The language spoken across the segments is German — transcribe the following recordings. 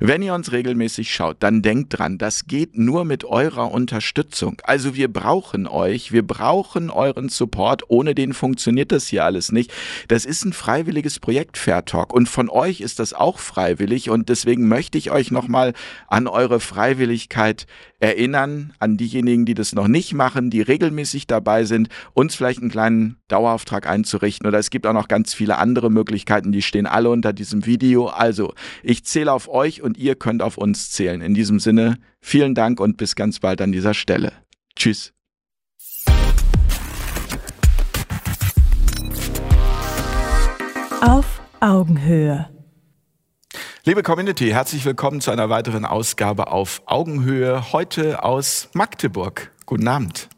Wenn ihr uns regelmäßig schaut, dann denkt dran, das geht nur mit eurer Unterstützung. Also wir brauchen euch, wir brauchen euren Support. Ohne den funktioniert das hier alles nicht. Das ist ein freiwilliges Projekt Fair Talk und von euch ist das auch freiwillig und deswegen möchte ich euch nochmal an eure Freiwilligkeit erinnern, an diejenigen, die das noch nicht machen, die regelmäßig dabei sind, uns vielleicht einen kleinen Dauerauftrag einzurichten oder es gibt auch noch ganz viele andere Möglichkeiten, die stehen alle unter diesem Video. Also ich zähle auf euch und ihr könnt auf uns zählen. In diesem Sinne, vielen Dank und bis ganz bald an dieser Stelle. Tschüss. Auf Augenhöhe. Liebe Community, herzlich willkommen zu einer weiteren Ausgabe auf Augenhöhe, heute aus Magdeburg. Guten Abend.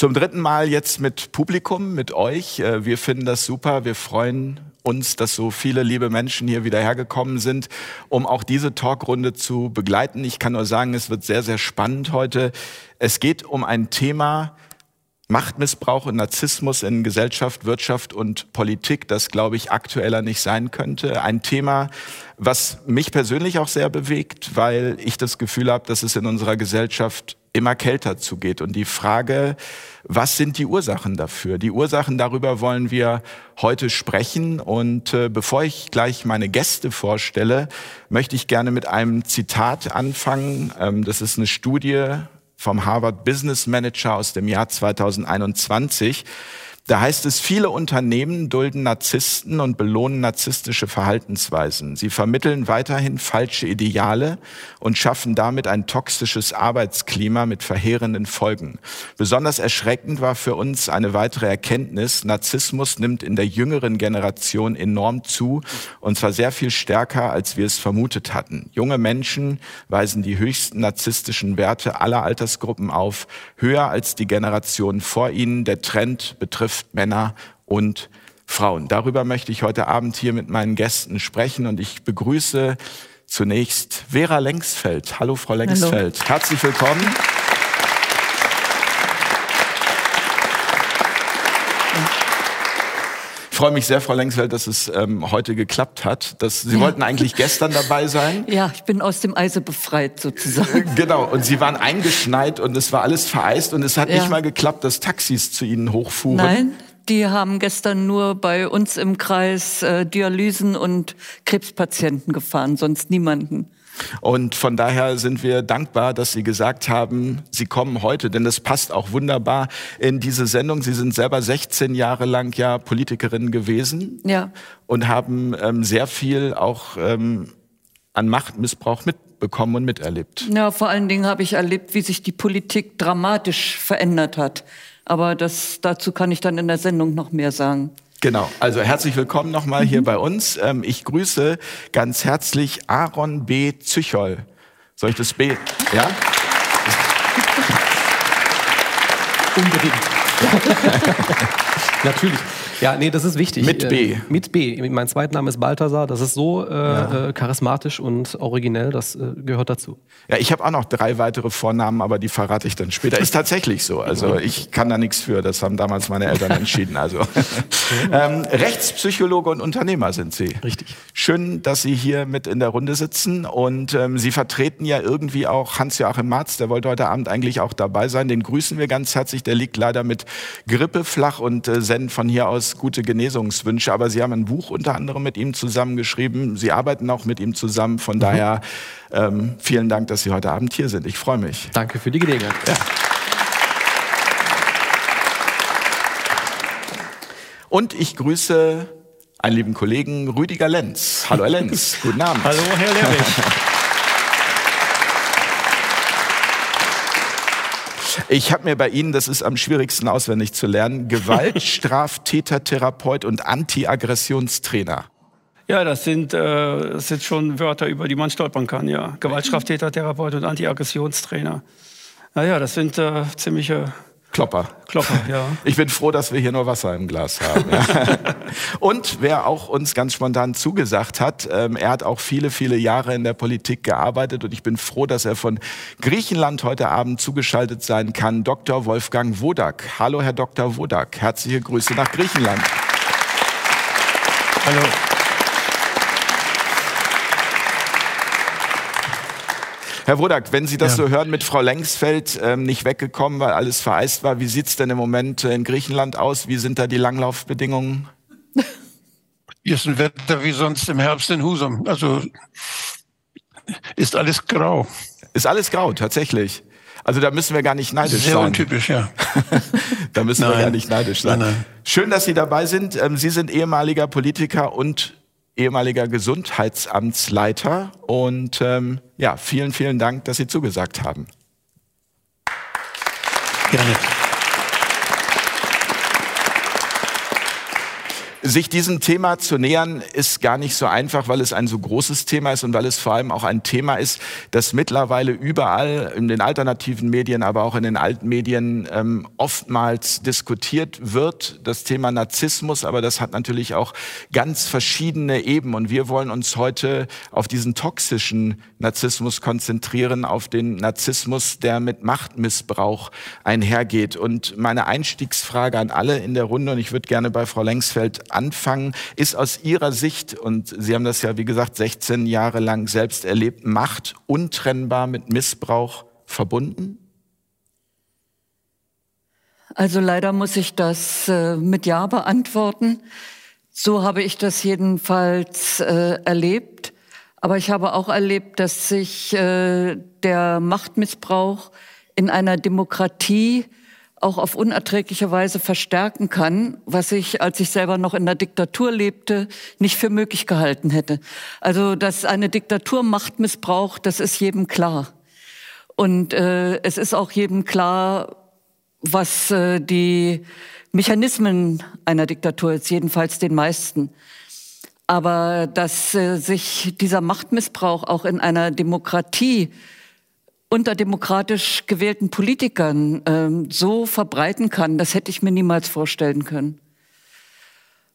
Zum dritten Mal jetzt mit Publikum, mit euch. Äh, wir finden das super. Wir freuen uns, dass so viele liebe Menschen hier wieder hergekommen sind, um auch diese Talkrunde zu begleiten. Ich kann nur sagen, es wird sehr, sehr spannend heute. Es geht um ein Thema, Machtmissbrauch und Narzissmus in Gesellschaft, Wirtschaft und Politik, das, glaube ich, aktueller nicht sein könnte. Ein Thema, was mich persönlich auch sehr bewegt, weil ich das Gefühl habe, dass es in unserer Gesellschaft immer kälter zugeht. Und die Frage, was sind die Ursachen dafür? Die Ursachen darüber wollen wir heute sprechen. Und äh, bevor ich gleich meine Gäste vorstelle, möchte ich gerne mit einem Zitat anfangen. Ähm, das ist eine Studie vom Harvard Business Manager aus dem Jahr 2021. Da heißt es, viele Unternehmen dulden Narzissten und belohnen narzisstische Verhaltensweisen. Sie vermitteln weiterhin falsche Ideale und schaffen damit ein toxisches Arbeitsklima mit verheerenden Folgen. Besonders erschreckend war für uns eine weitere Erkenntnis, Narzissmus nimmt in der jüngeren Generation enorm zu und zwar sehr viel stärker, als wir es vermutet hatten. Junge Menschen weisen die höchsten narzisstischen Werte aller Altersgruppen auf, höher als die Generation vor ihnen. Der Trend betrifft betrifft Männer und Frauen. Darüber möchte ich heute Abend hier mit meinen Gästen sprechen und ich begrüße zunächst Vera Lengsfeld. Hallo, Frau Lengsfeld. Hallo. Herzlich willkommen. Ich freue mich sehr, Frau Lengsfeld, dass es ähm, heute geklappt hat. Dass, Sie ja. wollten eigentlich gestern dabei sein. Ja, ich bin aus dem Eise befreit sozusagen. Äh, genau, und Sie waren eingeschneit und es war alles vereist und es hat ja. nicht mal geklappt, dass Taxis zu Ihnen hochfuhren. Nein, die haben gestern nur bei uns im Kreis äh, Dialysen und Krebspatienten gefahren, sonst niemanden. Und von daher sind wir dankbar, dass Sie gesagt haben, Sie kommen heute, denn das passt auch wunderbar in diese Sendung. Sie sind selber 16 Jahre lang ja Politikerin gewesen ja. und haben ähm, sehr viel auch ähm, an Machtmissbrauch mitbekommen und miterlebt. Ja, vor allen Dingen habe ich erlebt, wie sich die Politik dramatisch verändert hat. Aber das, dazu kann ich dann in der Sendung noch mehr sagen. Genau, also herzlich willkommen nochmal mhm. hier bei uns. Ähm, ich grüße ganz herzlich Aaron B. Züchol. Soll ich das B? Ja? Unbedingt. Natürlich. Ja, nee, das ist wichtig. Mit B. Äh, mit B. Mein zweiter Name ist Balthasar. Das ist so äh, ja. äh, charismatisch und originell. Das äh, gehört dazu. Ja, ich habe auch noch drei weitere Vornamen, aber die verrate ich dann später. Ist tatsächlich so. Also ich kann da nichts für. Das haben damals meine Eltern entschieden. Also ähm, Rechtspsychologe und Unternehmer sind Sie. Richtig. Schön, dass Sie hier mit in der Runde sitzen und ähm, Sie vertreten ja irgendwie auch Hans-Joachim Marz. Der wollte heute Abend eigentlich auch dabei sein. Den grüßen wir ganz herzlich. Der liegt leider mit Grippe flach und äh, senden von hier aus gute Genesungswünsche. Aber Sie haben ein Buch unter anderem mit ihm zusammengeschrieben. Sie arbeiten auch mit ihm zusammen. Von mhm. daher ähm, vielen Dank, dass Sie heute Abend hier sind. Ich freue mich. Danke für die Gelegenheit. Ja. Und ich grüße einen lieben Kollegen Rüdiger Lenz. Hallo Herr Lenz, guten Abend. Hallo Herr Lehrich. Ich habe mir bei Ihnen, das ist am schwierigsten auswendig zu lernen, Gewaltstraftätertherapeut und Anti-Aggressionstrainer. Ja, das sind, äh, das sind schon Wörter, über die man stolpern kann, ja. Gewaltstraftätertherapeut und Anti-Aggressionstrainer. Naja, das sind äh, ziemliche Klopper. Klopper, ja. Ich bin froh, dass wir hier nur Wasser im Glas haben. Ja. Und wer auch uns ganz spontan zugesagt hat, ähm, er hat auch viele, viele Jahre in der Politik gearbeitet und ich bin froh, dass er von Griechenland heute Abend zugeschaltet sein kann. Dr. Wolfgang Wodak. Hallo, Herr Dr. Wodak. Herzliche Grüße nach Griechenland. Hallo. Herr Wodak, wenn Sie das ja. so hören mit Frau Lengsfeld, ähm, nicht weggekommen, weil alles vereist war, wie sieht es denn im Moment in Griechenland aus? Wie sind da die Langlaufbedingungen? Hier ist ein Wetter wie sonst im Herbst in Husum. Also ist alles grau. Ist alles grau, tatsächlich. Also da müssen wir gar nicht neidisch Sehr sein. Sehr untypisch, ja. da müssen nein. wir gar nicht neidisch sein. Nein, nein. Schön, dass Sie dabei sind. Ähm, Sie sind ehemaliger Politiker und ehemaliger Gesundheitsamtsleiter. Und ähm, ja, vielen, vielen Dank, dass Sie zugesagt haben. Gerne. Sich diesem Thema zu nähern, ist gar nicht so einfach, weil es ein so großes Thema ist und weil es vor allem auch ein Thema ist, das mittlerweile überall in den alternativen Medien, aber auch in den alten Medien ähm, oftmals diskutiert wird. Das Thema Narzissmus, aber das hat natürlich auch ganz verschiedene Ebenen. Und wir wollen uns heute auf diesen toxischen Narzissmus konzentrieren, auf den Narzissmus, der mit Machtmissbrauch einhergeht. Und meine Einstiegsfrage an alle in der Runde, und ich würde gerne bei Frau Lengsfeld anfangen, ist aus Ihrer Sicht, und Sie haben das ja, wie gesagt, 16 Jahre lang selbst erlebt, Macht untrennbar mit Missbrauch verbunden? Also leider muss ich das äh, mit Ja beantworten. So habe ich das jedenfalls äh, erlebt. Aber ich habe auch erlebt, dass sich äh, der Machtmissbrauch in einer Demokratie auch auf unerträgliche Weise verstärken kann, was ich, als ich selber noch in der Diktatur lebte, nicht für möglich gehalten hätte. Also, dass eine Diktatur Macht missbraucht, das ist jedem klar. Und äh, es ist auch jedem klar, was äh, die Mechanismen einer Diktatur ist, jedenfalls den meisten. Aber dass äh, sich dieser Machtmissbrauch auch in einer Demokratie unter demokratisch gewählten Politikern ähm, so verbreiten kann, das hätte ich mir niemals vorstellen können.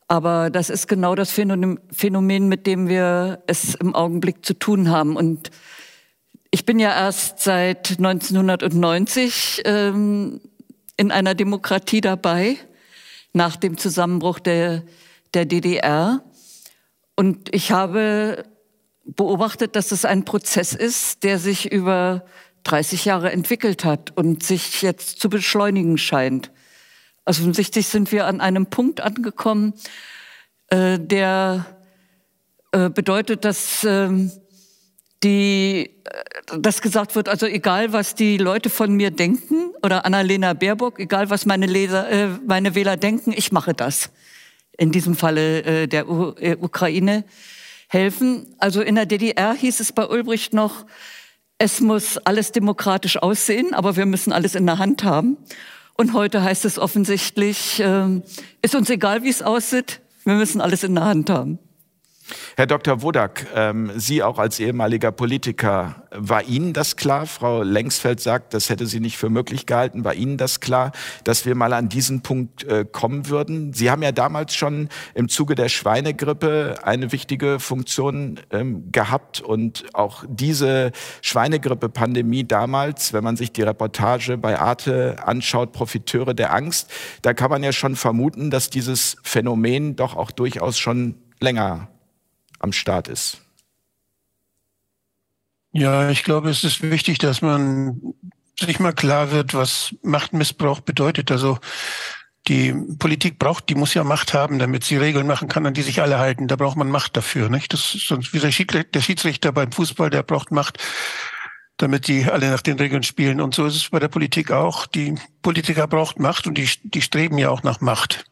Aber das ist genau das Phänomen, mit dem wir es im Augenblick zu tun haben. Und ich bin ja erst seit 1990 ähm, in einer Demokratie dabei, nach dem Zusammenbruch der, der DDR. Und ich habe beobachtet, dass es ein Prozess ist, der sich über 30 Jahre entwickelt hat und sich jetzt zu beschleunigen scheint. Also offensichtlich sind wir an einem Punkt angekommen, äh, der äh, bedeutet, dass ähm, die, äh, dass gesagt wird, also egal was die Leute von mir denken oder Annalena Baerbock, egal was meine Leser, äh, meine Wähler denken, ich mache das. In diesem Falle äh, der U äh, Ukraine helfen. Also in der DDR hieß es bei Ulbricht noch, es muss alles demokratisch aussehen, aber wir müssen alles in der Hand haben. Und heute heißt es offensichtlich, äh, ist uns egal, wie es aussieht, wir müssen alles in der Hand haben. Herr Dr. Wodak, ähm, Sie auch als ehemaliger Politiker, war Ihnen das klar? Frau Lengsfeld sagt, das hätte sie nicht für möglich gehalten. War Ihnen das klar, dass wir mal an diesen Punkt äh, kommen würden? Sie haben ja damals schon im Zuge der Schweinegrippe eine wichtige Funktion ähm, gehabt und auch diese Schweinegrippe-Pandemie damals, wenn man sich die Reportage bei Arte anschaut, Profiteure der Angst, da kann man ja schon vermuten, dass dieses Phänomen doch auch durchaus schon länger am Start ist? Ja, ich glaube, es ist wichtig, dass man sich mal klar wird, was Machtmissbrauch bedeutet. Also die Politik braucht, die muss ja Macht haben, damit sie Regeln machen kann, an die sich alle halten. Da braucht man Macht dafür, nicht? Das ist sonst wie der Schiedsrichter beim Fußball, der braucht Macht, damit die alle nach den Regeln spielen. Und so ist es bei der Politik auch. Die Politiker braucht Macht und die, die streben ja auch nach Macht.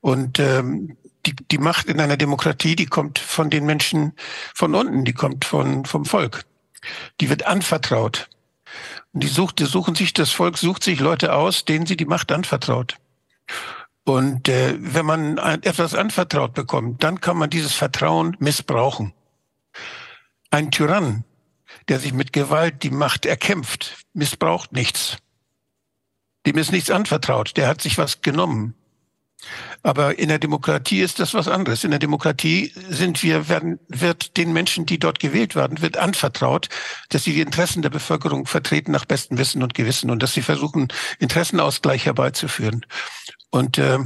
Und ähm, die, die Macht in einer Demokratie, die kommt von den Menschen von unten, die kommt von, vom Volk. Die wird anvertraut. Und die, sucht, die suchen sich, das Volk sucht sich Leute aus, denen sie die Macht anvertraut. Und äh, wenn man etwas anvertraut bekommt, dann kann man dieses Vertrauen missbrauchen. Ein Tyrann, der sich mit Gewalt die Macht erkämpft, missbraucht nichts. dem ist nichts anvertraut. Der hat sich was genommen. Aber in der Demokratie ist das was anderes. In der Demokratie sind wir, werden, wird den Menschen, die dort gewählt werden, wird anvertraut, dass sie die Interessen der Bevölkerung vertreten nach bestem Wissen und Gewissen und dass sie versuchen, Interessenausgleich herbeizuführen. Und äh,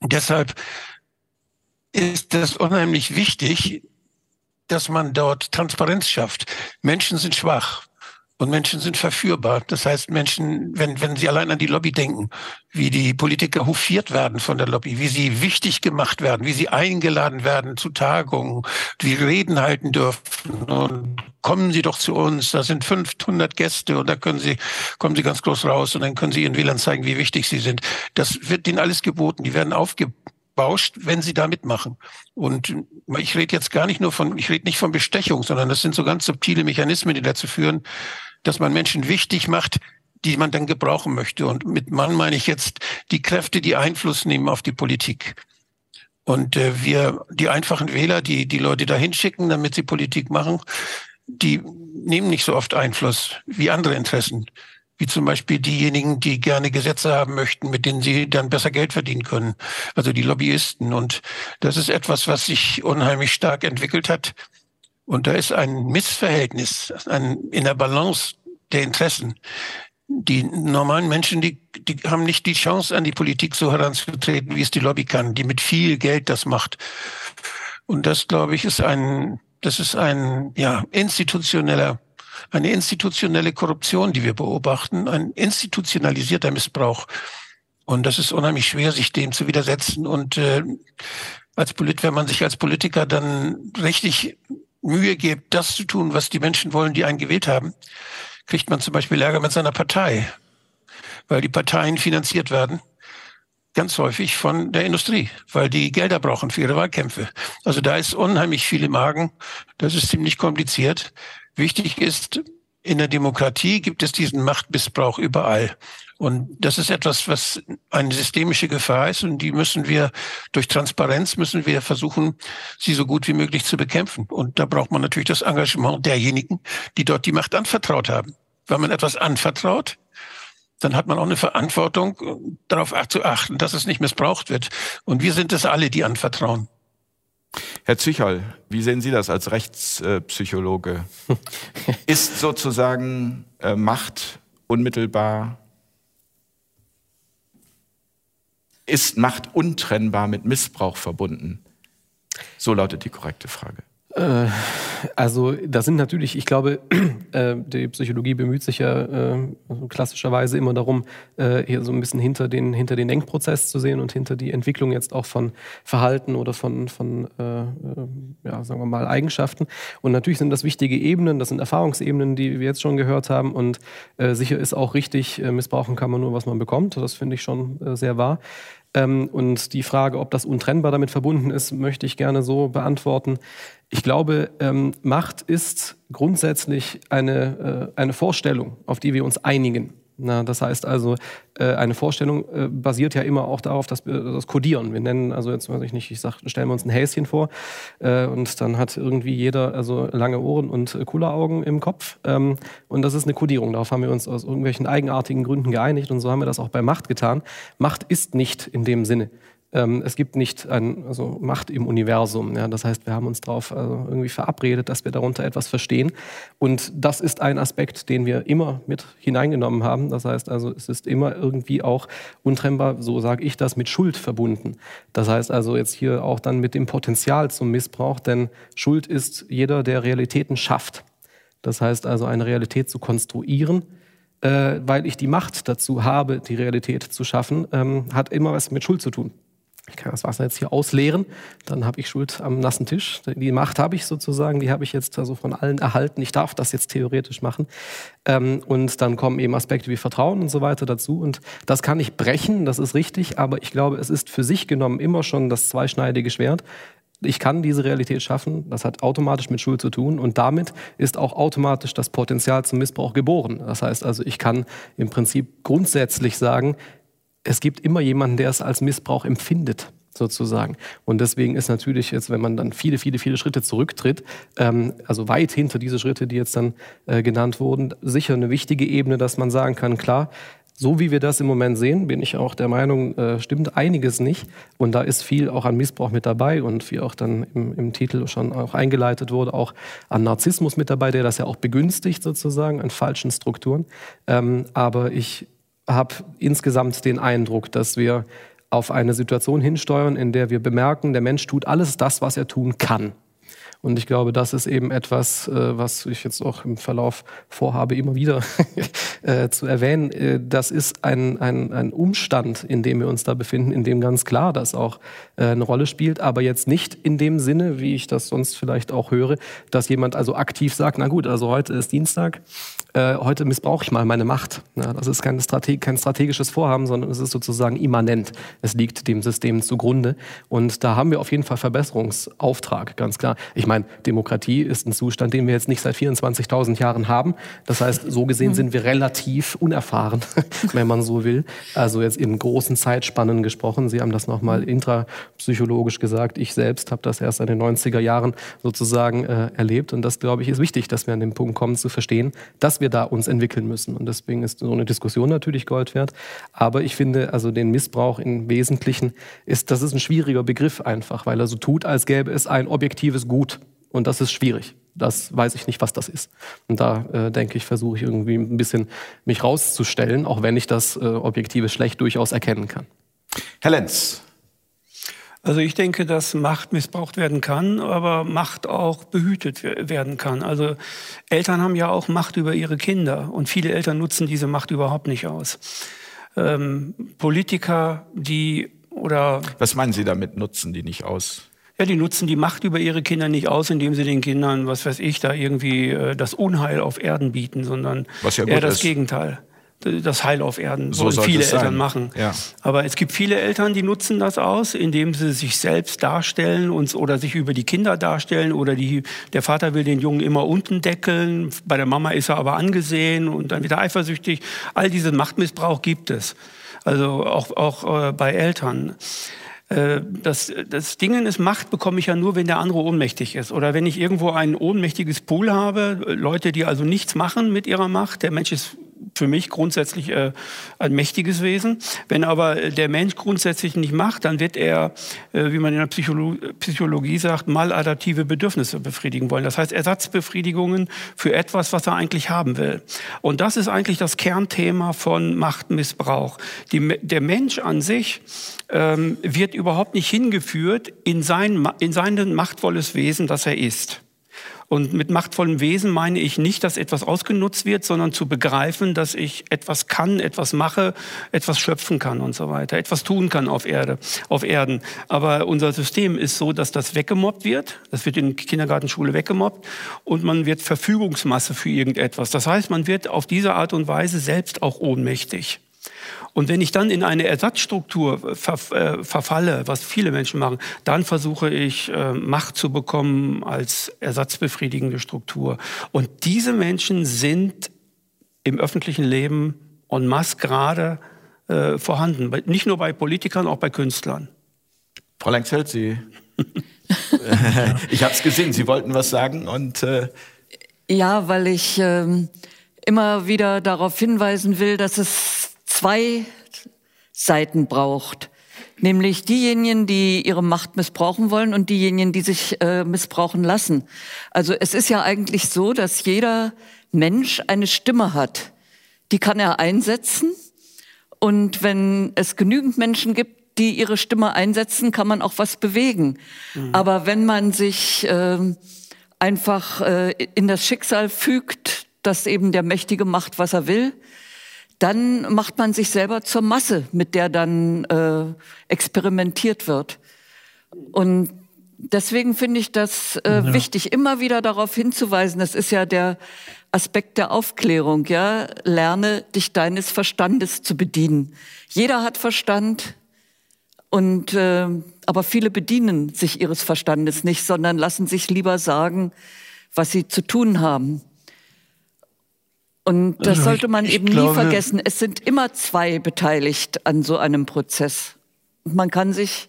deshalb ist das unheimlich wichtig, dass man dort Transparenz schafft. Menschen sind schwach. Und Menschen sind verführbar. Das heißt, Menschen, wenn, wenn sie allein an die Lobby denken, wie die Politiker hofiert werden von der Lobby, wie sie wichtig gemacht werden, wie sie eingeladen werden zu Tagungen, wie Reden halten dürfen. Und kommen Sie doch zu uns, da sind 500 Gäste und da können Sie, kommen Sie ganz groß raus und dann können Sie Ihren Wählern zeigen, wie wichtig Sie sind. Das wird denen alles geboten. Die werden aufgebauscht, wenn sie da mitmachen. Und ich rede jetzt gar nicht nur von, ich rede nicht von Bestechung, sondern das sind so ganz subtile Mechanismen, die dazu führen, dass man Menschen wichtig macht, die man dann gebrauchen möchte. Und mit Mann meine ich jetzt die Kräfte, die Einfluss nehmen auf die Politik. Und äh, wir, die einfachen Wähler, die die Leute da hinschicken, damit sie Politik machen, die nehmen nicht so oft Einfluss wie andere Interessen. Wie zum Beispiel diejenigen, die gerne Gesetze haben möchten, mit denen sie dann besser Geld verdienen können. Also die Lobbyisten. Und das ist etwas, was sich unheimlich stark entwickelt hat und da ist ein Missverhältnis ein, in der Balance der Interessen. Die normalen Menschen, die, die haben nicht die Chance, an die Politik so heranzutreten, wie es die Lobby kann, die mit viel Geld das macht. Und das, glaube ich, ist ein, das ist ein, ja, institutioneller, eine institutionelle Korruption, die wir beobachten, ein institutionalisierter Missbrauch. Und das ist unheimlich schwer, sich dem zu widersetzen. Und äh, als Polit, wenn man sich als Politiker dann richtig Mühe gibt, das zu tun, was die Menschen wollen, die einen gewählt haben, kriegt man zum Beispiel Ärger mit seiner Partei, weil die Parteien finanziert werden ganz häufig von der Industrie, weil die Gelder brauchen für ihre Wahlkämpfe. Also da ist unheimlich viel im Argen. Das ist ziemlich kompliziert. Wichtig ist, in der Demokratie gibt es diesen Machtmissbrauch überall. Und das ist etwas, was eine systemische Gefahr ist und die müssen wir durch Transparenz müssen wir versuchen, sie so gut wie möglich zu bekämpfen. Und da braucht man natürlich das Engagement derjenigen, die dort die Macht anvertraut haben. Wenn man etwas anvertraut, dann hat man auch eine Verantwortung, darauf zu achten, dass es nicht missbraucht wird. Und wir sind es alle, die anvertrauen. Herr Züchol, wie sehen Sie das als Rechtspsychologe? Ist sozusagen äh, Macht unmittelbar ist Macht untrennbar mit Missbrauch verbunden? So lautet die korrekte Frage. Äh, also da sind natürlich, ich glaube, äh, die Psychologie bemüht sich ja äh, klassischerweise immer darum, hier so ein bisschen hinter den, hinter den Denkprozess zu sehen und hinter die Entwicklung jetzt auch von Verhalten oder von, von ja, sagen wir mal, Eigenschaften. Und natürlich sind das wichtige Ebenen, das sind Erfahrungsebenen, die wir jetzt schon gehört haben. Und sicher ist auch richtig, missbrauchen kann man nur, was man bekommt. Das finde ich schon sehr wahr. Ähm, und die Frage, ob das untrennbar damit verbunden ist, möchte ich gerne so beantworten. Ich glaube, ähm, Macht ist grundsätzlich eine, äh, eine Vorstellung, auf die wir uns einigen. Na, das heißt also, äh, eine Vorstellung äh, basiert ja immer auch darauf, dass wir das Kodieren. Wir nennen also jetzt weiß ich nicht, ich sag, stellen wir uns ein Häschen vor äh, und dann hat irgendwie jeder also lange Ohren und äh, Kulleraugen im Kopf ähm, und das ist eine Kodierung. Darauf haben wir uns aus irgendwelchen eigenartigen Gründen geeinigt und so haben wir das auch bei Macht getan. Macht ist nicht in dem Sinne es gibt nicht ein, also Macht im Universum. Ja? Das heißt, wir haben uns darauf also irgendwie verabredet, dass wir darunter etwas verstehen. Und das ist ein Aspekt, den wir immer mit hineingenommen haben. Das heißt also, es ist immer irgendwie auch untrennbar, so sage ich das, mit Schuld verbunden. Das heißt also jetzt hier auch dann mit dem Potenzial zum Missbrauch, denn Schuld ist jeder, der Realitäten schafft. Das heißt also, eine Realität zu konstruieren, äh, weil ich die Macht dazu habe, die Realität zu schaffen, ähm, hat immer was mit Schuld zu tun ich kann das Wasser jetzt hier ausleeren, dann habe ich Schuld am nassen Tisch. Die Macht habe ich sozusagen, die habe ich jetzt also von allen erhalten. Ich darf das jetzt theoretisch machen. Ähm, und dann kommen eben Aspekte wie Vertrauen und so weiter dazu. Und das kann ich brechen, das ist richtig, aber ich glaube, es ist für sich genommen immer schon das zweischneidige Schwert. Ich kann diese Realität schaffen, das hat automatisch mit Schuld zu tun und damit ist auch automatisch das Potenzial zum Missbrauch geboren. Das heißt also, ich kann im Prinzip grundsätzlich sagen, es gibt immer jemanden, der es als Missbrauch empfindet sozusagen. Und deswegen ist natürlich jetzt, wenn man dann viele, viele, viele Schritte zurücktritt, ähm, also weit hinter diese Schritte, die jetzt dann äh, genannt wurden, sicher eine wichtige Ebene, dass man sagen kann, klar, So wie wir das im Moment sehen, bin ich auch der Meinung, äh, stimmt einiges nicht. Und da ist viel auch an Missbrauch mit dabei und wie auch dann im, im, Titel schon auch eingeleitet wurde, auch an Narzissmus mit dabei, der das ja auch begünstigt sozusagen, an falschen Strukturen. Ähm, aber ich habe insgesamt den Eindruck, dass wir auf eine Situation hinsteuern, in der wir bemerken, der Mensch tut alles das, was er tun kann. Und ich glaube, das ist eben etwas, äh, was ich jetzt auch im Verlauf vorhabe, immer wieder äh, zu erwähnen. Äh, das ist ein, ein, ein Umstand, in dem wir uns da befinden, in dem ganz klar das auch eine Rolle spielt, aber jetzt nicht in dem Sinne, wie ich das sonst vielleicht auch höre, dass jemand also aktiv sagt, na gut, also heute ist Dienstag, heute missbrauche ich mal meine Macht. das ist kein, Strate kein strategisches Vorhaben, sondern es ist sozusagen immanent. Es liegt dem System zugrunde. Und da haben wir auf jeden Fall Verbesserungsauftrag, ganz klar. Ich meine, meine, Demokratie ist ein Zustand, den wir jetzt nicht seit 24.000 Jahren haben. Das heißt, so gesehen mhm. sind wir relativ unerfahren, wenn man so will. Also jetzt in großen Zeitspannen gesprochen. Sie haben das nochmal mhm. intrapsychologisch gesagt. Ich selbst habe das erst in den 90er Jahren sozusagen äh, erlebt. Und das, glaube ich, ist wichtig, dass wir an den Punkt kommen, zu verstehen, dass wir da uns entwickeln müssen. Und deswegen ist so eine Diskussion natürlich Gold wert. Aber ich finde, also den Missbrauch im Wesentlichen ist, das ist ein schwieriger Begriff einfach, weil er so tut, als gäbe es ein objektives Gut. Und das ist schwierig. Das weiß ich nicht, was das ist. Und da äh, denke ich, versuche ich irgendwie ein bisschen mich rauszustellen, auch wenn ich das äh, objektive Schlecht durchaus erkennen kann. Herr Lenz. Also ich denke, dass Macht missbraucht werden kann, aber Macht auch behütet werden kann. Also Eltern haben ja auch Macht über ihre Kinder und viele Eltern nutzen diese Macht überhaupt nicht aus. Ähm, Politiker, die oder was meinen Sie damit nutzen die nicht aus? Ja, die nutzen die Macht über ihre Kinder nicht aus, indem sie den Kindern, was weiß ich, da irgendwie äh, das Unheil auf Erden bieten, sondern ja eher das ist. Gegenteil. Das Heil auf Erden so wollen viele Eltern machen. Ja. Aber es gibt viele Eltern, die nutzen das aus, indem sie sich selbst darstellen und, oder sich über die Kinder darstellen oder die, der Vater will den Jungen immer unten deckeln, bei der Mama ist er aber angesehen und dann wieder eifersüchtig. All diesen Machtmissbrauch gibt es. Also auch, auch äh, bei Eltern. Äh, das, das Ding ist, Macht bekomme ich ja nur, wenn der andere ohnmächtig ist. Oder wenn ich irgendwo ein ohnmächtiges Pool habe, Leute, die also nichts machen mit ihrer Macht. Der Mensch ist für mich grundsätzlich äh, ein mächtiges Wesen. Wenn aber der Mensch grundsätzlich nicht macht, dann wird er, äh, wie man in der Psycholo Psychologie sagt, maladaptive Bedürfnisse befriedigen wollen. Das heißt Ersatzbefriedigungen für etwas, was er eigentlich haben will. Und das ist eigentlich das Kernthema von Machtmissbrauch. Die, der Mensch an sich ähm, wird überhaupt nicht hingeführt in sein, in sein machtvolles Wesen, das er ist. Und mit machtvollem Wesen meine ich nicht, dass etwas ausgenutzt wird, sondern zu begreifen, dass ich etwas kann, etwas mache, etwas schöpfen kann und so weiter, etwas tun kann auf Erde, auf Erden. Aber unser System ist so, dass das weggemobbt wird. Das wird in Kindergartenschule weggemobbt und man wird Verfügungsmasse für irgendetwas. Das heißt, man wird auf diese Art und Weise selbst auch ohnmächtig. Und wenn ich dann in eine Ersatzstruktur ver, äh, verfalle, was viele Menschen machen, dann versuche ich äh, Macht zu bekommen als ersatzbefriedigende Struktur. Und diese Menschen sind im öffentlichen Leben en masse gerade äh, vorhanden. Nicht nur bei Politikern, auch bei Künstlern. Frau Langzelt, Sie. ich habe es gesehen, Sie wollten was sagen und. Äh ja, weil ich ähm, immer wieder darauf hinweisen will, dass es zwei Seiten braucht. Nämlich diejenigen, die ihre Macht missbrauchen wollen und diejenigen, die sich äh, missbrauchen lassen. Also es ist ja eigentlich so, dass jeder Mensch eine Stimme hat. Die kann er einsetzen. Und wenn es genügend Menschen gibt, die ihre Stimme einsetzen, kann man auch was bewegen. Mhm. Aber wenn man sich äh, einfach äh, in das Schicksal fügt, dass eben der Mächtige macht, was er will, dann macht man sich selber zur Masse, mit der dann äh, experimentiert wird. Und deswegen finde ich das äh, ja. wichtig, immer wieder darauf hinzuweisen. Das ist ja der Aspekt der Aufklärung. Ja, lerne dich deines Verstandes zu bedienen. Jeder hat Verstand. Und äh, aber viele bedienen sich ihres Verstandes nicht, sondern lassen sich lieber sagen, was sie zu tun haben. Und das also sollte man ich, eben glaube, nie vergessen. Es sind immer zwei beteiligt an so einem Prozess. Und man kann sich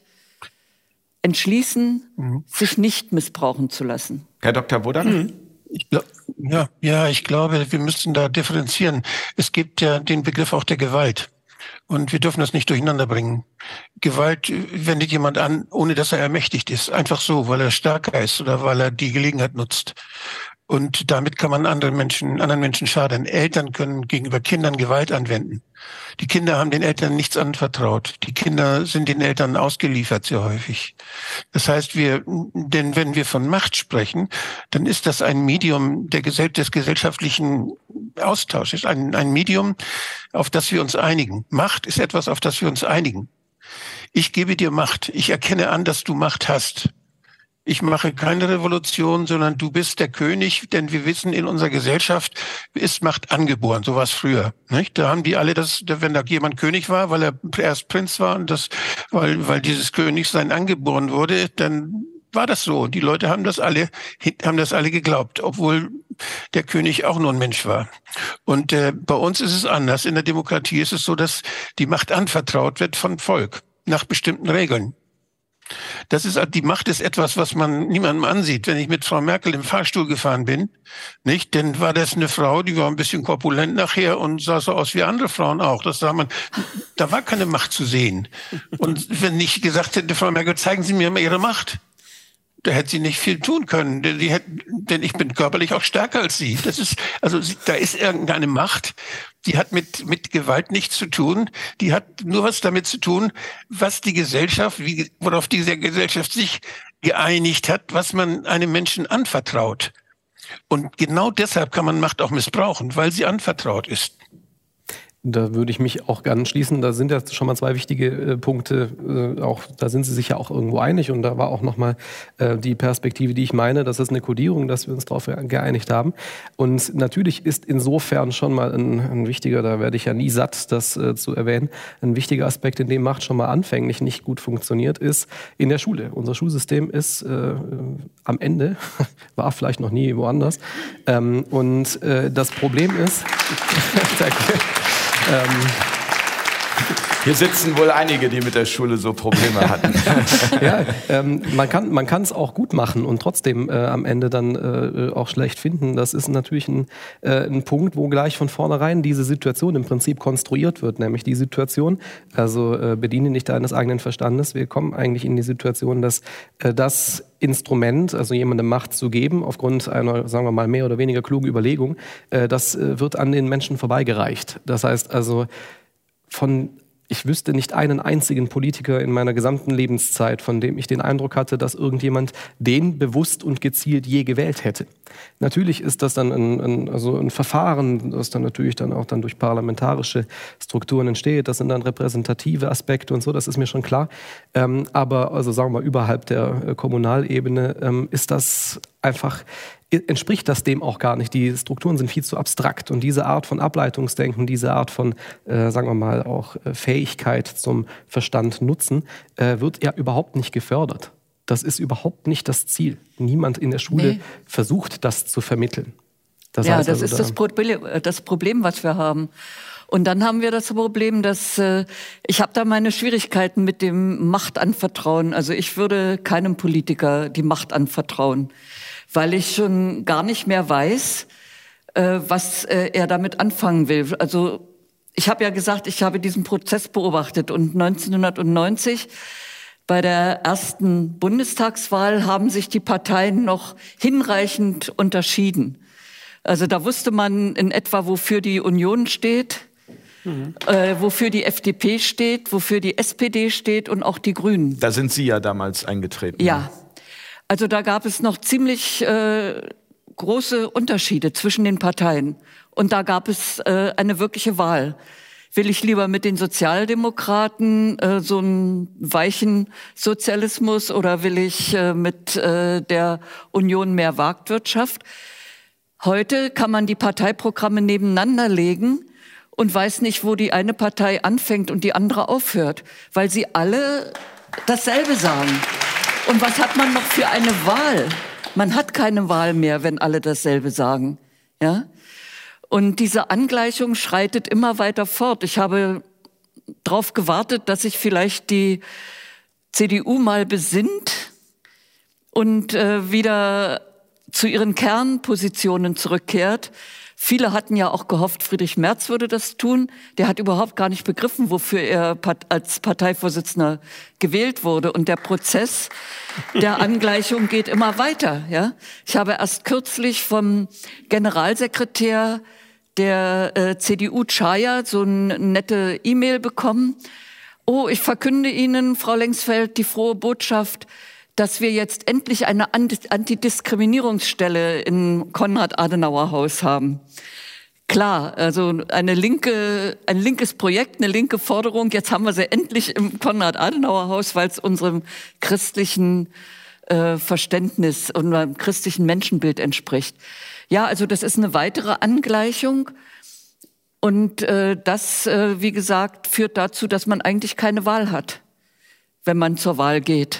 entschließen, mhm. sich nicht missbrauchen zu lassen. Herr Dr. Wodan? Mhm. Ich glaub, ja, ja, ich glaube, wir müssen da differenzieren. Es gibt ja den Begriff auch der Gewalt. Und wir dürfen das nicht durcheinander bringen. Gewalt wendet jemand an, ohne dass er ermächtigt ist. Einfach so, weil er stärker ist oder weil er die Gelegenheit nutzt. Und damit kann man anderen Menschen, anderen Menschen schaden. Eltern können gegenüber Kindern Gewalt anwenden. Die Kinder haben den Eltern nichts anvertraut. Die Kinder sind den Eltern ausgeliefert sehr häufig. Das heißt, wir, denn wenn wir von Macht sprechen, dann ist das ein Medium der des gesellschaftlichen Austausches, ein, ein Medium, auf das wir uns einigen. Macht ist etwas, auf das wir uns einigen. Ich gebe dir Macht. Ich erkenne an, dass du Macht hast ich mache keine Revolution, sondern du bist der König, denn wir wissen, in unserer Gesellschaft ist Macht angeboren, so was früher. Nicht? Da haben die alle das, wenn da jemand König war, weil er erst Prinz war und das, weil, weil dieses Königsein angeboren wurde, dann war das so. Die Leute haben das alle, haben das alle geglaubt, obwohl der König auch nur ein Mensch war. Und äh, bei uns ist es anders. In der Demokratie ist es so, dass die Macht anvertraut wird von Volk nach bestimmten Regeln. Das ist, die Macht ist etwas, was man niemandem ansieht. Wenn ich mit Frau Merkel im Fahrstuhl gefahren bin, nicht, dann war das eine Frau, die war ein bisschen korpulent nachher und sah so aus wie andere Frauen auch. Das sah man, da war keine Macht zu sehen. Und wenn ich gesagt hätte, Frau Merkel, zeigen Sie mir mal Ihre Macht, da hätte sie nicht viel tun können, denn, die hätte, denn ich bin körperlich auch stärker als sie. Das ist, also da ist irgendeine Macht, die hat mit, mit Gewalt nichts zu tun. Die hat nur was damit zu tun, was die Gesellschaft, wie, worauf diese Gesellschaft sich geeinigt hat, was man einem Menschen anvertraut. Und genau deshalb kann man Macht auch missbrauchen, weil sie anvertraut ist. Da würde ich mich auch gerne schließen. Da sind ja schon mal zwei wichtige äh, Punkte. Äh, auch da sind Sie sich ja auch irgendwo einig. Und da war auch noch mal äh, die Perspektive, die ich meine. Das ist eine Kodierung, dass wir uns darauf geeinigt haben. Und natürlich ist insofern schon mal ein, ein wichtiger, da werde ich ja nie satt, das äh, zu erwähnen, ein wichtiger Aspekt, in dem Macht schon mal anfänglich nicht gut funktioniert, ist in der Schule. Unser Schulsystem ist äh, am Ende, war vielleicht noch nie woanders. Ähm, und äh, das Problem ist, ähm, hier sitzen wohl einige, die mit der Schule so Probleme hatten. ja, ähm, man kann es auch gut machen und trotzdem äh, am Ende dann äh, auch schlecht finden. Das ist natürlich ein, äh, ein Punkt, wo gleich von vornherein diese Situation im Prinzip konstruiert wird, nämlich die Situation, also äh, bediene nicht deines eigenen Verstandes. Wir kommen eigentlich in die Situation, dass äh, das Instrument, also jemandem Macht zu geben, aufgrund einer, sagen wir mal, mehr oder weniger klugen Überlegung, äh, das äh, wird an den Menschen vorbeigereicht. Das heißt also, von ich wüsste nicht einen einzigen Politiker in meiner gesamten Lebenszeit, von dem ich den Eindruck hatte, dass irgendjemand den bewusst und gezielt je gewählt hätte. Natürlich ist das dann ein, ein, also ein Verfahren, das dann natürlich dann auch dann durch parlamentarische Strukturen entsteht. Das sind dann repräsentative Aspekte und so, das ist mir schon klar. Ähm, aber also sagen wir mal, überhalb der äh, Kommunalebene ähm, ist das einfach entspricht das dem auch gar nicht. Die Strukturen sind viel zu abstrakt und diese Art von Ableitungsdenken, diese Art von, äh, sagen wir mal, auch äh, Fähigkeit zum Verstand nutzen, äh, wird ja überhaupt nicht gefördert. Das ist überhaupt nicht das Ziel. Niemand in der Schule nee. versucht, das zu vermitteln. Das ja, das also ist da das Problem, äh, das Problem, was wir haben. Und dann haben wir das Problem, dass äh, ich habe da meine Schwierigkeiten mit dem Machtanvertrauen. Also ich würde keinem Politiker die Macht anvertrauen weil ich schon gar nicht mehr weiß, äh, was äh, er damit anfangen will. Also ich habe ja gesagt, ich habe diesen Prozess beobachtet und 1990 bei der ersten Bundestagswahl haben sich die Parteien noch hinreichend unterschieden. Also da wusste man in etwa, wofür die Union steht, mhm. äh, wofür die FDP steht, wofür die SPD steht und auch die Grünen. Da sind Sie ja damals eingetreten. Ja, also da gab es noch ziemlich äh, große Unterschiede zwischen den Parteien. Und da gab es äh, eine wirkliche Wahl. Will ich lieber mit den Sozialdemokraten äh, so einen weichen Sozialismus oder will ich äh, mit äh, der Union mehr Marktwirtschaft? Heute kann man die Parteiprogramme nebeneinander legen und weiß nicht, wo die eine Partei anfängt und die andere aufhört, weil sie alle dasselbe sagen. Und was hat man noch für eine Wahl? Man hat keine Wahl mehr, wenn alle dasselbe sagen. Ja? Und diese Angleichung schreitet immer weiter fort. Ich habe darauf gewartet, dass sich vielleicht die CDU mal besinnt und äh, wieder zu ihren Kernpositionen zurückkehrt. Viele hatten ja auch gehofft, Friedrich Merz würde das tun. Der hat überhaupt gar nicht begriffen, wofür er als Parteivorsitzender gewählt wurde. Und der Prozess der Angleichung geht immer weiter. Ja? Ich habe erst kürzlich vom Generalsekretär der äh, CDU Chaya so eine nette E-Mail bekommen. Oh, ich verkünde Ihnen, Frau Lengsfeld, die frohe Botschaft, dass wir jetzt endlich eine Antidiskriminierungsstelle im Konrad-Adenauer-Haus haben. Klar, also eine linke, ein linkes Projekt, eine linke Forderung. Jetzt haben wir sie endlich im Konrad-Adenauer-Haus, weil es unserem christlichen äh, Verständnis und unserem christlichen Menschenbild entspricht. Ja, also das ist eine weitere Angleichung. Und äh, das, äh, wie gesagt, führt dazu, dass man eigentlich keine Wahl hat, wenn man zur Wahl geht.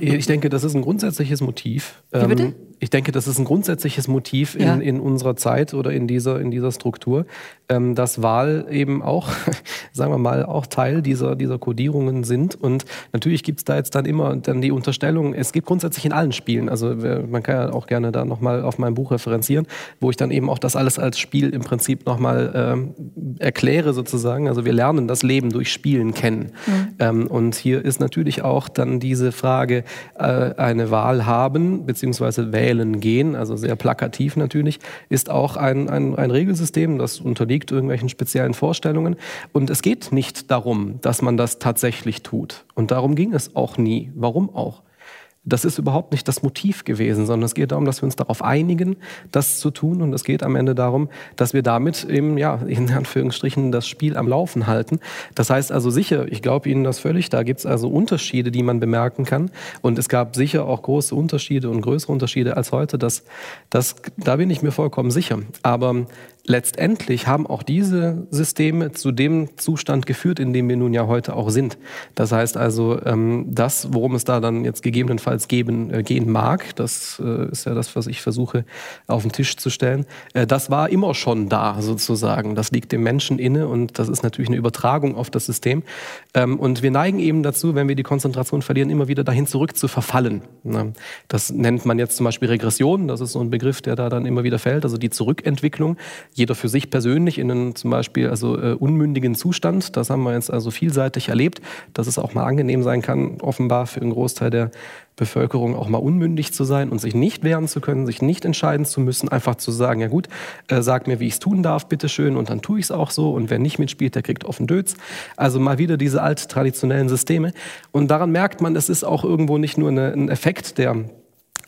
Ich denke, das ist ein grundsätzliches Motiv. Wie bitte? Ich denke, das ist ein grundsätzliches Motiv in, ja. in unserer Zeit oder in dieser, in dieser Struktur, ähm, dass Wahl eben auch, sagen wir mal, auch Teil dieser, dieser Codierungen sind. Und natürlich gibt es da jetzt dann immer dann die Unterstellung, es gibt grundsätzlich in allen Spielen, also man kann ja auch gerne da nochmal auf mein Buch referenzieren, wo ich dann eben auch das alles als Spiel im Prinzip nochmal ähm, erkläre sozusagen. Also wir lernen das Leben durch Spielen kennen. Mhm. Ähm, und hier ist natürlich auch dann diese Frage, äh, eine Wahl haben, beziehungsweise wählen, wählen gehen, also sehr plakativ natürlich, ist auch ein, ein, ein Regelsystem, das unterliegt irgendwelchen speziellen Vorstellungen. Und es geht nicht darum, dass man das tatsächlich tut. Und darum ging es auch nie. Warum auch? Das ist überhaupt nicht das Motiv gewesen, sondern es geht darum, dass wir uns darauf einigen, das zu tun. Und es geht am Ende darum, dass wir damit eben, ja, in Anführungsstrichen das Spiel am Laufen halten. Das heißt also sicher, ich glaube Ihnen das völlig, da gibt es also Unterschiede, die man bemerken kann. Und es gab sicher auch große Unterschiede und größere Unterschiede als heute. Das, das, da bin ich mir vollkommen sicher. Aber letztendlich haben auch diese Systeme zu dem Zustand geführt, in dem wir nun ja heute auch sind. Das heißt also, ähm, das, worum es da dann jetzt gegebenenfalls geben, äh, gehen mag, das äh, ist ja das, was ich versuche auf den Tisch zu stellen, äh, das war immer schon da sozusagen. Das liegt dem Menschen inne und das ist natürlich eine Übertragung auf das System. Ähm, und wir neigen eben dazu, wenn wir die Konzentration verlieren, immer wieder dahin zurück zu verfallen. Ne? Das nennt man jetzt zum Beispiel Regression, das ist so ein Begriff, der da dann immer wieder fällt, also die Zurückentwicklung jeder für sich persönlich in einen zum Beispiel also äh, unmündigen Zustand. Das haben wir jetzt also vielseitig erlebt, dass es auch mal angenehm sein kann, offenbar für einen Großteil der Bevölkerung auch mal unmündig zu sein und sich nicht wehren zu können, sich nicht entscheiden zu müssen, einfach zu sagen, ja gut, äh, sag mir, wie ich es tun darf, bitteschön, und dann tue ich es auch so. Und wer nicht mitspielt, der kriegt offen Dötz. Also mal wieder diese alt traditionellen Systeme. Und daran merkt man, es ist auch irgendwo nicht nur eine, ein Effekt der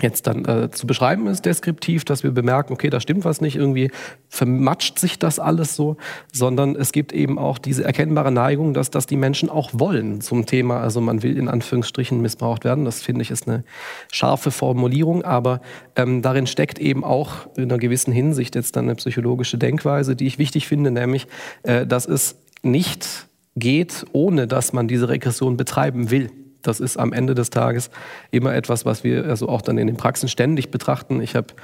jetzt dann äh, zu beschreiben ist, deskriptiv, dass wir bemerken, okay, da stimmt was nicht, irgendwie vermatscht sich das alles so, sondern es gibt eben auch diese erkennbare Neigung, dass das die Menschen auch wollen zum Thema, also man will in Anführungsstrichen missbraucht werden. Das finde ich ist eine scharfe Formulierung, aber ähm, darin steckt eben auch in einer gewissen Hinsicht jetzt dann eine psychologische Denkweise, die ich wichtig finde, nämlich, äh, dass es nicht geht, ohne dass man diese Regression betreiben will das ist am Ende des Tages immer etwas, was wir also auch dann in den Praxen ständig betrachten. Ich habe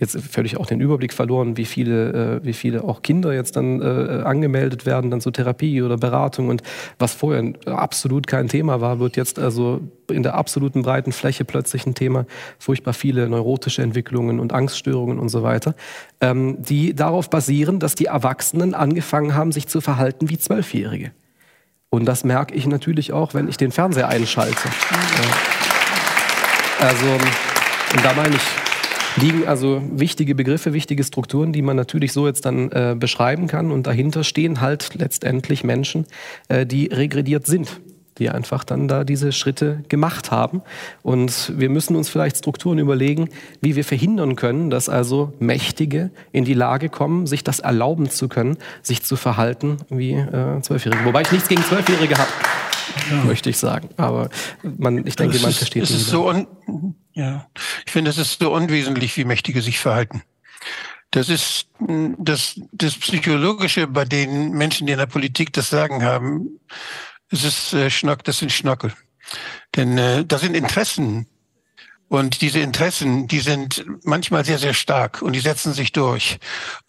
jetzt völlig auch den Überblick verloren, wie viele, äh, wie viele auch Kinder jetzt dann äh, angemeldet werden, dann zur Therapie oder Beratung. Und was vorher absolut kein Thema war, wird jetzt also in der absoluten breiten Fläche plötzlich ein Thema. Furchtbar viele neurotische Entwicklungen und Angststörungen und so weiter, ähm, die darauf basieren, dass die Erwachsenen angefangen haben, sich zu verhalten wie Zwölfjährige. Und das merke ich natürlich auch, wenn ich den Fernseher einschalte. Also, und da meine ich, liegen also wichtige Begriffe, wichtige Strukturen, die man natürlich so jetzt dann äh, beschreiben kann. Und dahinter stehen halt letztendlich Menschen, äh, die regrediert sind die einfach dann da diese Schritte gemacht haben. Und wir müssen uns vielleicht Strukturen überlegen, wie wir verhindern können, dass also Mächtige in die Lage kommen, sich das erlauben zu können, sich zu verhalten wie äh, Zwölfjährige. Wobei ich nichts gegen Zwölfjährige habe. Ja. möchte ich sagen. Aber man, ich denke, man versteht es. Ist so un, ja. Ich finde, es ist so unwesentlich, wie Mächtige sich verhalten. Das ist das, das Psychologische bei den Menschen, die in der Politik das Sagen haben. Es ist äh, Schnock, das sind Schnockel. Denn äh, das sind Interessen. Und diese Interessen, die sind manchmal sehr, sehr stark und die setzen sich durch.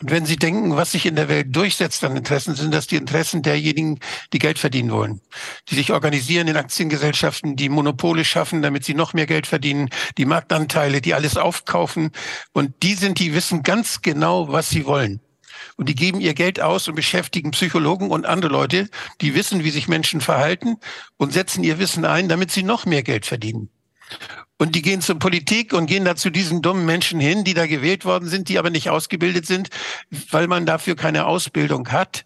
Und wenn Sie denken, was sich in der Welt durchsetzt an Interessen, sind das die Interessen derjenigen, die Geld verdienen wollen, die sich organisieren in Aktiengesellschaften, die Monopole schaffen, damit sie noch mehr Geld verdienen, die Marktanteile, die alles aufkaufen. Und die sind, die wissen ganz genau, was sie wollen. Und die geben ihr Geld aus und beschäftigen Psychologen und andere Leute, die wissen, wie sich Menschen verhalten und setzen ihr Wissen ein, damit sie noch mehr Geld verdienen. Und die gehen zur Politik und gehen da zu diesen dummen Menschen hin, die da gewählt worden sind, die aber nicht ausgebildet sind, weil man dafür keine Ausbildung hat.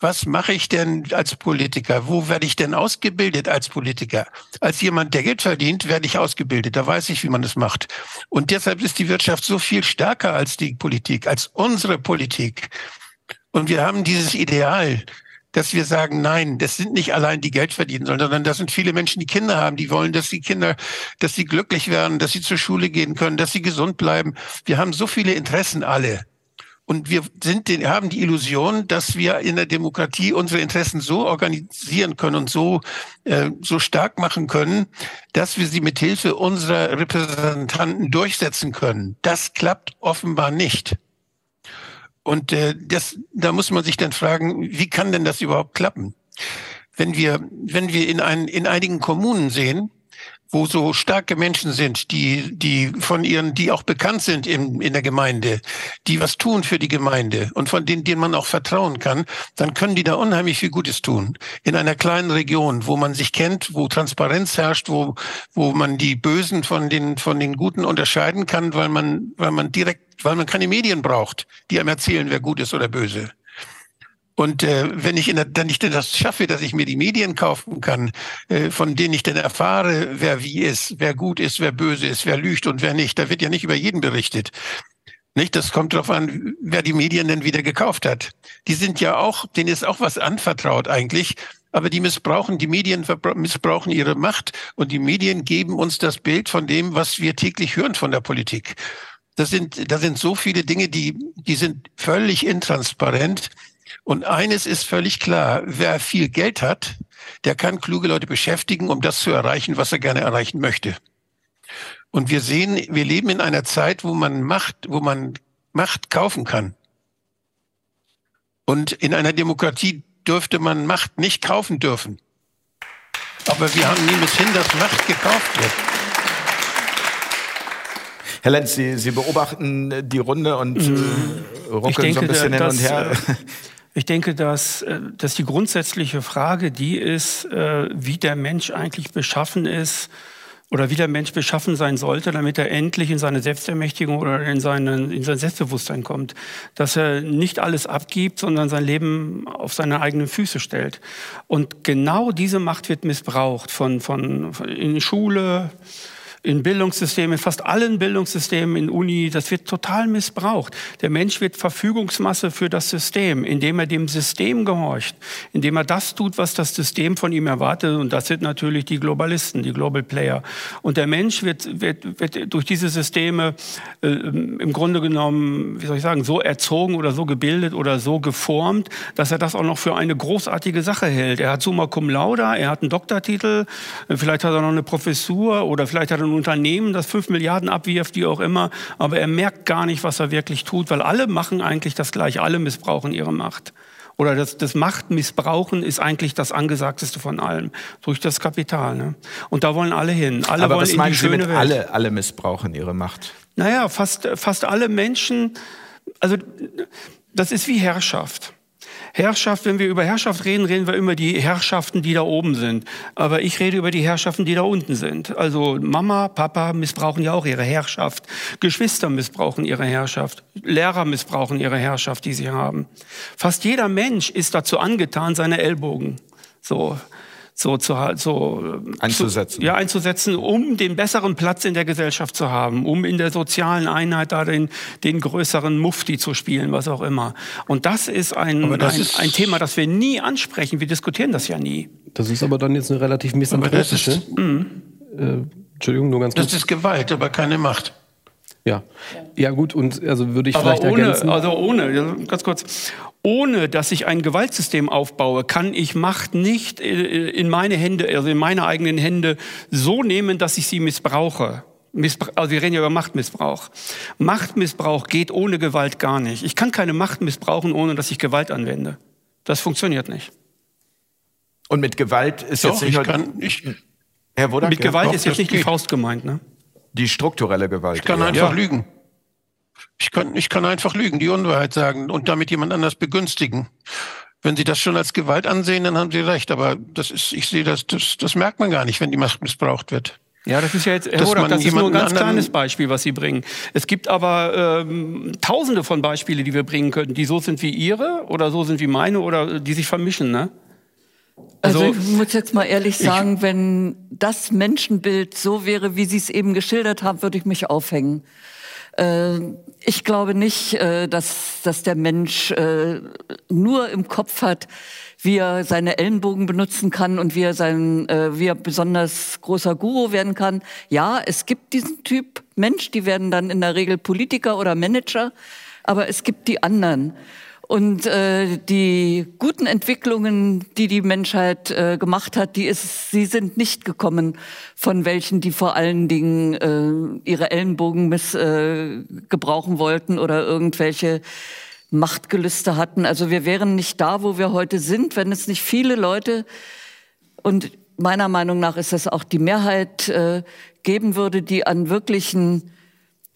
Was mache ich denn als Politiker? Wo werde ich denn ausgebildet als Politiker? Als jemand, der Geld verdient, werde ich ausgebildet. Da weiß ich, wie man das macht. Und deshalb ist die Wirtschaft so viel stärker als die Politik, als unsere Politik. Und wir haben dieses Ideal, dass wir sagen, nein, das sind nicht allein die Geld verdienen, sondern das sind viele Menschen, die Kinder haben, die wollen, dass die Kinder, dass sie glücklich werden, dass sie zur Schule gehen können, dass sie gesund bleiben. Wir haben so viele Interessen alle. Und wir sind, haben die Illusion, dass wir in der Demokratie unsere Interessen so organisieren können und so, äh, so stark machen können, dass wir sie mit Hilfe unserer Repräsentanten durchsetzen können. Das klappt offenbar nicht. Und äh, das, da muss man sich dann fragen, wie kann denn das überhaupt klappen? Wenn wir, wenn wir in, ein, in einigen Kommunen sehen, wo so starke Menschen sind, die, die von ihren, die auch bekannt sind in, in der Gemeinde, die was tun für die Gemeinde und von denen, denen man auch vertrauen kann, dann können die da unheimlich viel Gutes tun. In einer kleinen Region, wo man sich kennt, wo Transparenz herrscht, wo, wo man die Bösen von den, von den Guten unterscheiden kann, weil man, weil man direkt, weil man keine Medien braucht, die einem erzählen, wer gut ist oder böse. Und äh, wenn ich in der, dann nicht das schaffe, dass ich mir die Medien kaufen kann, äh, von denen ich dann erfahre, wer wie ist, wer gut ist, wer böse ist, wer lügt und wer nicht, da wird ja nicht über jeden berichtet. Nicht? Das kommt darauf an, wer die Medien denn wieder gekauft hat. Die sind ja auch, denen ist auch was anvertraut eigentlich, aber die missbrauchen, die Medien missbrauchen ihre Macht und die Medien geben uns das Bild von dem, was wir täglich hören von der Politik. Das sind, da sind so viele Dinge, die, die sind völlig intransparent. Und eines ist völlig klar, wer viel Geld hat, der kann kluge Leute beschäftigen, um das zu erreichen, was er gerne erreichen möchte. Und wir sehen, wir leben in einer Zeit, wo man Macht, wo man Macht kaufen kann. Und in einer Demokratie dürfte man Macht nicht kaufen dürfen. Aber wir haben niemals hin, dass Macht gekauft wird. Herr Lenz, Sie, Sie beobachten die Runde und äh, ruckeln denke, so ein bisschen hin und her. Äh, ich denke, dass, äh, dass die grundsätzliche Frage die ist, äh, wie der Mensch eigentlich beschaffen ist oder wie der Mensch beschaffen sein sollte, damit er endlich in seine Selbstermächtigung oder in, seinen, in sein Selbstbewusstsein kommt. Dass er nicht alles abgibt, sondern sein Leben auf seine eigenen Füße stellt. Und genau diese Macht wird missbraucht von, von, von in Schule, in Bildungssystemen, in fast allen Bildungssystemen, in Uni, das wird total missbraucht. Der Mensch wird Verfügungsmasse für das System, indem er dem System gehorcht, indem er das tut, was das System von ihm erwartet. Und das sind natürlich die Globalisten, die Global Player. Und der Mensch wird, wird, wird durch diese Systeme äh, im Grunde genommen, wie soll ich sagen, so erzogen oder so gebildet oder so geformt, dass er das auch noch für eine großartige Sache hält. Er hat Summa Cum Laude, er hat einen Doktortitel, vielleicht hat er noch eine Professur oder vielleicht hat er ein Unternehmen, das fünf Milliarden abwirft, wie auch immer, aber er merkt gar nicht, was er wirklich tut, weil alle machen eigentlich das Gleiche, alle missbrauchen ihre Macht. Oder das, das Machtmissbrauchen ist eigentlich das Angesagteste von allem durch das Kapital. Ne? Und da wollen alle hin. Alle aber wollen was in die schöne Sie mit Welt. alle, alle missbrauchen ihre Macht? Naja, fast, fast alle Menschen, also das ist wie Herrschaft. Herrschaft, wenn wir über Herrschaft reden, reden wir immer die Herrschaften, die da oben sind. Aber ich rede über die Herrschaften, die da unten sind. Also Mama, Papa missbrauchen ja auch ihre Herrschaft. Geschwister missbrauchen ihre Herrschaft. Lehrer missbrauchen ihre Herrschaft, die sie haben. Fast jeder Mensch ist dazu angetan, seine Ellbogen so so, zu, so einzusetzen. Zu, ja, einzusetzen, um den besseren Platz in der Gesellschaft zu haben, um in der sozialen Einheit da den, den größeren Mufti zu spielen, was auch immer. Und das ist ein, das ein, ist ein Thema, das wir nie ansprechen. Wir diskutieren das ja nie. Das ist aber dann jetzt eine relativ misanthropische. Mhm. Äh, Entschuldigung, nur ganz kurz. Das ist Gewalt, aber keine Macht. Ja. ja, gut, und also würde ich Aber vielleicht ohne, ergänzen. Also ohne, ganz kurz, ohne dass ich ein Gewaltsystem aufbaue, kann ich Macht nicht äh, in meine Hände, also in meine eigenen Hände so nehmen, dass ich sie missbrauche. Missbrauch, also wir reden ja über Machtmissbrauch. Machtmissbrauch geht ohne Gewalt gar nicht. Ich kann keine Macht missbrauchen, ohne dass ich Gewalt anwende. Das funktioniert nicht. Und mit Gewalt ist Doch, jetzt nicht ich kann, ich, Herr Wodak, Mit Gewalt ja, ist jetzt nicht geht. die Faust gemeint, ne? Die strukturelle Gewalt. Ich kann ja. einfach ja. lügen. Ich kann, ich kann einfach lügen, die Unwahrheit sagen und damit jemand anders begünstigen. Wenn Sie das schon als Gewalt ansehen, dann haben Sie recht. Aber das ist, ich sehe das, das, das merkt man gar nicht, wenn die Macht missbraucht wird. Ja, das ist ja jetzt, Herr Horak, das ist nur ein ganz kleines Beispiel, was Sie bringen. Es gibt aber ähm, tausende von Beispielen, die wir bringen könnten, die so sind wie Ihre oder so sind wie meine oder die sich vermischen, ne? Also, also ich muss jetzt mal ehrlich sagen, ich, wenn das Menschenbild so wäre, wie Sie es eben geschildert haben, würde ich mich aufhängen. Äh, ich glaube nicht, äh, dass, dass der Mensch äh, nur im Kopf hat, wie er seine Ellenbogen benutzen kann und wie er sein, wie er besonders großer Guru werden kann. Ja, es gibt diesen Typ Mensch, die werden dann in der Regel Politiker oder Manager, aber es gibt die anderen. Und äh, die guten Entwicklungen, die die Menschheit äh, gemacht hat, die ist, sie sind nicht gekommen von welchen, die vor allen Dingen äh, ihre Ellenbogen miss, äh, gebrauchen wollten oder irgendwelche Machtgelüste hatten. Also wir wären nicht da, wo wir heute sind, wenn es nicht viele Leute und meiner Meinung nach ist das auch die Mehrheit äh, geben würde, die an wirklichen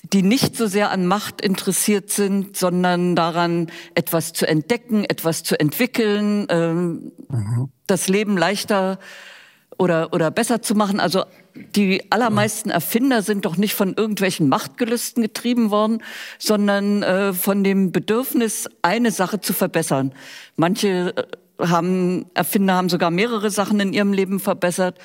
die nicht so sehr an Macht interessiert sind, sondern daran, etwas zu entdecken, etwas zu entwickeln, ähm, mhm. das Leben leichter oder, oder besser zu machen. Also die allermeisten Erfinder sind doch nicht von irgendwelchen Machtgelüsten getrieben worden, sondern äh, von dem Bedürfnis, eine Sache zu verbessern. Manche äh, haben, Erfinder haben sogar mehrere Sachen in ihrem Leben verbessert.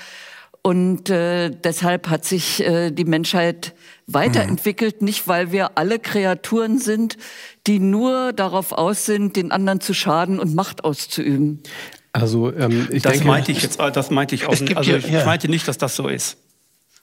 Und äh, deshalb hat sich äh, die Menschheit weiterentwickelt, mhm. nicht weil wir alle Kreaturen sind, die nur darauf aus sind, den anderen zu schaden und Macht auszuüben. Also ähm, ich das denke, meinte ich jetzt, das meinte ich auch. Also ich ja. meinte nicht, dass das so ist.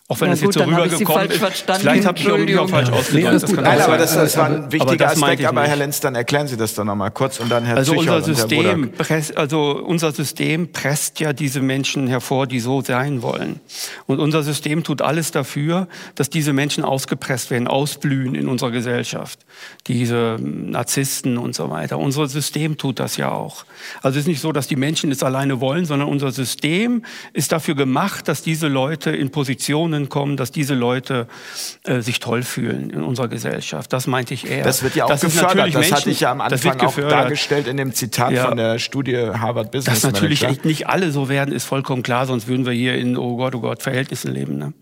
Auch wenn ja, es gut, jetzt so rübergekommen ist. Vielleicht habe ich mich auch falsch ausgedrückt. Nee, Nein, aber das, das, war ein wichtiger Aspekt. Aber Herr Lenz, dann erklären Sie das doch nochmal kurz und dann Herr also unser System, presst, also unser System presst ja diese Menschen hervor, die so sein wollen. Und unser System tut alles dafür, dass diese Menschen ausgepresst werden, ausblühen in unserer Gesellschaft. Diese Narzissten und so weiter. Unser System tut das ja auch. Also es ist nicht so, dass die Menschen es alleine wollen, sondern unser System ist dafür gemacht, dass diese Leute in Positionen kommen, dass diese Leute äh, sich toll fühlen in unserer Gesellschaft. Das meinte ich eher. Das wird ja auch das gefördert. Das Menschen, hatte ich ja am Anfang auch dargestellt in dem Zitat ja. von der Studie Harvard Business Dass natürlich Manager. nicht alle so werden, ist vollkommen klar, sonst würden wir hier in, oh Gott, oh Gott, Verhältnissen leben. Ne?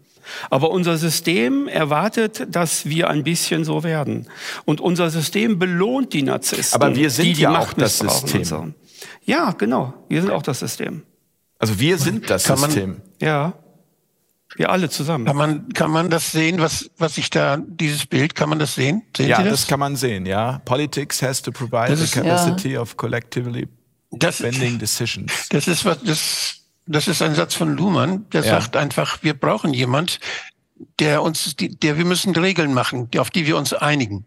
Aber unser System erwartet, dass wir ein bisschen so werden. Und unser System belohnt die Narzissten. Aber wir sind die, die ja Macht auch das System. So. Ja, genau. Wir sind auch das System. Also wir sind das Kann System. Man, ja. Wir alle zusammen. Kann man, kann man das sehen, was, was ich da, dieses Bild, kann man das sehen? Sehen ja, Sie das? das kann man sehen, ja. Politics has to provide the capacity ja. of collectively das, bending decisions. Das ist was, das, das ist ein Satz von Luhmann, der ja. sagt einfach, wir brauchen jemand, der uns, der, wir müssen Regeln machen, auf die wir uns einigen.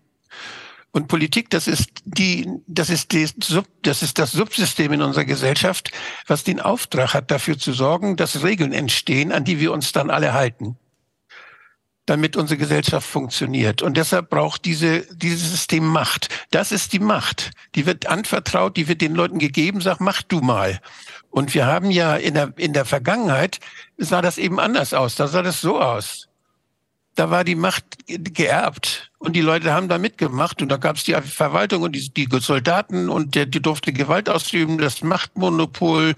Und Politik, das ist die, das ist die, das ist das Subsystem in unserer Gesellschaft, was den Auftrag hat, dafür zu sorgen, dass Regeln entstehen, an die wir uns dann alle halten, damit unsere Gesellschaft funktioniert. Und deshalb braucht diese, dieses System Macht. Das ist die Macht. Die wird anvertraut, die wird den Leuten gegeben, sag, mach du mal. Und wir haben ja in der, in der Vergangenheit sah das eben anders aus. Da sah das so aus. Da war die Macht geerbt. Und die Leute haben da mitgemacht und da gab es die Verwaltung und die, die Soldaten und der, die durfte Gewalt ausüben, das Machtmonopol.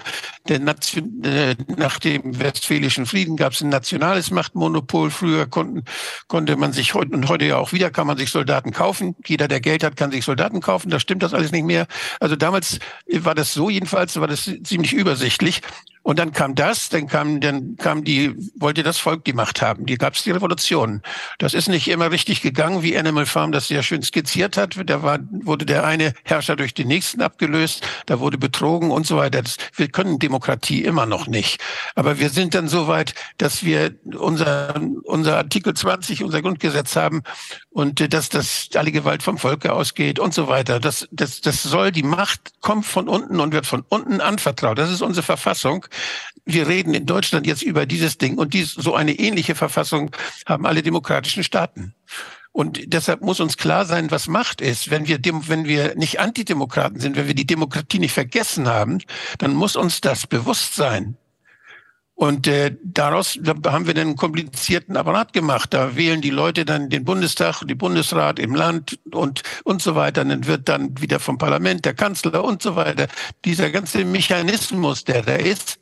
Der Nation, äh, nach dem Westfälischen Frieden gab es ein nationales Machtmonopol. Früher konnten, konnte man sich heute und heute ja auch wieder kann man sich Soldaten kaufen. Jeder, der Geld hat, kann sich Soldaten kaufen. Da stimmt das alles nicht mehr. Also damals war das so jedenfalls, war das ziemlich übersichtlich. Und dann kam das, dann kam, dann kam die, wollte das Volk die Macht haben. Die gab es die Revolution. Das ist nicht immer richtig gegangen, wie Animal Farm das sehr schön skizziert hat. Da war, wurde der eine Herrscher durch den nächsten abgelöst, da wurde betrogen und so weiter. Das, wir können Demokratie immer noch nicht. Aber wir sind dann so weit, dass wir unser, unser Artikel 20, unser Grundgesetz haben und äh, dass das alle Gewalt vom Volke ausgeht und so weiter. Das, das, das soll, die Macht kommt von unten und wird von unten anvertraut. Das ist unsere Verfassung. Wir reden in Deutschland jetzt über dieses Ding und dies, so eine ähnliche Verfassung haben alle demokratischen Staaten. Und deshalb muss uns klar sein, was Macht ist. Wenn wir, wenn wir nicht Antidemokraten sind, wenn wir die Demokratie nicht vergessen haben, dann muss uns das bewusst sein. Und äh, daraus da haben wir einen komplizierten Apparat gemacht. Da wählen die Leute dann den Bundestag, die Bundesrat im Land und und so weiter. dann wird dann wieder vom Parlament der Kanzler und so weiter. Dieser ganze Mechanismus, der da ist,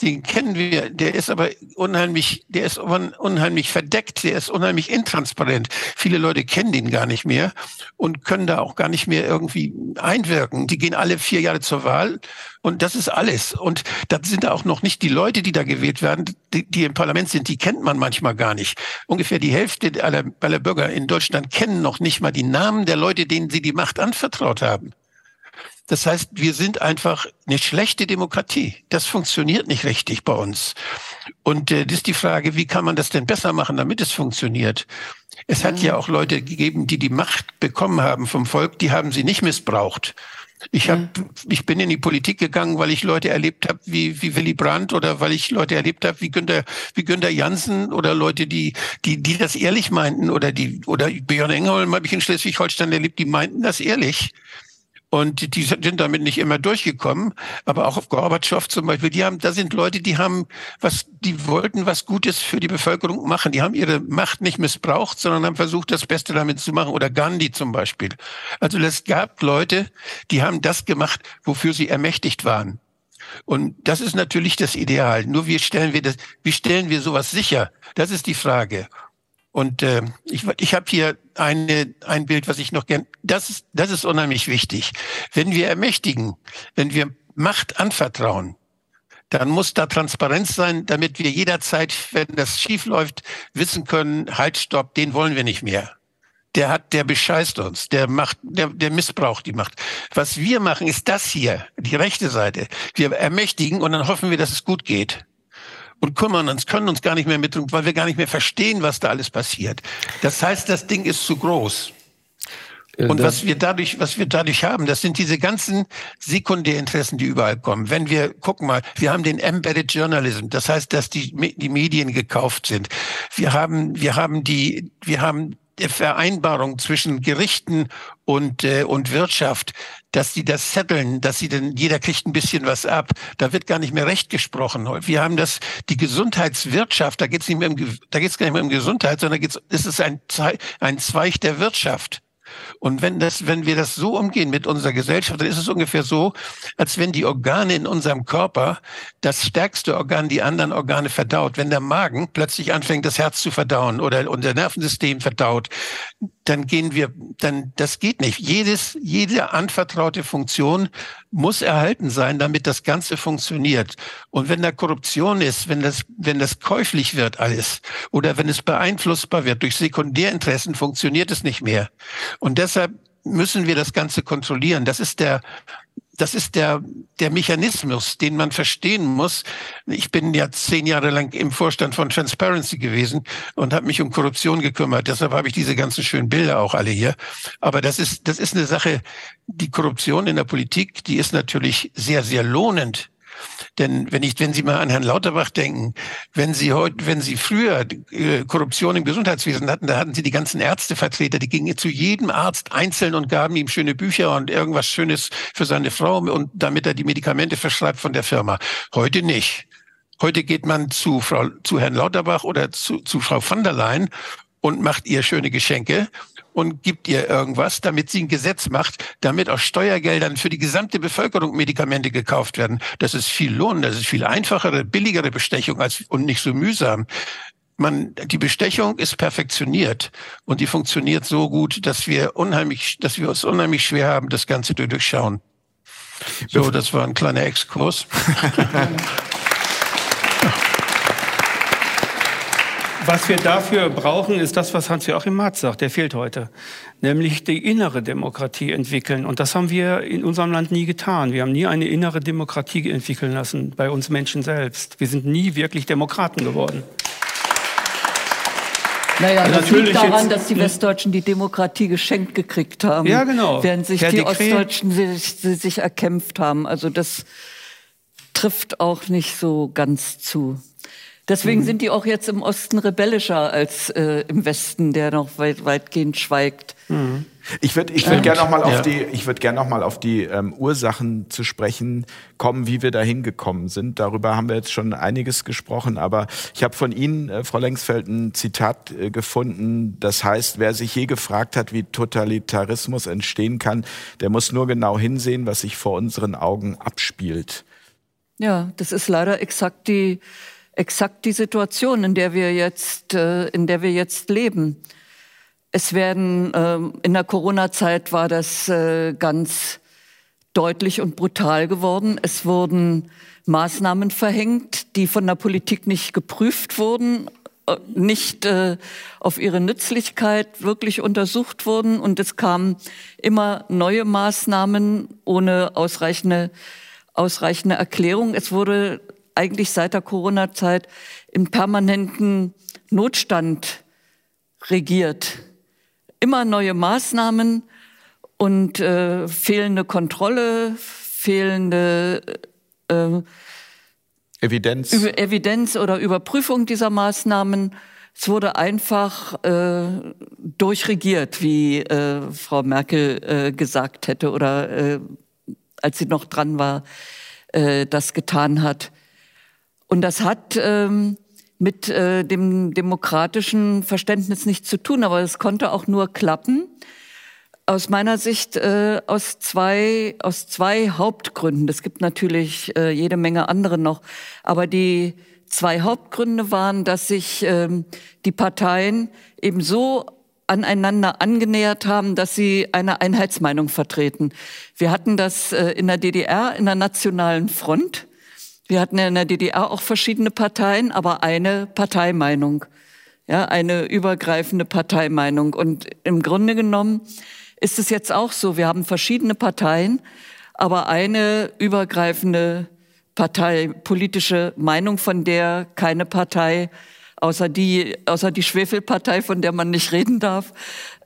den kennen wir, der ist aber unheimlich, der ist unheimlich verdeckt, der ist unheimlich intransparent. Viele Leute kennen den gar nicht mehr und können da auch gar nicht mehr irgendwie einwirken. Die gehen alle vier Jahre zur Wahl und das ist alles. Und da sind da auch noch nicht die Leute, die da gewählt werden, die, die im Parlament sind, die kennt man manchmal gar nicht. Ungefähr die Hälfte aller, aller Bürger in Deutschland kennen noch nicht mal die Namen der Leute, denen sie die Macht anvertraut haben. Das heißt, wir sind einfach eine schlechte Demokratie. Das funktioniert nicht richtig bei uns. Und äh, das ist die Frage, wie kann man das denn besser machen, damit es funktioniert? Es hat ja auch Leute gegeben, die die Macht bekommen haben vom Volk, die haben sie nicht missbraucht. Ich hab, ich bin in die Politik gegangen, weil ich Leute erlebt habe wie, wie Willy Brandt oder weil ich Leute erlebt habe wie Günter, wie Günter Jansen oder Leute, die, die, die das ehrlich meinten oder die, oder Björn Engholm habe ich in Schleswig-Holstein erlebt, die meinten das ehrlich. Und die sind damit nicht immer durchgekommen. Aber auch auf Gorbatschow zum Beispiel, die haben, da sind Leute, die haben was, die wollten was Gutes für die Bevölkerung machen. Die haben ihre Macht nicht missbraucht, sondern haben versucht, das Beste damit zu machen. Oder Gandhi zum Beispiel. Also es gab Leute, die haben das gemacht, wofür sie ermächtigt waren. Und das ist natürlich das Ideal. Nur wie stellen wir das, wie stellen wir sowas sicher? Das ist die Frage. Und äh, ich, ich habe hier eine, ein Bild, was ich noch gern. Das ist, das ist unheimlich wichtig. Wenn wir ermächtigen, wenn wir Macht anvertrauen, dann muss da Transparenz sein, damit wir jederzeit, wenn das schief läuft, wissen können, halt, stopp, den wollen wir nicht mehr. Der hat, der bescheißt uns, der macht, der, der missbraucht die Macht. Was wir machen, ist das hier, die rechte Seite. Wir ermächtigen und dann hoffen wir, dass es gut geht und kümmern uns, können uns gar nicht mehr mit, weil wir gar nicht mehr verstehen, was da alles passiert. Das heißt, das Ding ist zu groß. Äh, und was wir dadurch, was wir dadurch haben, das sind diese ganzen Sekundärinteressen, die überall kommen. Wenn wir gucken mal, wir haben den Embedded Journalism, das heißt, dass die, die Medien gekauft sind. Wir haben, wir haben die, wir haben Vereinbarung zwischen Gerichten und, äh, und Wirtschaft, dass sie das setteln, dass sie denn, jeder kriegt ein bisschen was ab. Da wird gar nicht mehr Recht gesprochen. Wir haben das, die Gesundheitswirtschaft, da geht es nicht mehr um, da geht es gar nicht mehr um Gesundheit, sondern geht's, es ist ein, ein Zweig der Wirtschaft. Und wenn das, wenn wir das so umgehen mit unserer Gesellschaft, dann ist es ungefähr so, als wenn die Organe in unserem Körper das stärkste Organ die anderen Organe verdaut. Wenn der Magen plötzlich anfängt, das Herz zu verdauen oder unser Nervensystem verdaut, dann gehen wir, dann, das geht nicht. Jedes, jede anvertraute Funktion muss erhalten sein, damit das Ganze funktioniert. Und wenn da Korruption ist, wenn das, wenn das käuflich wird alles oder wenn es beeinflussbar wird durch Sekundärinteressen, funktioniert es nicht mehr. Und deshalb müssen wir das Ganze kontrollieren. Das ist der, das ist der, der Mechanismus, den man verstehen muss. Ich bin ja zehn Jahre lang im Vorstand von Transparency gewesen und habe mich um Korruption gekümmert. Deshalb habe ich diese ganzen schönen Bilder auch alle hier. Aber das ist, das ist eine Sache, die Korruption in der Politik, die ist natürlich sehr, sehr lohnend denn wenn ich, wenn Sie mal an Herrn Lauterbach denken, wenn Sie heute, wenn Sie früher äh, Korruption im Gesundheitswesen hatten, da hatten Sie die ganzen Ärztevertreter, die gingen zu jedem Arzt einzeln und gaben ihm schöne Bücher und irgendwas Schönes für seine Frau und damit er die Medikamente verschreibt von der Firma. Heute nicht. Heute geht man zu Frau, zu Herrn Lauterbach oder zu, zu Frau van der Leyen und macht ihr schöne Geschenke und gibt ihr irgendwas, damit sie ein Gesetz macht, damit aus Steuergeldern für die gesamte Bevölkerung Medikamente gekauft werden. Das ist viel Lohn, das ist viel einfachere, billigere Bestechung als, und nicht so mühsam. Man, die Bestechung ist perfektioniert und die funktioniert so gut, dass wir unheimlich, dass wir uns unheimlich schwer haben, das Ganze zu durchschauen. So, das war ein kleiner Exkurs. Was wir dafür brauchen, ist das, was Hans-Joachim Marz sagt, der fehlt heute, nämlich die innere Demokratie entwickeln. Und das haben wir in unserem Land nie getan. Wir haben nie eine innere Demokratie entwickeln lassen bei uns Menschen selbst. Wir sind nie wirklich Demokraten geworden. Naja, das Natürlich liegt daran, dass die Westdeutschen die Demokratie geschenkt gekriegt haben. Ja, genau. Während sich per die Dekret. Ostdeutschen sich, sich erkämpft haben. Also das trifft auch nicht so ganz zu. Deswegen mhm. sind die auch jetzt im Osten rebellischer als äh, im Westen, der noch weit, weitgehend schweigt. Mhm. Ich würde ich würd gerne noch mal auf ja. die ich würde gerne noch mal auf die ähm, Ursachen zu sprechen kommen, wie wir da hingekommen sind. Darüber haben wir jetzt schon einiges gesprochen, aber ich habe von Ihnen, äh, Frau Lengsfeld, ein Zitat äh, gefunden. Das heißt, wer sich je gefragt hat, wie Totalitarismus entstehen kann, der muss nur genau hinsehen, was sich vor unseren Augen abspielt. Ja, das ist leider exakt die exakt die Situation, in der wir jetzt äh, in der wir jetzt leben. Es werden, ähm, in der Corona-Zeit war das äh, ganz deutlich und brutal geworden. Es wurden Maßnahmen verhängt, die von der Politik nicht geprüft wurden, äh, nicht äh, auf ihre Nützlichkeit wirklich untersucht wurden. Und es kamen immer neue Maßnahmen ohne ausreichende, ausreichende Erklärung. Es wurde eigentlich seit der Corona-Zeit im permanenten Notstand regiert immer neue Maßnahmen und äh, fehlende Kontrolle, fehlende äh, Evidenz. Evidenz oder Überprüfung dieser Maßnahmen. Es wurde einfach äh, durchregiert, wie äh, Frau Merkel äh, gesagt hätte oder äh, als sie noch dran war, äh, das getan hat. Und das hat ähm, mit äh, dem demokratischen Verständnis nichts zu tun, aber es konnte auch nur klappen. Aus meiner Sicht äh, aus zwei aus zwei Hauptgründen. Es gibt natürlich äh, jede Menge andere noch, aber die zwei Hauptgründe waren, dass sich ähm, die Parteien eben so aneinander angenähert haben, dass sie eine Einheitsmeinung vertreten. Wir hatten das äh, in der DDR in der Nationalen Front wir hatten ja in der DDR auch verschiedene Parteien, aber eine Parteimeinung. Ja, eine übergreifende Parteimeinung. Und im Grunde genommen ist es jetzt auch so. Wir haben verschiedene Parteien, aber eine übergreifende Partei, politische Meinung, von der keine Partei außer die, außer die Schwefelpartei, von der man nicht reden darf,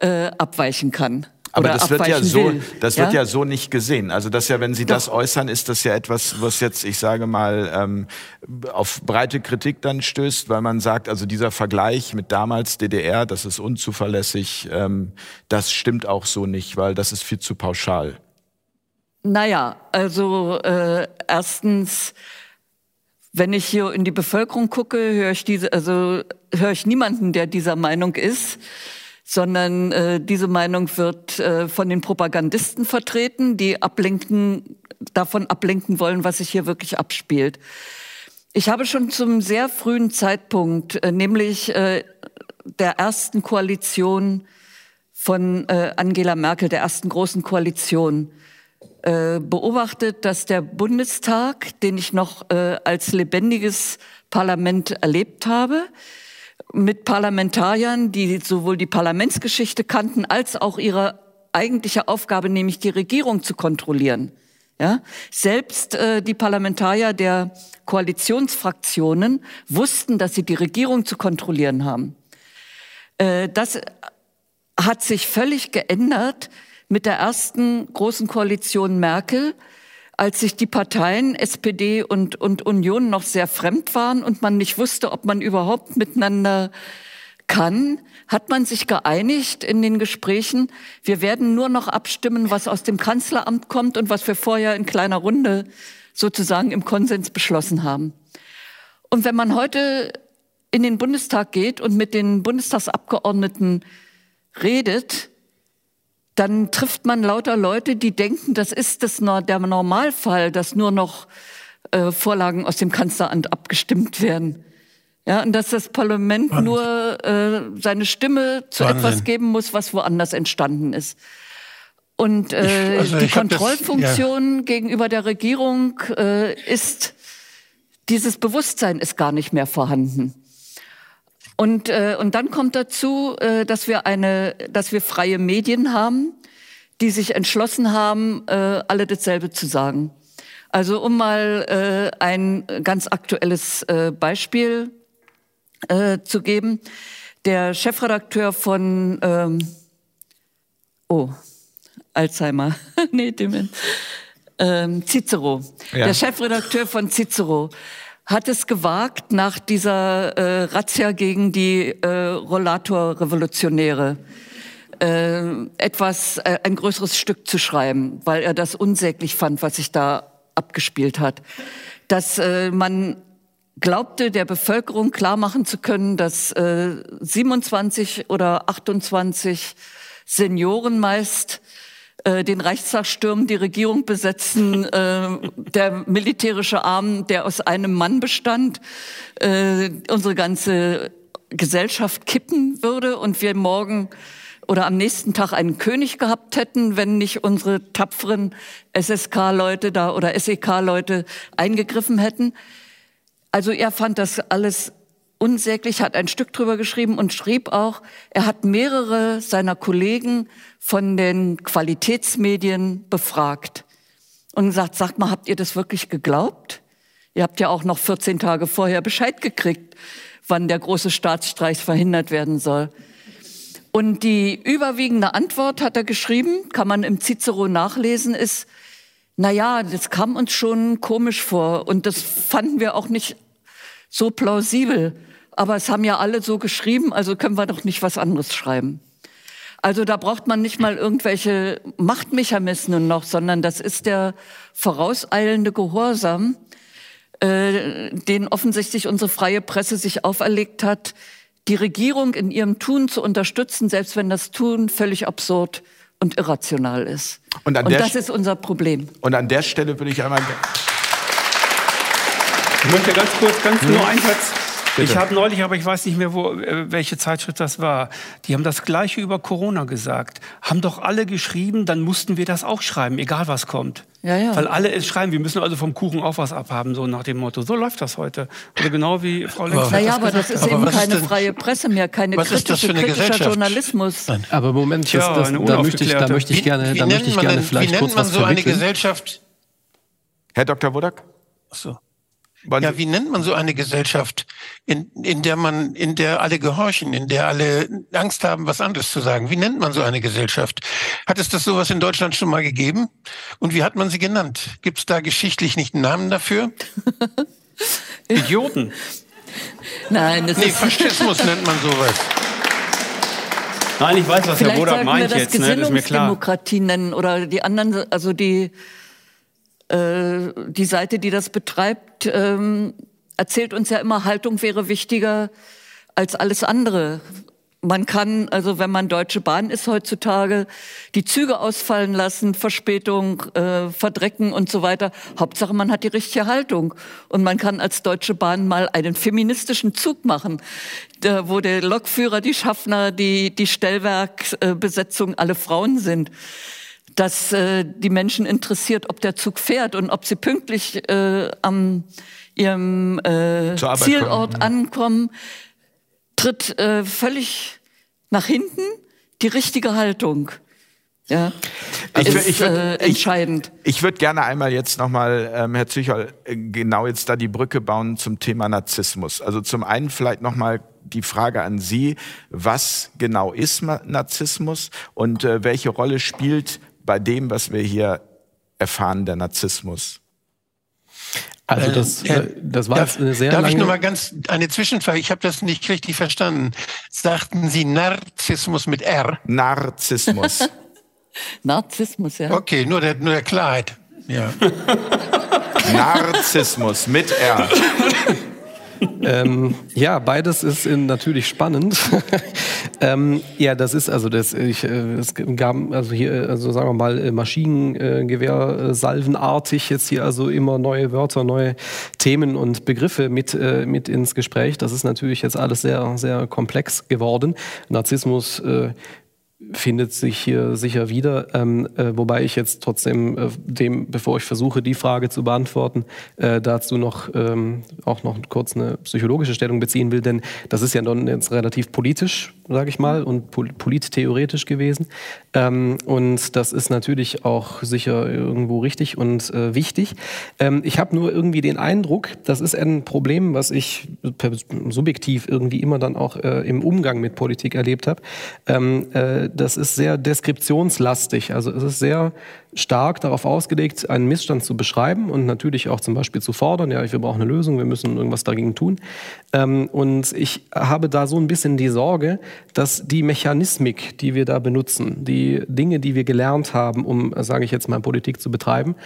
äh, abweichen kann. Aber das wird ja so, will. das ja? wird ja so nicht gesehen. Also das ja, wenn Sie Doch. das äußern, ist das ja etwas, was jetzt, ich sage mal, ähm, auf breite Kritik dann stößt, weil man sagt, also dieser Vergleich mit damals DDR, das ist unzuverlässig, ähm, das stimmt auch so nicht, weil das ist viel zu pauschal. Naja, also äh, erstens, wenn ich hier in die Bevölkerung gucke, höre ich diese, also höre ich niemanden, der dieser Meinung ist sondern äh, diese Meinung wird äh, von den Propagandisten vertreten, die ablenken, davon ablenken wollen, was sich hier wirklich abspielt. Ich habe schon zum sehr frühen Zeitpunkt, äh, nämlich äh, der ersten Koalition von äh, Angela Merkel, der ersten großen Koalition, äh, beobachtet, dass der Bundestag, den ich noch äh, als lebendiges Parlament erlebt habe, mit Parlamentariern, die sowohl die Parlamentsgeschichte kannten als auch ihre eigentliche Aufgabe, nämlich die Regierung zu kontrollieren. Ja? Selbst äh, die Parlamentarier der Koalitionsfraktionen wussten, dass sie die Regierung zu kontrollieren haben. Äh, das hat sich völlig geändert mit der ersten großen Koalition Merkel, als sich die Parteien SPD und, und Union noch sehr fremd waren und man nicht wusste, ob man überhaupt miteinander kann, hat man sich geeinigt in den Gesprächen, wir werden nur noch abstimmen, was aus dem Kanzleramt kommt und was wir vorher in kleiner Runde sozusagen im Konsens beschlossen haben. Und wenn man heute in den Bundestag geht und mit den Bundestagsabgeordneten redet, dann trifft man lauter Leute, die denken, das ist das, der Normalfall, dass nur noch äh, Vorlagen aus dem Kanzleramt abgestimmt werden. Ja, und dass das Parlament Wahnsinn. nur äh, seine Stimme zu Wahnsinn. etwas geben muss, was woanders entstanden ist. Und äh, ich, also die Kontrollfunktion das, ja. gegenüber der Regierung äh, ist, dieses Bewusstsein ist gar nicht mehr vorhanden. Und, äh, und dann kommt dazu, äh, dass wir eine, dass wir freie Medien haben, die sich entschlossen haben, äh, alle dasselbe zu sagen. Also um mal äh, ein ganz aktuelles äh, Beispiel äh, zu geben. Der Chefredakteur von ähm, Oh, Alzheimer. nee, Demenz. ähm, Cicero, ja. der Chefredakteur von Cicero, hat es gewagt, nach dieser äh, Razzia gegen die äh, Rollator-Revolutionäre äh, etwas, äh, ein größeres Stück zu schreiben, weil er das unsäglich fand, was sich da abgespielt hat. Dass äh, man glaubte, der Bevölkerung klar machen zu können, dass äh, 27 oder 28 Senioren meist äh, den Reichstag stürmen, die Regierung besetzen, äh, der militärische Arm, der aus einem Mann bestand, äh, unsere ganze Gesellschaft kippen würde und wir morgen oder am nächsten Tag einen König gehabt hätten, wenn nicht unsere tapferen SSK-Leute da oder SEK-Leute eingegriffen hätten. Also er fand das alles unsäglich, hat ein Stück drüber geschrieben und schrieb auch, er hat mehrere seiner Kollegen von den Qualitätsmedien befragt und gesagt, sagt mal, habt ihr das wirklich geglaubt? Ihr habt ja auch noch 14 Tage vorher Bescheid gekriegt, wann der große Staatsstreich verhindert werden soll. Und die überwiegende Antwort hat er geschrieben, kann man im Cicero nachlesen, ist, na ja, das kam uns schon komisch vor und das fanden wir auch nicht so plausibel aber es haben ja alle so geschrieben, also können wir doch nicht was anderes schreiben. Also da braucht man nicht mal irgendwelche Machtmechanismen noch, sondern das ist der vorauseilende Gehorsam, äh, den offensichtlich unsere freie Presse sich auferlegt hat, die Regierung in ihrem Tun zu unterstützen, selbst wenn das Tun völlig absurd und irrational ist. Und, und das ist unser Problem. Und an der Stelle würde ich einmal... Ich möchte ganz kurz, ganz nur ein Satz Bitte. Ich habe neulich, aber ich weiß nicht mehr, wo, äh, welche Zeitschrift das war. Die haben das Gleiche über Corona gesagt. Haben doch alle geschrieben, dann mussten wir das auch schreiben, egal was kommt. Ja, ja. Weil alle es schreiben, wir müssen also vom Kuchen auch was abhaben, so nach dem Motto. So läuft das heute. Oder genau wie Frau Lenz Naja, das aber das ist aber eben keine denn, freie Presse mehr, keine kritische, kritischer Journalismus. Nein. Aber Moment, ja, das, das, da, möchte ich, da möchte ich gerne, wie, wie da möchte ich gerne denn, vielleicht kurz was Wie nennt man so eine Gesellschaft? Herr Dr. Wodak? Ach so. Ja, wie nennt man so eine Gesellschaft, in, in der man, in der alle gehorchen, in der alle Angst haben, was anderes zu sagen? Wie nennt man so eine Gesellschaft? Hat es das sowas in Deutschland schon mal gegeben? Und wie hat man sie genannt? Gibt es da geschichtlich nicht einen Namen dafür? Idioten. Nein, das nee, ist Faschismus nennt man sowas. Nein, ich weiß, was Vielleicht Herr Bodak meint wir das jetzt. Ne? Das ist mir klar. Demokratie nennen oder die anderen, also die äh, die Seite, die das betreibt, ähm, erzählt uns ja immer, Haltung wäre wichtiger als alles andere. Man kann, also wenn man Deutsche Bahn ist heutzutage, die Züge ausfallen lassen, Verspätung, äh, verdrecken und so weiter. Hauptsache, man hat die richtige Haltung. Und man kann als Deutsche Bahn mal einen feministischen Zug machen, der, wo der Lokführer, die Schaffner, die, die Stellwerkbesetzung alle Frauen sind dass äh, die Menschen interessiert, ob der Zug fährt und ob sie pünktlich äh, am ihrem äh, Zielort kommen, ankommen, tritt äh, völlig nach hinten die richtige Haltung. Ja, ich, ist ich, äh, entscheidend. Ich, ich würde gerne einmal jetzt nochmal, ähm, Herr Züchel, äh, genau jetzt da die Brücke bauen zum Thema Narzissmus. Also zum einen vielleicht nochmal die Frage an Sie, was genau ist Narzissmus und äh, welche Rolle spielt bei dem, was wir hier erfahren, der Narzissmus? Also das, äh, äh das war darf, eine sehr Darf lange... ich noch mal ganz eine Zwischenfrage? Ich habe das nicht richtig verstanden. Sagten Sie Narzissmus mit R? Narzissmus. Narzissmus, ja. Okay, nur der, nur der Klarheit. Ja. Narzissmus mit R. ähm, ja, beides ist in, natürlich spannend. ähm, ja, das ist also das. Ich, äh, es gab also hier, also sagen wir mal äh, Maschinengewehr salvenartig jetzt hier also immer neue Wörter, neue Themen und Begriffe mit äh, mit ins Gespräch. Das ist natürlich jetzt alles sehr sehr komplex geworden. Narzissmus äh, findet sich hier sicher wieder, ähm, äh, wobei ich jetzt trotzdem äh, dem, bevor ich versuche, die Frage zu beantworten, äh, dazu noch ähm, auch noch kurz eine psychologische Stellung beziehen will, denn das ist ja dann jetzt relativ politisch. sage ich mal, und polittheoretisch gewesen. Ähm, und das ist natürlich auch sicher irgendwo richtig und äh, wichtig. Ähm, ich habe nur irgendwie den Eindruck, das ist ein Problem, was ich subjektiv irgendwie immer dann auch äh, im Umgang mit Politik erlebt habe. Ähm, äh, das ist sehr deskriptionslastig. Also es ist sehr stark darauf ausgelegt, einen Missstand zu beschreiben und natürlich auch zum Beispiel zu fordern, ja, wir brauchen eine Lösung, wir müssen irgendwas dagegen tun. Ähm, und ich habe da so ein bisschen die Sorge, dass die Mechanismik, die wir da benutzen, die Dinge, die wir gelernt haben, um, sage ich jetzt mal, Politik zu betreiben,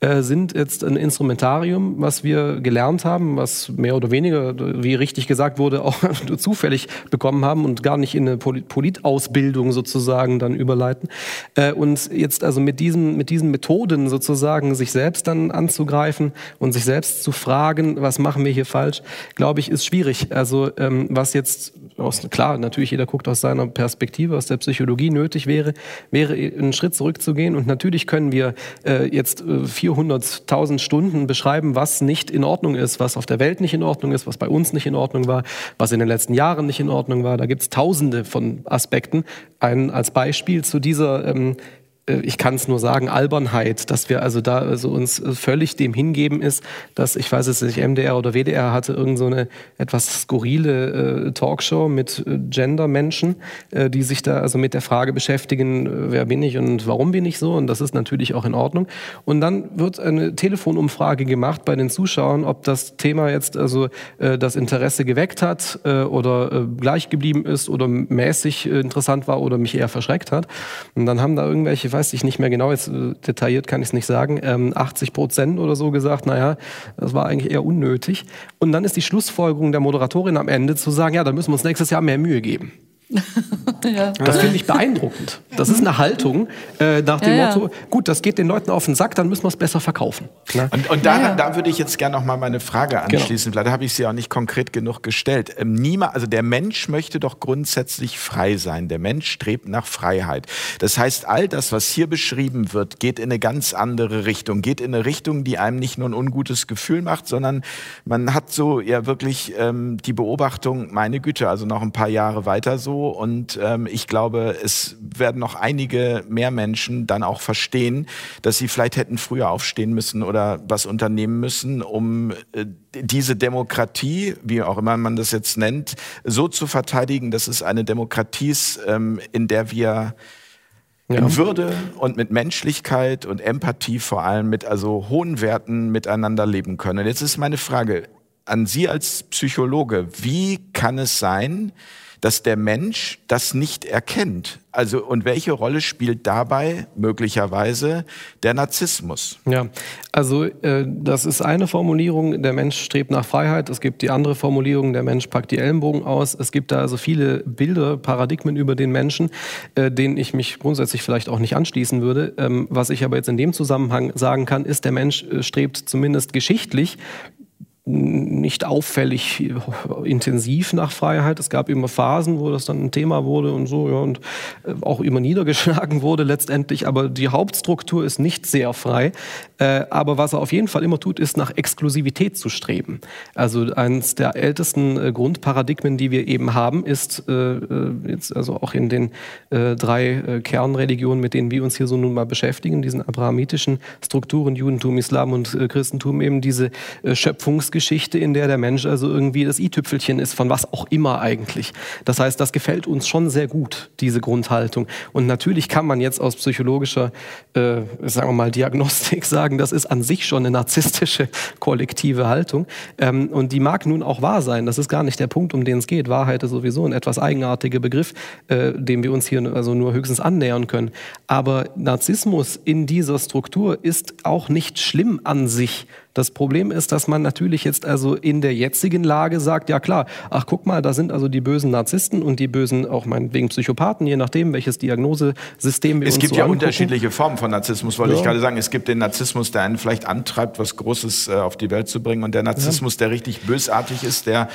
äh, sind jetzt ein Instrumentarium, was wir gelernt haben, was mehr oder weniger, wie richtig gesagt wurde, auch zufällig bekommen haben und gar nicht in eine Politausbildung sozusagen dann überleiten. Äh, und jetzt also mit diesen, mit diesen Methoden sozusagen sich selbst dann anzugreifen und sich selbst zu fragen, was machen wir hier falsch, glaube ich, ist schwierig. Also ähm, was jetzt aus, klar, natürlich jeder guckt aus seiner Perspektive, aus der Psychologie nötig wäre, wäre einen Schritt zurückzugehen und natürlich können wir äh, jetzt äh, 400.000 Stunden beschreiben, was nicht in Ordnung ist, was auf der Welt nicht in Ordnung ist, was bei uns nicht in Ordnung war, was in den letzten Jahren nicht in Ordnung war. Da gibt es tausende von Aspekten. Ein, als Beispiel zu dieser ähm, äh, ich kann es nur sagen, Albernheit, dass wir also da also uns äh, völlig dem hingeben ist, dass ich weiß es nicht, MDR oder WDR hatte irgend so etwas skurrile äh, Talkshow mit äh, Gender-Menschen, äh, die sich da also mit der Frage beschäftigen, äh, wer bin ich und warum bin ich so und das ist natürlich auch in Ordnung. Und dann wird eine Telefonumfrage gemacht bei den Zuschauern, ob das Thema jetzt also das Interesse geweckt hat oder gleich geblieben ist oder mäßig interessant war oder mich eher verschreckt hat. Und dann haben da irgendwelche weiß ich nicht mehr genau, jetzt äh, detailliert kann ich es nicht sagen, ähm, 80 Prozent oder so gesagt, naja, das war eigentlich eher unnötig. Und dann ist die Schlussfolgerung der Moderatorin am Ende zu sagen, ja, dann müssen wir uns nächstes Jahr mehr Mühe geben. Ja. Das finde ich beeindruckend. Das ist eine Haltung äh, nach dem ja, Motto, gut, das geht den Leuten auf den Sack, dann müssen wir es besser verkaufen. Ne? Und, und da, da, würde ich jetzt gerne noch mal meine Frage genau. anschließen. Genau. Vielleicht habe ich sie auch nicht konkret genug gestellt. Ähm, niemand, also der Mensch möchte doch grundsätzlich frei sein. Der Mensch strebt nach Freiheit. Das heißt, all das, was hier beschrieben wird, geht in eine ganz andere Richtung. Geht in eine Richtung, die einem nicht nur ein ungutes Gefühl macht, sondern man hat so ja wirklich ähm, die Beobachtung, meine Güte, also noch ein paar Jahre weiter so und ähm, ich glaube, es werden noch einige mehr Menschen dann auch verstehen, dass sie vielleicht hätten früher aufstehen müssen oder was unternehmen müssen, um äh, diese Demokratie, wie auch immer man das jetzt nennt, so zu verteidigen, dass es eine Demokratie ist, ähm, in der wir ja. in Würde und mit Menschlichkeit und Empathie vor allem mit also hohen Werten miteinander leben können. jetzt ist meine Frage an Sie als Psychologe, wie kann es sein, dass der Mensch das nicht erkennt. Also und welche Rolle spielt dabei möglicherweise der Narzissmus? Ja, also äh, das ist eine Formulierung, der Mensch strebt nach Freiheit. Es gibt die andere Formulierung, der Mensch packt die Ellenbogen aus. Es gibt da also viele Bilder, Paradigmen über den Menschen, äh, denen ich mich grundsätzlich vielleicht auch nicht anschließen würde. Ähm, was ich aber jetzt in dem Zusammenhang sagen kann, ist, der Mensch äh, strebt zumindest geschichtlich nicht auffällig intensiv nach Freiheit. Es gab immer Phasen, wo das dann ein Thema wurde und so, ja, und äh, auch immer niedergeschlagen wurde letztendlich. Aber die Hauptstruktur ist nicht sehr frei. Äh, aber was er auf jeden Fall immer tut, ist nach Exklusivität zu streben. Also eines der ältesten äh, Grundparadigmen, die wir eben haben, ist jetzt also auch in den drei Kernreligionen, mit denen wir uns hier so nun mal beschäftigen, diesen abrahamitischen Strukturen, Judentum, Islam und Christentum, eben diese Schöpfungs Geschichte, in der der Mensch also irgendwie das i-Tüpfelchen ist, von was auch immer eigentlich. Das heißt, das gefällt uns schon sehr gut, diese Grundhaltung. Und natürlich kann man jetzt aus psychologischer, äh, sagen wir mal, Diagnostik sagen, das ist an sich schon eine narzisstische kollektive Haltung. Ähm, und die mag nun auch wahr sein. Das ist gar nicht der Punkt, um den es geht. Wahrheit ist sowieso ein etwas eigenartiger Begriff, äh, dem wir uns hier also nur höchstens annähern können. Aber Narzissmus in dieser Struktur ist auch nicht schlimm an sich, das Problem ist, dass man natürlich jetzt also in der jetzigen Lage sagt, ja klar, ach guck mal, da sind also die bösen Narzissten und die bösen auch meinetwegen Psychopathen, je nachdem, welches Diagnosesystem wir es uns Es gibt so ja angucken. unterschiedliche Formen von Narzissmus, wollte ja. ich gerade sagen. Es gibt den Narzissmus, der einen vielleicht antreibt, was Großes äh, auf die Welt zu bringen und der Narzissmus, ja. der richtig bösartig ist, der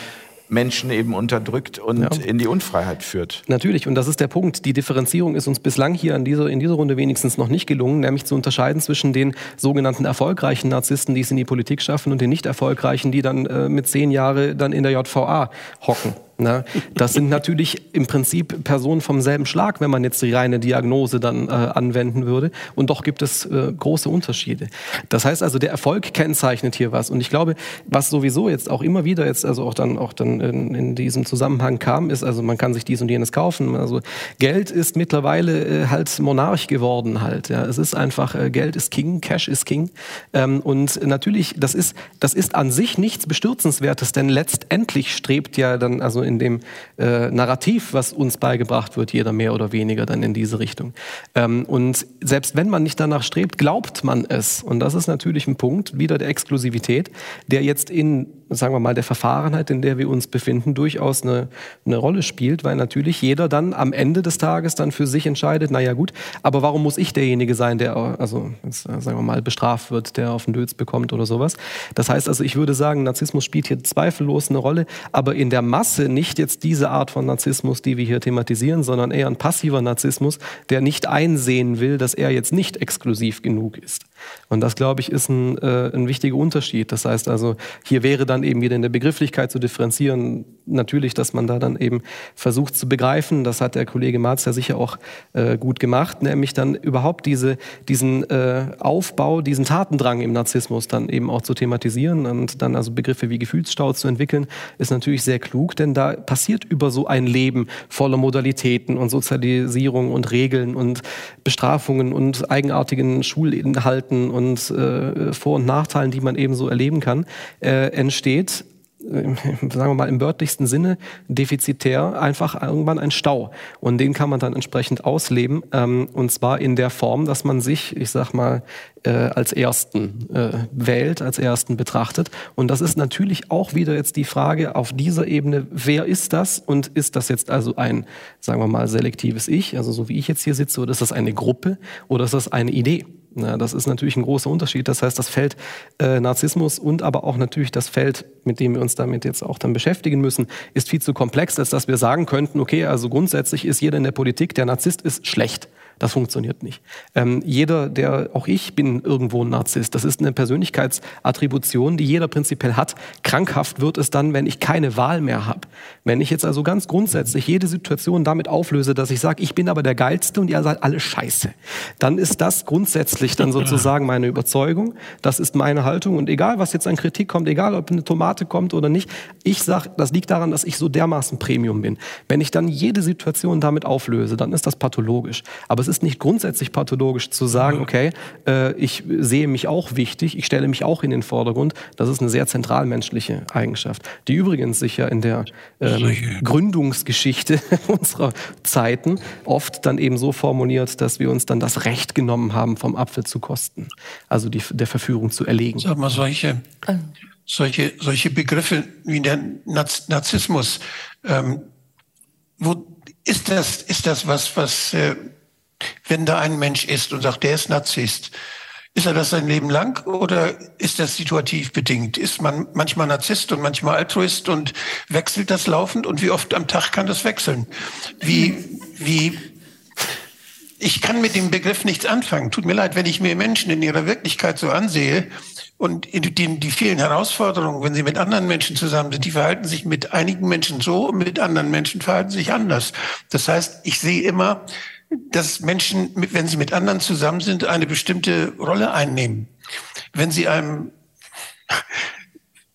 Menschen eben unterdrückt und ja. in die Unfreiheit führt. Natürlich, und das ist der Punkt. Die Differenzierung ist uns bislang hier in dieser, in dieser Runde wenigstens noch nicht gelungen, nämlich zu unterscheiden zwischen den sogenannten erfolgreichen Narzissten, die es in die Politik schaffen, und den nicht erfolgreichen, die dann äh, mit zehn Jahren dann in der JVA hocken. Na, das sind natürlich im Prinzip Personen vom selben Schlag, wenn man jetzt die reine Diagnose dann äh, anwenden würde. Und doch gibt es äh, große Unterschiede. Das heißt also, der Erfolg kennzeichnet hier was. Und ich glaube, was sowieso jetzt auch immer wieder jetzt, also auch dann, auch dann in, in diesem Zusammenhang kam, ist, also man kann sich dies und jenes kaufen. Also Geld ist mittlerweile äh, halt Monarch geworden halt. Ja. Es ist einfach, äh, Geld ist King, Cash ist King. Ähm, und natürlich, das ist, das ist an sich nichts Bestürzenswertes, denn letztendlich strebt ja dann, also in dem äh, Narrativ, was uns beigebracht wird, jeder mehr oder weniger dann in diese Richtung. Ähm, und selbst wenn man nicht danach strebt, glaubt man es. Und das ist natürlich ein Punkt, wieder der Exklusivität, der jetzt in sagen wir mal, der Verfahrenheit, in der wir uns befinden, durchaus eine, eine Rolle spielt, weil natürlich jeder dann am Ende des Tages dann für sich entscheidet, naja gut, aber warum muss ich derjenige sein, der, also jetzt, äh, sagen wir mal, bestraft wird, der auf den Dötz bekommt oder sowas. Das heißt also, ich würde sagen, Narzissmus spielt hier zweifellos eine Rolle, aber in der Masse nicht jetzt diese Art von Narzissmus, die wir hier thematisieren, sondern eher ein passiver Narzissmus, der nicht einsehen will, dass er jetzt nicht exklusiv genug ist. Und das, glaube ich, ist ein, äh, ein wichtiger Unterschied. Das heißt also, hier wäre dann eben wieder in der Begrifflichkeit zu differenzieren, natürlich, dass man da dann eben versucht zu begreifen, das hat der Kollege Marz ja sicher auch äh, gut gemacht, nämlich dann überhaupt diese, diesen äh, Aufbau, diesen Tatendrang im Narzissmus dann eben auch zu thematisieren und dann also Begriffe wie Gefühlsstau zu entwickeln, ist natürlich sehr klug, denn da passiert über so ein Leben voller Modalitäten und Sozialisierung und Regeln und Bestrafungen und eigenartigen Schulinhalten und äh, Vor- und Nachteilen, die man eben so erleben kann, äh, entsteht sagen wir mal im wörtlichsten Sinne defizitär einfach irgendwann ein Stau. Und den kann man dann entsprechend ausleben. Ähm, und zwar in der Form, dass man sich, ich sag mal, äh, als Ersten äh, wählt, als Ersten betrachtet. Und das ist natürlich auch wieder jetzt die Frage auf dieser Ebene, wer ist das? Und ist das jetzt also ein, sagen wir mal, selektives Ich, also so wie ich jetzt hier sitze, oder ist das eine Gruppe oder ist das eine Idee? Ja, das ist natürlich ein großer Unterschied. Das heißt, das Feld äh, Narzissmus und aber auch natürlich das Feld, mit dem wir uns damit jetzt auch dann beschäftigen müssen, ist viel zu komplex, als dass wir sagen könnten, okay, also grundsätzlich ist jeder in der Politik, der Narzisst ist, schlecht. Das funktioniert nicht. Ähm, jeder, der, auch ich bin irgendwo ein Narzisst. Das ist eine Persönlichkeitsattribution, die jeder prinzipiell hat. Krankhaft wird es dann, wenn ich keine Wahl mehr habe. Wenn ich jetzt also ganz grundsätzlich jede Situation damit auflöse, dass ich sage, ich bin aber der Geilste und ihr seid alle scheiße, dann ist das grundsätzlich dann sozusagen meine Überzeugung. Das ist meine Haltung. Und egal, was jetzt an Kritik kommt, egal, ob eine Tomate kommt oder nicht, ich sage, das liegt daran, dass ich so dermaßen Premium bin. Wenn ich dann jede Situation damit auflöse, dann ist das pathologisch. Aber es ist nicht grundsätzlich pathologisch zu sagen, okay, äh, ich sehe mich auch wichtig, ich stelle mich auch in den Vordergrund. Das ist eine sehr zentralmenschliche Eigenschaft, die übrigens sich ja in der ähm, Gründungsgeschichte unserer Zeiten oft dann eben so formuliert, dass wir uns dann das Recht genommen haben, vom Apfel zu kosten, also die, der Verführung zu erlegen. Sag mal, solche, solche, solche Begriffe wie der Narzissmus, ähm, wo ist das, ist das was, was äh, wenn da ein Mensch ist und sagt, der ist Narzisst, ist er das sein Leben lang oder ist das situativ bedingt? Ist man manchmal Narzisst und manchmal Altruist und wechselt das laufend? Und wie oft am Tag kann das wechseln? Wie, wie, ich kann mit dem Begriff nichts anfangen. Tut mir leid, wenn ich mir Menschen in ihrer Wirklichkeit so ansehe und die, die vielen Herausforderungen, wenn sie mit anderen Menschen zusammen sind, die verhalten sich mit einigen Menschen so und mit anderen Menschen verhalten sich anders. Das heißt, ich sehe immer, dass Menschen, wenn sie mit anderen zusammen sind, eine bestimmte Rolle einnehmen. Wenn sie einem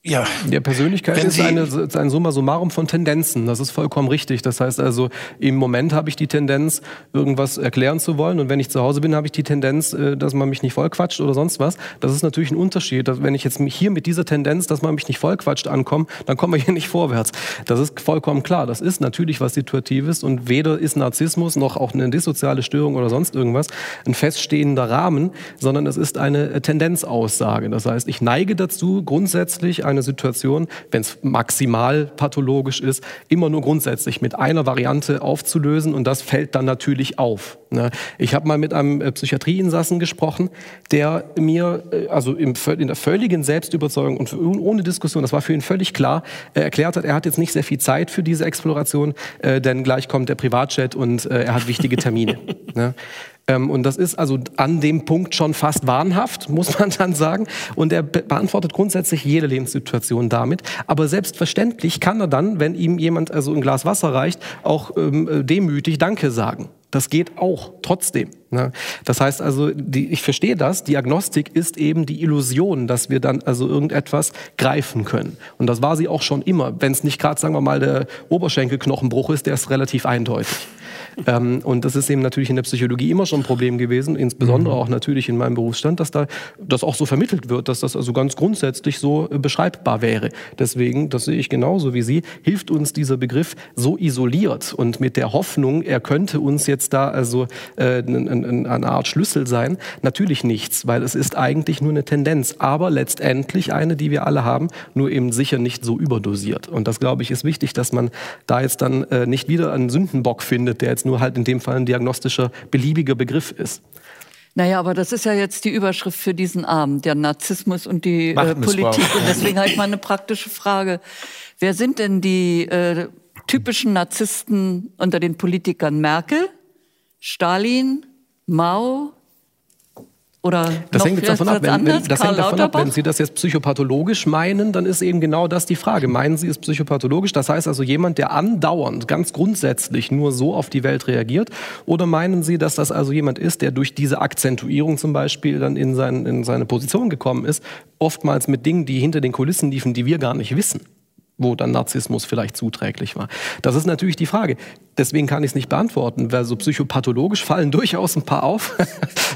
ja. Der Persönlichkeit ist eine, ein Summa summarum von Tendenzen. Das ist vollkommen richtig. Das heißt also, im Moment habe ich die Tendenz, irgendwas erklären zu wollen. Und wenn ich zu Hause bin, habe ich die Tendenz, äh, dass man mich nicht vollquatscht oder sonst was. Das ist natürlich ein Unterschied. Wenn ich jetzt hier mit dieser Tendenz, dass man mich nicht vollquatscht, ankomme, dann kommen wir hier nicht vorwärts. Das ist vollkommen klar. Das ist natürlich was Situatives und weder ist Narzissmus noch auch eine dissoziale Störung oder sonst irgendwas ein feststehender Rahmen, sondern es ist eine Tendenzaussage. Das heißt, ich neige dazu, grundsätzlich eine Situation, wenn es maximal pathologisch ist, immer nur grundsätzlich mit einer Variante aufzulösen und das fällt dann natürlich auf. Ne? Ich habe mal mit einem äh, Psychiatrieinsassen gesprochen, der mir, äh, also in der völligen Selbstüberzeugung und ohne Diskussion, das war für ihn völlig klar, erklärt hat, er hat jetzt nicht sehr viel Zeit für diese Exploration, äh, denn gleich kommt der Privatjet und er hat wichtige Termine. Ähm, und das ist also an dem Punkt schon fast wahnhaft, muss man dann sagen. Und er be beantwortet grundsätzlich jede Lebenssituation damit. Aber selbstverständlich kann er dann, wenn ihm jemand also ein Glas Wasser reicht, auch ähm, demütig Danke sagen. Das geht auch trotzdem. Ne? Das heißt also, die, ich verstehe das, Diagnostik ist eben die Illusion, dass wir dann also irgendetwas greifen können. Und das war sie auch schon immer. Wenn es nicht gerade, sagen wir mal, der Oberschenkelknochenbruch ist, der ist relativ eindeutig. Ähm, und das ist eben natürlich in der Psychologie immer schon ein Problem gewesen, insbesondere mhm. auch natürlich in meinem Berufsstand, dass da das auch so vermittelt wird, dass das also ganz grundsätzlich so äh, beschreibbar wäre. Deswegen, das sehe ich genauso wie Sie, hilft uns dieser Begriff so isoliert und mit der Hoffnung, er könnte uns jetzt da also äh, eine Art Schlüssel sein, natürlich nichts, weil es ist eigentlich nur eine Tendenz, aber letztendlich eine, die wir alle haben, nur eben sicher nicht so überdosiert. Und das, glaube ich, ist wichtig, dass man da jetzt dann äh, nicht wieder einen Sündenbock findet, der jetzt jetzt nur halt in dem Fall ein diagnostischer, beliebiger Begriff ist. Naja, aber das ist ja jetzt die Überschrift für diesen Abend, der Narzissmus und die äh, Politik. Und deswegen habe ich mal eine praktische Frage. Wer sind denn die äh, typischen Narzissten unter den Politikern? Merkel, Stalin, Mao, oder das hängt jetzt davon ab, wenn, wenn, das hängt davon ab, wenn Sie das jetzt psychopathologisch meinen, dann ist eben genau das die Frage. Meinen Sie es psychopathologisch? Das heißt also jemand, der andauernd, ganz grundsätzlich nur so auf die Welt reagiert? Oder meinen Sie, dass das also jemand ist, der durch diese Akzentuierung zum Beispiel dann in, sein, in seine Position gekommen ist, oftmals mit Dingen, die hinter den Kulissen liefen, die wir gar nicht wissen? Wo dann Narzissmus vielleicht zuträglich war. Das ist natürlich die Frage. Deswegen kann ich es nicht beantworten, weil so psychopathologisch fallen durchaus ein paar auf.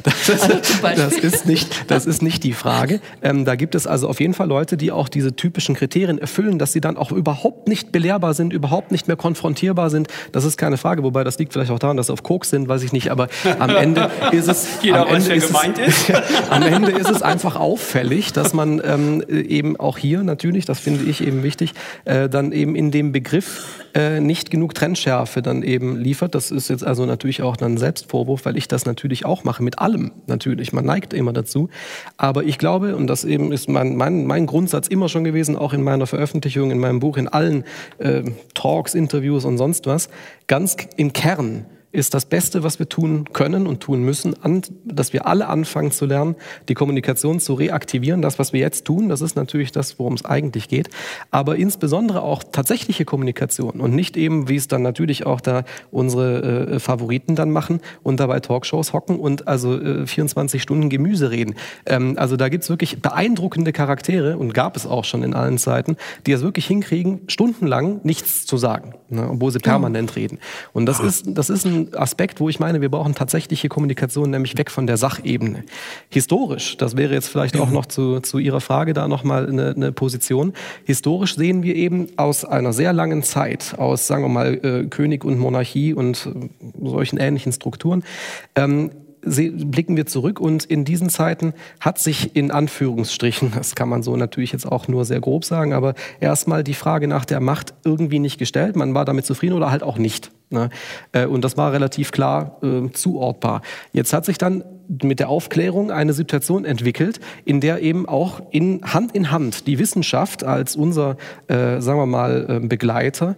Das ist, also das ist, nicht, das ist nicht die Frage. Ähm, da gibt es also auf jeden Fall Leute, die auch diese typischen Kriterien erfüllen, dass sie dann auch überhaupt nicht belehrbar sind, überhaupt nicht mehr konfrontierbar sind. Das ist keine Frage, wobei das liegt vielleicht auch daran, dass sie auf Koks sind, weiß ich nicht. Aber am Ende ist es, Jeder am Ende ist es, ist. am Ende ist es einfach auffällig, dass man ähm, eben auch hier natürlich, das finde ich eben wichtig, äh, dann eben in dem Begriff äh, nicht genug Trennschärfe dann eben liefert. Das ist jetzt also natürlich auch dann Selbstvorwurf, weil ich das natürlich auch mache, mit allem natürlich. Man neigt immer dazu. Aber ich glaube, und das eben ist mein, mein, mein Grundsatz immer schon gewesen, auch in meiner Veröffentlichung, in meinem Buch, in allen äh, Talks, Interviews und sonst was, ganz im Kern ist das Beste, was wir tun können und tun müssen, an, dass wir alle anfangen zu lernen, die Kommunikation zu reaktivieren. Das, was wir jetzt tun, das ist natürlich das, worum es eigentlich geht. Aber insbesondere auch tatsächliche Kommunikation und nicht eben, wie es dann natürlich auch da unsere äh, Favoriten dann machen und dabei Talkshows hocken und also äh, 24 Stunden Gemüse reden. Ähm, also da gibt's wirklich beeindruckende Charaktere und gab es auch schon in allen Zeiten, die es wirklich hinkriegen, stundenlang nichts zu sagen, ne, obwohl sie permanent ja. reden. Und das ist, das ist ein Aspekt, wo ich meine, wir brauchen tatsächliche Kommunikation, nämlich weg von der Sachebene. Historisch, das wäre jetzt vielleicht auch noch zu, zu Ihrer Frage da nochmal eine, eine Position. Historisch sehen wir eben aus einer sehr langen Zeit, aus, sagen wir mal, äh, König und Monarchie und äh, solchen ähnlichen Strukturen, ähm, blicken wir zurück und in diesen Zeiten hat sich in Anführungsstrichen, das kann man so natürlich jetzt auch nur sehr grob sagen, aber erstmal die Frage nach der Macht irgendwie nicht gestellt. Man war damit zufrieden oder halt auch nicht. Ne? Äh, und das war relativ klar äh, zuortbar. Jetzt hat sich dann mit der Aufklärung eine Situation entwickelt, in der eben auch in Hand in Hand die Wissenschaft als unser, äh, sagen wir mal, äh, Begleiter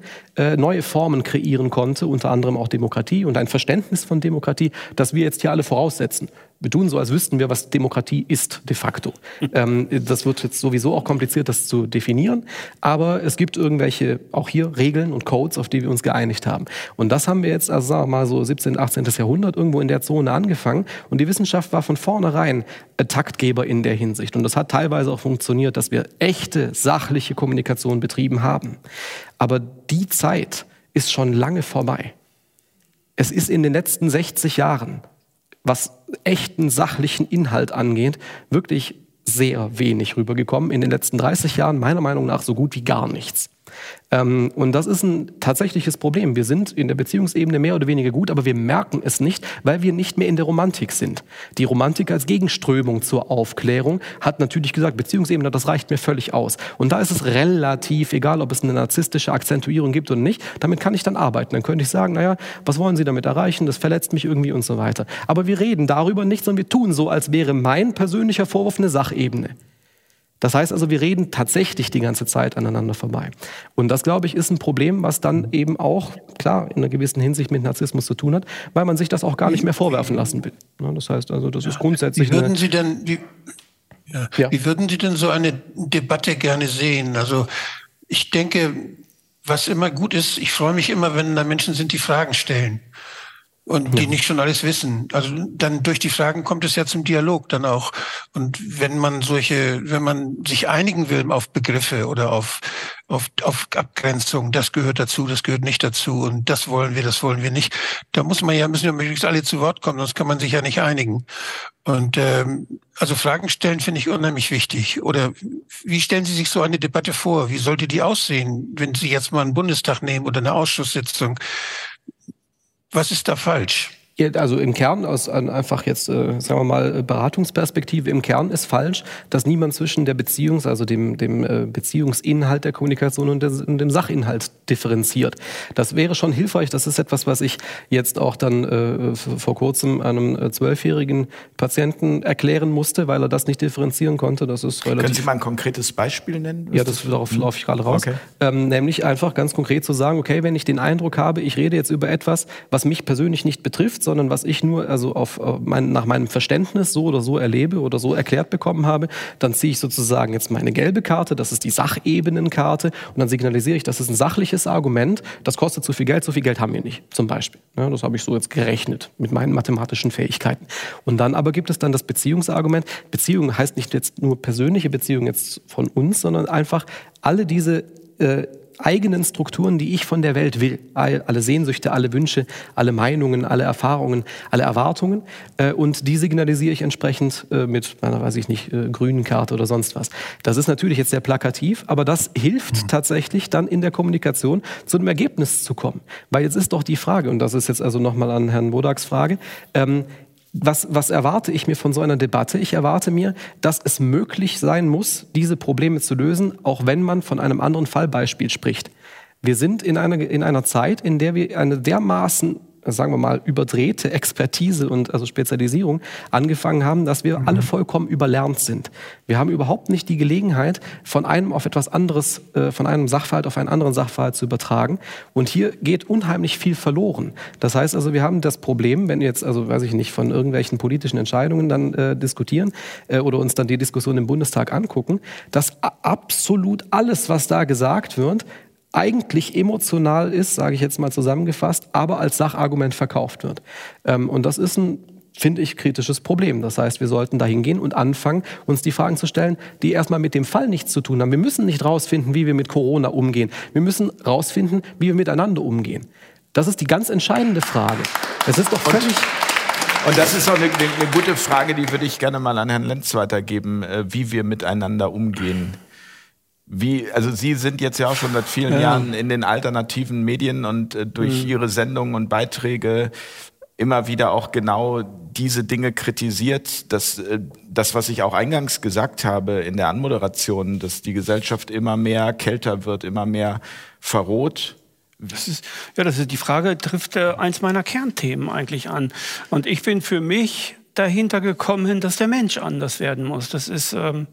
neue Formen kreieren konnte, unter anderem auch Demokratie und ein Verständnis von Demokratie, das wir jetzt hier alle voraussetzen. Wir tun so, als wüssten wir, was Demokratie ist de facto. ähm, das wird jetzt sowieso auch kompliziert, das zu definieren, aber es gibt irgendwelche, auch hier Regeln und Codes, auf die wir uns geeinigt haben. Und das haben wir jetzt, also sagen wir mal so 17., 18. Jahrhundert irgendwo in der Zone angefangen und die Wissenschaft war von vornherein Taktgeber in der Hinsicht. Und das hat teilweise auch funktioniert, dass wir echte, sachliche Kommunikation betrieben haben. Aber die Zeit ist schon lange vorbei. Es ist in den letzten 60 Jahren was echten sachlichen Inhalt angeht, wirklich sehr wenig rübergekommen. In den letzten 30 Jahren meiner Meinung nach so gut wie gar nichts. Ähm, und das ist ein tatsächliches Problem. Wir sind in der Beziehungsebene mehr oder weniger gut, aber wir merken es nicht, weil wir nicht mehr in der Romantik sind. Die Romantik als Gegenströmung zur Aufklärung hat natürlich gesagt, Beziehungsebene, das reicht mir völlig aus. Und da ist es relativ egal, ob es eine narzisstische Akzentuierung gibt oder nicht. Damit kann ich dann arbeiten. Dann könnte ich sagen, naja, was wollen Sie damit erreichen? Das verletzt mich irgendwie und so weiter. Aber wir reden darüber nicht, sondern wir tun so, als wäre mein persönlicher Vorwurf eine Sachebene. Das heißt also, wir reden tatsächlich die ganze Zeit aneinander vorbei. Und das, glaube ich, ist ein Problem, was dann eben auch, klar, in einer gewissen Hinsicht mit Narzissmus zu tun hat, weil man sich das auch gar nicht mehr vorwerfen lassen will. Das heißt also, das ist grundsätzlich. Wie würden Sie denn, wie, ja, ja. wie würden Sie denn so eine Debatte gerne sehen? Also, ich denke, was immer gut ist, ich freue mich immer, wenn da Menschen sind, die Fragen stellen und die ja. nicht schon alles wissen. Also dann durch die Fragen kommt es ja zum Dialog dann auch. Und wenn man solche, wenn man sich einigen will auf Begriffe oder auf, auf, auf Abgrenzung, das gehört dazu, das gehört nicht dazu und das wollen wir, das wollen wir nicht, da muss man ja, müssen ja möglichst alle zu Wort kommen, sonst kann man sich ja nicht einigen. Und ähm, also Fragen stellen finde ich unheimlich wichtig. Oder wie stellen Sie sich so eine Debatte vor? Wie sollte die aussehen, wenn Sie jetzt mal einen Bundestag nehmen oder eine Ausschusssitzung? Was ist da falsch? Also im Kern, aus einfach jetzt, äh, sagen wir mal, Beratungsperspektive, im Kern ist falsch, dass niemand zwischen der Beziehungs-, also dem, dem äh, Beziehungsinhalt der Kommunikation und, dem Sachinhalt differenziert. Das wäre schon hilfreich. Das ist etwas, was ich jetzt auch dann äh, vor kurzem einem äh, zwölfjährigen Patienten erklären musste, weil er das nicht differenzieren konnte. Das ist relativ Können Sie mal ein konkretes Beispiel nennen? Ja, das, darauf hm? laufe ich gerade raus. Okay. Ähm, nämlich einfach ganz konkret zu sagen, okay, wenn ich den Eindruck habe, ich rede jetzt über etwas, was mich persönlich nicht betrifft, sondern was ich nur also auf, auf mein, nach meinem Verständnis so oder so erlebe oder so erklärt bekommen habe, dann ziehe ich sozusagen jetzt meine gelbe Karte, das ist die Sachebenenkarte und dann signalisiere ich, das ist ein sachliches Argument, das kostet zu viel Geld, so viel Geld haben wir nicht, zum Beispiel. Ja, das habe ich so jetzt gerechnet mit meinen mathematischen Fähigkeiten. Und dann aber gibt es dann das Beziehungsargument. Beziehung heißt nicht jetzt nur persönliche Beziehung jetzt von uns, sondern einfach alle diese äh, eigenen Strukturen, die ich von der Welt will. Alle Sehnsüchte, alle Wünsche, alle Meinungen, alle Erfahrungen, alle Erwartungen. Äh, und die signalisiere ich entsprechend äh, mit einer, weiß ich nicht, äh, grünen Karte oder sonst was. Das ist natürlich jetzt sehr plakativ, aber das hilft mhm. tatsächlich dann in der Kommunikation zu einem Ergebnis zu kommen. Weil jetzt ist doch die Frage, und das ist jetzt also nochmal an Herrn Bodaks Frage, ähm, was, was erwarte ich mir von so einer Debatte? Ich erwarte mir, dass es möglich sein muss, diese Probleme zu lösen, auch wenn man von einem anderen Fallbeispiel spricht. Wir sind in einer, in einer Zeit, in der wir eine dermaßen sagen wir mal, überdrehte Expertise und also Spezialisierung angefangen haben, dass wir mhm. alle vollkommen überlernt sind. Wir haben überhaupt nicht die Gelegenheit, von einem auf etwas anderes, äh, von einem Sachverhalt auf einen anderen Sachverhalt zu übertragen. Und hier geht unheimlich viel verloren. Das heißt also, wir haben das Problem, wenn wir jetzt, also weiß ich nicht, von irgendwelchen politischen Entscheidungen dann äh, diskutieren äh, oder uns dann die Diskussion im Bundestag angucken, dass absolut alles, was da gesagt wird, eigentlich emotional ist, sage ich jetzt mal zusammengefasst, aber als Sachargument verkauft wird. Ähm, und das ist ein finde ich, kritisches Problem. Das heißt, wir sollten dahin gehen und anfangen, uns die Fragen zu stellen, die erstmal mit dem Fall nichts zu tun haben. Wir müssen nicht rausfinden, wie wir mit Corona umgehen. Wir müssen rausfinden, wie wir miteinander umgehen. Das ist die ganz entscheidende Frage. Es ist doch völlig... Und, und das ist auch eine, eine, gute Frage, die würde ich gerne mal an Herrn Lenz weitergeben, äh, wie wir miteinander umgehen. Wie, also Sie sind jetzt ja auch schon seit vielen ja. Jahren in den alternativen Medien und äh, durch mhm. Ihre Sendungen und Beiträge immer wieder auch genau diese Dinge kritisiert, dass äh, das, was ich auch eingangs gesagt habe in der Anmoderation, dass die Gesellschaft immer mehr kälter wird, immer mehr verroht. Das ist, ja, das ist die Frage, trifft äh, eins meiner Kernthemen eigentlich an. Und ich bin für mich dahinter gekommen, dass der Mensch anders werden muss. Das ist, ähm,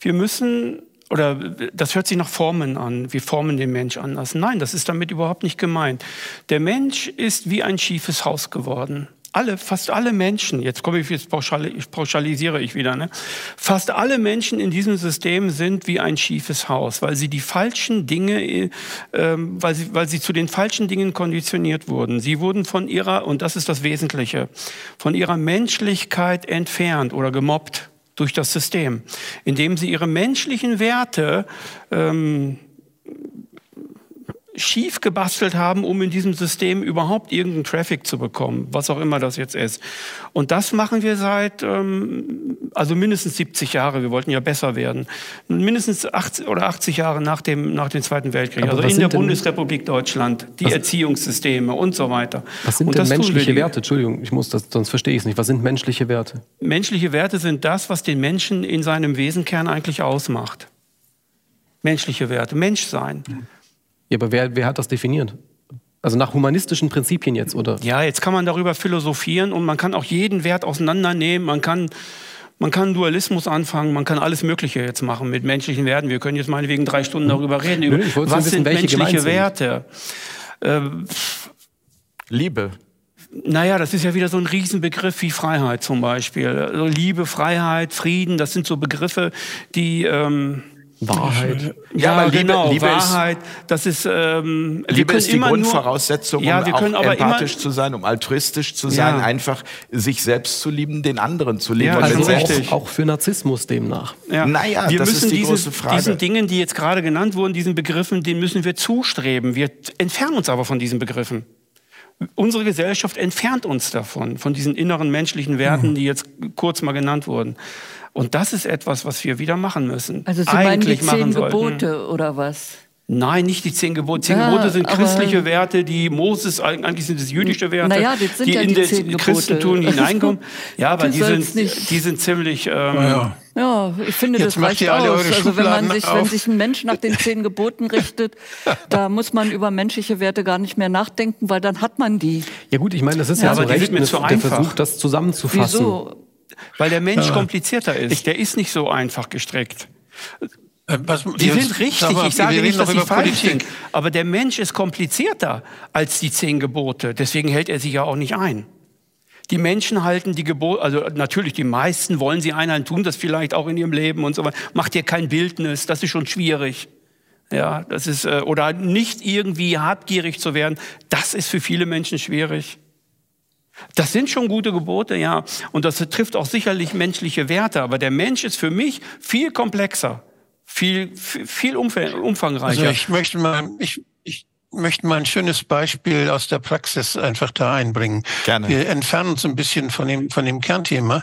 wir müssen oder das hört sich nach Formen an. Wir formen den Mensch anders. Nein, das ist damit überhaupt nicht gemeint. Der Mensch ist wie ein schiefes Haus geworden. Alle, fast alle Menschen, jetzt komme ich, jetzt pauschalisiere ich wieder, ne? Fast alle Menschen in diesem System sind wie ein schiefes Haus, weil sie die falschen Dinge, äh, weil, sie, weil sie zu den falschen Dingen konditioniert wurden. Sie wurden von ihrer, und das ist das Wesentliche, von ihrer Menschlichkeit entfernt oder gemobbt durch das System, indem sie ihre menschlichen Werte ähm, schief gebastelt haben, um in diesem System überhaupt irgendeinen Traffic zu bekommen, was auch immer das jetzt ist. Und das machen wir seit, ähm, also mindestens 70 Jahre. Wir wollten ja besser werden. Mindestens 80 oder 80 Jahre nach dem, nach dem Zweiten Weltkrieg. Aber also in der Bundesrepublik Deutschland, die was, Erziehungssysteme und so weiter. Was sind und denn menschliche Werte? Entschuldigung, ich muss das, sonst verstehe ich es nicht. Was sind menschliche Werte? Menschliche Werte sind das, was den Menschen in seinem Wesenkern eigentlich ausmacht. Menschliche Werte, Menschsein. Mhm. Ja, aber wer, wer hat das definiert? Also nach humanistischen Prinzipien jetzt, oder? Ja, jetzt kann man darüber philosophieren und man kann auch jeden Wert auseinandernehmen. Man kann Man kann Dualismus anfangen, man kann alles Mögliche jetzt machen mit menschlichen Werten. Wir können jetzt meinetwegen drei Stunden mhm. darüber reden. Über, was wissen, sind menschliche Werte? Ähm, Liebe. Naja, das ist ja wieder so ein Riesenbegriff wie Freiheit zum Beispiel. Also Liebe, Freiheit, Frieden, das sind so Begriffe, die... Ähm, Wahrheit. Ja, ja genau, Liebe Wahrheit. Ist, das ist, ähm, Liebe ist die Grundvoraussetzung, ja, wir können um auch empathisch zu sein, um altruistisch zu sein, ja. einfach sich selbst zu lieben, den anderen zu lieben. Ja, also auch, auch, für Narzissmus demnach. Ja. Naja, wir das müssen ist die diesen, große Frage. diesen Dingen, die jetzt gerade genannt wurden, diesen Begriffen, den müssen wir zustreben. Wir entfernen uns aber von diesen Begriffen. Unsere Gesellschaft entfernt uns davon, von diesen inneren menschlichen Werten, mhm. die jetzt kurz mal genannt wurden. Und das ist etwas, was wir wieder machen müssen. Also Sie Eigentlich meinen die zehn Gebote oder was? Nein, nicht die zehn Gebote. Zehn ja, Gebote sind christliche Werte, die Moses, eigentlich sind es jüdische Werte, naja, die, die ja in die das Christentum hineinkommen. Ja, aber die sind, die sind ziemlich... Ähm, ja. ja, ich finde, Jetzt das reicht aus. Also wenn, man sich, wenn sich ein Mensch nach den zehn Geboten richtet, da muss man über menschliche Werte gar nicht mehr nachdenken, weil dann hat man die. Ja gut, ich meine, das ist ja, ja so recht, der Versuch, das zusammenzufassen. Wieso? Weil der Mensch ja. komplizierter ist. Der ist nicht so einfach gestrickt. Äh, was, die sind richtig, ich sage nicht, dass sie falsch sind. Aber der Mensch ist komplizierter als die zehn Gebote. Deswegen hält er sich ja auch nicht ein. Die Menschen halten die Gebote, also natürlich die meisten wollen sie einhalten, tun das vielleicht auch in ihrem Leben und so weiter. Macht dir kein Bildnis, das ist schon schwierig. Ja, das ist, äh, oder nicht irgendwie habgierig zu werden, das ist für viele Menschen schwierig. Das sind schon gute Gebote, ja. Und das trifft auch sicherlich menschliche Werte. Aber der Mensch ist für mich viel komplexer, viel, viel umfangreicher. Also ich möchte mal, ich, ich möchte mal ein schönes Beispiel aus der Praxis einfach da einbringen. Gerne. Wir entfernen uns ein bisschen von dem, von dem Kernthema.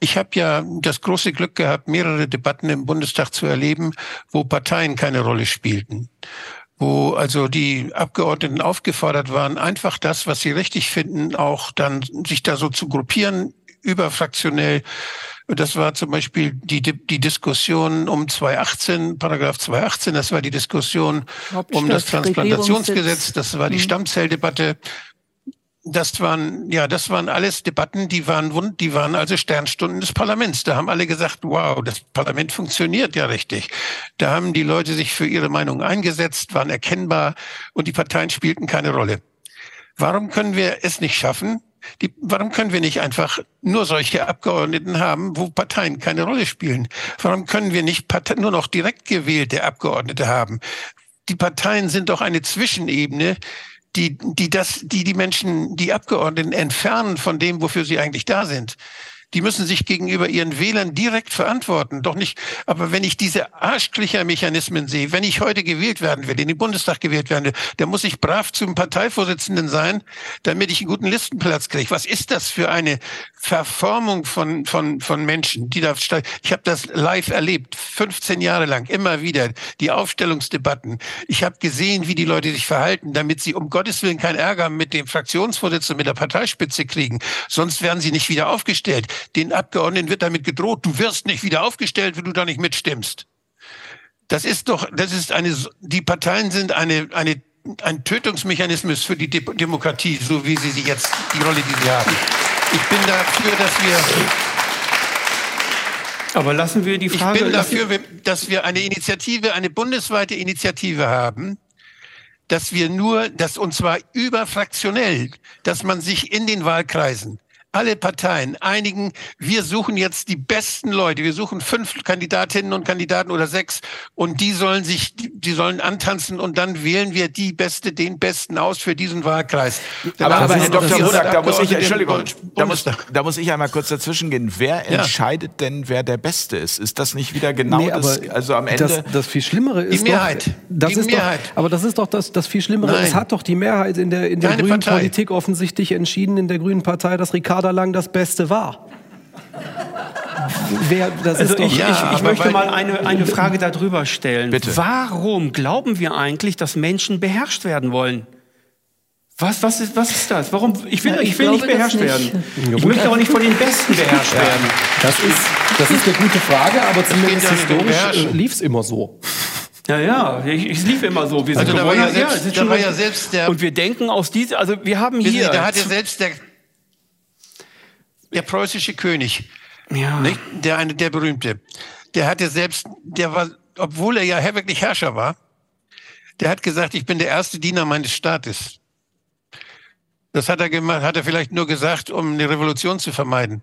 Ich habe ja das große Glück gehabt, mehrere Debatten im Bundestag zu erleben, wo Parteien keine Rolle spielten wo also die Abgeordneten aufgefordert waren, einfach das, was sie richtig finden, auch dann sich da so zu gruppieren, überfraktionell. Das war zum Beispiel die, die Diskussion um 218, Paragraph 218, das war die Diskussion um das Transplantationsgesetz, das war die mhm. Stammzelldebatte das waren, ja, das waren alles Debatten, die waren wund, die waren also Sternstunden des Parlaments. Da haben alle gesagt, wow, das Parlament funktioniert ja richtig. Da haben die Leute sich für ihre Meinung eingesetzt, waren erkennbar und die Parteien spielten keine Rolle. Warum können wir es nicht schaffen? Die, warum können wir nicht einfach nur solche Abgeordneten haben, wo Parteien keine Rolle spielen? Warum können wir nicht Partei, nur noch direkt gewählte Abgeordnete haben? Die Parteien sind doch eine Zwischenebene, die, die das, die die Menschen, die Abgeordneten entfernen von dem, wofür sie eigentlich da sind. Die müssen sich gegenüber ihren Wählern direkt verantworten. Doch nicht, aber wenn ich diese Arschkriechermechanismen sehe, wenn ich heute gewählt werden will, in den Bundestag gewählt werden will, dann muss ich brav zum Parteivorsitzenden sein, damit ich einen guten Listenplatz kriege. Was ist das für eine Verformung von, von, von Menschen, die da, ich habe das live erlebt, 15 Jahre lang, immer wieder, die Aufstellungsdebatten. Ich habe gesehen, wie die Leute sich verhalten, damit sie um Gottes Willen keinen Ärger mit dem Fraktionsvorsitzenden, mit der Parteispitze kriegen. Sonst werden sie nicht wieder aufgestellt. Den Abgeordneten wird damit gedroht, du wirst nicht wieder aufgestellt, wenn du da nicht mitstimmst. Das ist doch, das ist eine, die Parteien sind eine, eine, ein Tötungsmechanismus für die De Demokratie, so wie sie sie jetzt, die Rolle, die sie haben. Ich bin dafür, dass wir aber lassen wir die Frage. Ich bin dafür, dass wir eine Initiative, eine bundesweite Initiative haben, dass wir nur, dass und zwar überfraktionell, dass man sich in den Wahlkreisen alle Parteien einigen, wir suchen jetzt die besten Leute. Wir suchen fünf Kandidatinnen und Kandidaten oder sechs und die sollen sich, die sollen antanzen und dann wählen wir die Beste, den Besten aus für diesen Wahlkreis. aber, aber Herr Dr. Wodak, da muss ich, Entschuldigung, da muss, da muss ich einmal kurz dazwischen gehen. Wer ja. entscheidet denn, wer der Beste ist? Ist das nicht wieder genau nee, das, also am Ende? Das, das viel Schlimmere ist die Mehrheit. Doch, das die ist Mehrheit. Doch, aber das ist doch das, das viel Schlimmere. Nein. Es hat doch die Mehrheit in der, in der grünen Partei. Politik offensichtlich entschieden, in der grünen Partei, dass Ricardo lang das Beste war. Wer, also ich, ja, ich, ich möchte mal eine, eine Frage darüber stellen. Bitte. Warum glauben wir eigentlich, dass Menschen beherrscht werden wollen? Was, was, ist, was ist das? Warum? Ich will, ja, ich, ich will nicht beherrscht nicht. werden. Ich möchte auch nicht von den Besten beherrscht ja. werden. Das ist, das ist eine gute Frage, aber zumindest historisch lief es immer so. Ja, ja, ich, ich lief immer so. Wir sind also da war ja selbst, ja, da war ja selbst der... Und wir denken aus dieser, also wir haben hier... Da hat ja selbst der der preußische König Ja. Nicht? Der eine, der berühmte. Der hatte selbst, der war, obwohl er ja wirklich Herrscher war, der hat gesagt, ich bin der erste Diener meines Staates. Das hat er gemacht, hat er vielleicht nur gesagt, um eine Revolution zu vermeiden.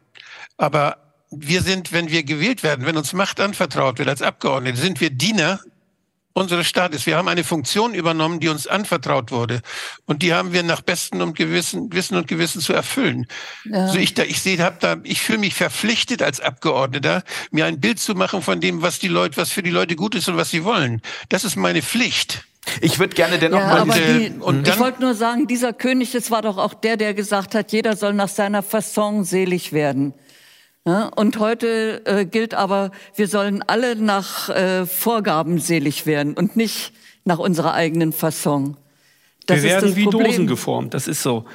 Aber wir sind, wenn wir gewählt werden, wenn uns Macht anvertraut wird als Abgeordnete, sind wir Diener unseres Staates. Wir haben eine Funktion übernommen, die uns anvertraut wurde. Und die haben wir nach bestem und Gewissen, Wissen und Gewissen zu erfüllen. Ja. Also ich da, ich sehe, hab da, ich fühle mich verpflichtet als Abgeordneter, mir ein Bild zu machen von dem, was die Leute, was für die Leute gut ist und was sie wollen. Das ist meine Pflicht. Ich würde gerne dennoch ja, mal die, und ich wollte nur sagen, dieser König, das war doch auch der, der gesagt hat, jeder soll nach seiner Fasson selig werden. Und heute äh, gilt aber, wir sollen alle nach äh, Vorgaben selig werden und nicht nach unserer eigenen Fasson. Das wir werden wie Problem. Dosen geformt, das ist so.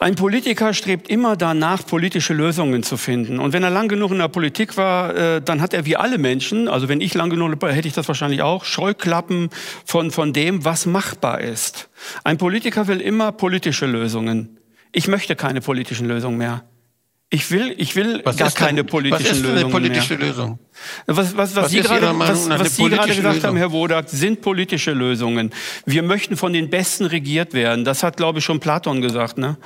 Ein Politiker strebt immer danach, politische Lösungen zu finden. Und wenn er lang genug in der Politik war, äh, dann hat er wie alle Menschen, also wenn ich lang genug war, hätte ich das wahrscheinlich auch, Scheuklappen von, von dem, was machbar ist. Ein Politiker will immer politische Lösungen. Ich möchte keine politischen Lösungen mehr. Ich will, ich will was gar keine denn, politischen was ist Lösungen eine politische mehr. Lösung? Was, was, was, was Sie gerade, was, was Sie gerade gesagt Lösung? haben, Herr Wodak, sind politische Lösungen. Wir möchten von den Besten regiert werden. Das hat, glaube ich, schon Platon gesagt. Ne?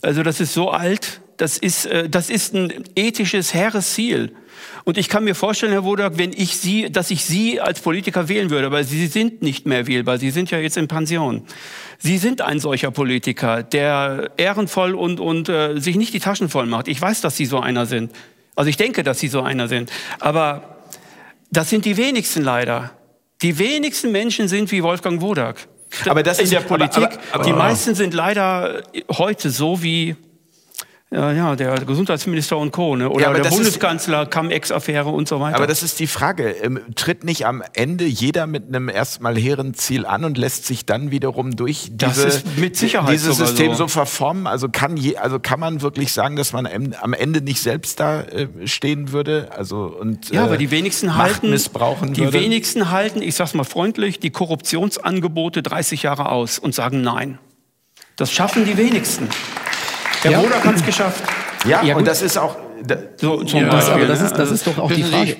Also das ist so alt. Das ist, äh, das ist ein ethisches, hehres Ziel. Und ich kann mir vorstellen, Herr Wodak, wenn ich Sie, dass ich Sie als Politiker wählen würde, aber Sie sind nicht mehr wählbar. Sie sind ja jetzt in Pension. Sie sind ein solcher Politiker, der ehrenvoll und, und äh, sich nicht die Taschen voll macht. Ich weiß, dass Sie so einer sind. Also ich denke, dass Sie so einer sind. Aber das sind die wenigsten leider. Die wenigsten Menschen sind wie Wolfgang Wodak. Aber das in ist der Politik. Aber, aber, aber, die meisten sind leider heute so wie ja, ja, der Gesundheitsminister und Co. Ne? Oder ja, der Bundeskanzler, Cum-Ex-Affäre und so weiter. Aber das ist die Frage. Ähm, tritt nicht am Ende jeder mit einem erstmal hehren Ziel an und lässt sich dann wiederum durch diese, dieses System so. so. verformen? Also kann, je, also kann man wirklich sagen, dass man am Ende nicht selbst da äh, stehen würde? Also, und, ja, aber die wenigsten Macht halten, missbrauchen die würde? wenigsten halten, ich sag's mal freundlich, die Korruptionsangebote 30 Jahre aus und sagen Nein. Das schaffen die wenigsten. Der ja. Wodak hat es geschafft. Ja, ja und das ist auch so zum ja, Beispiel. Aber das ist, das ist doch auch die Frage.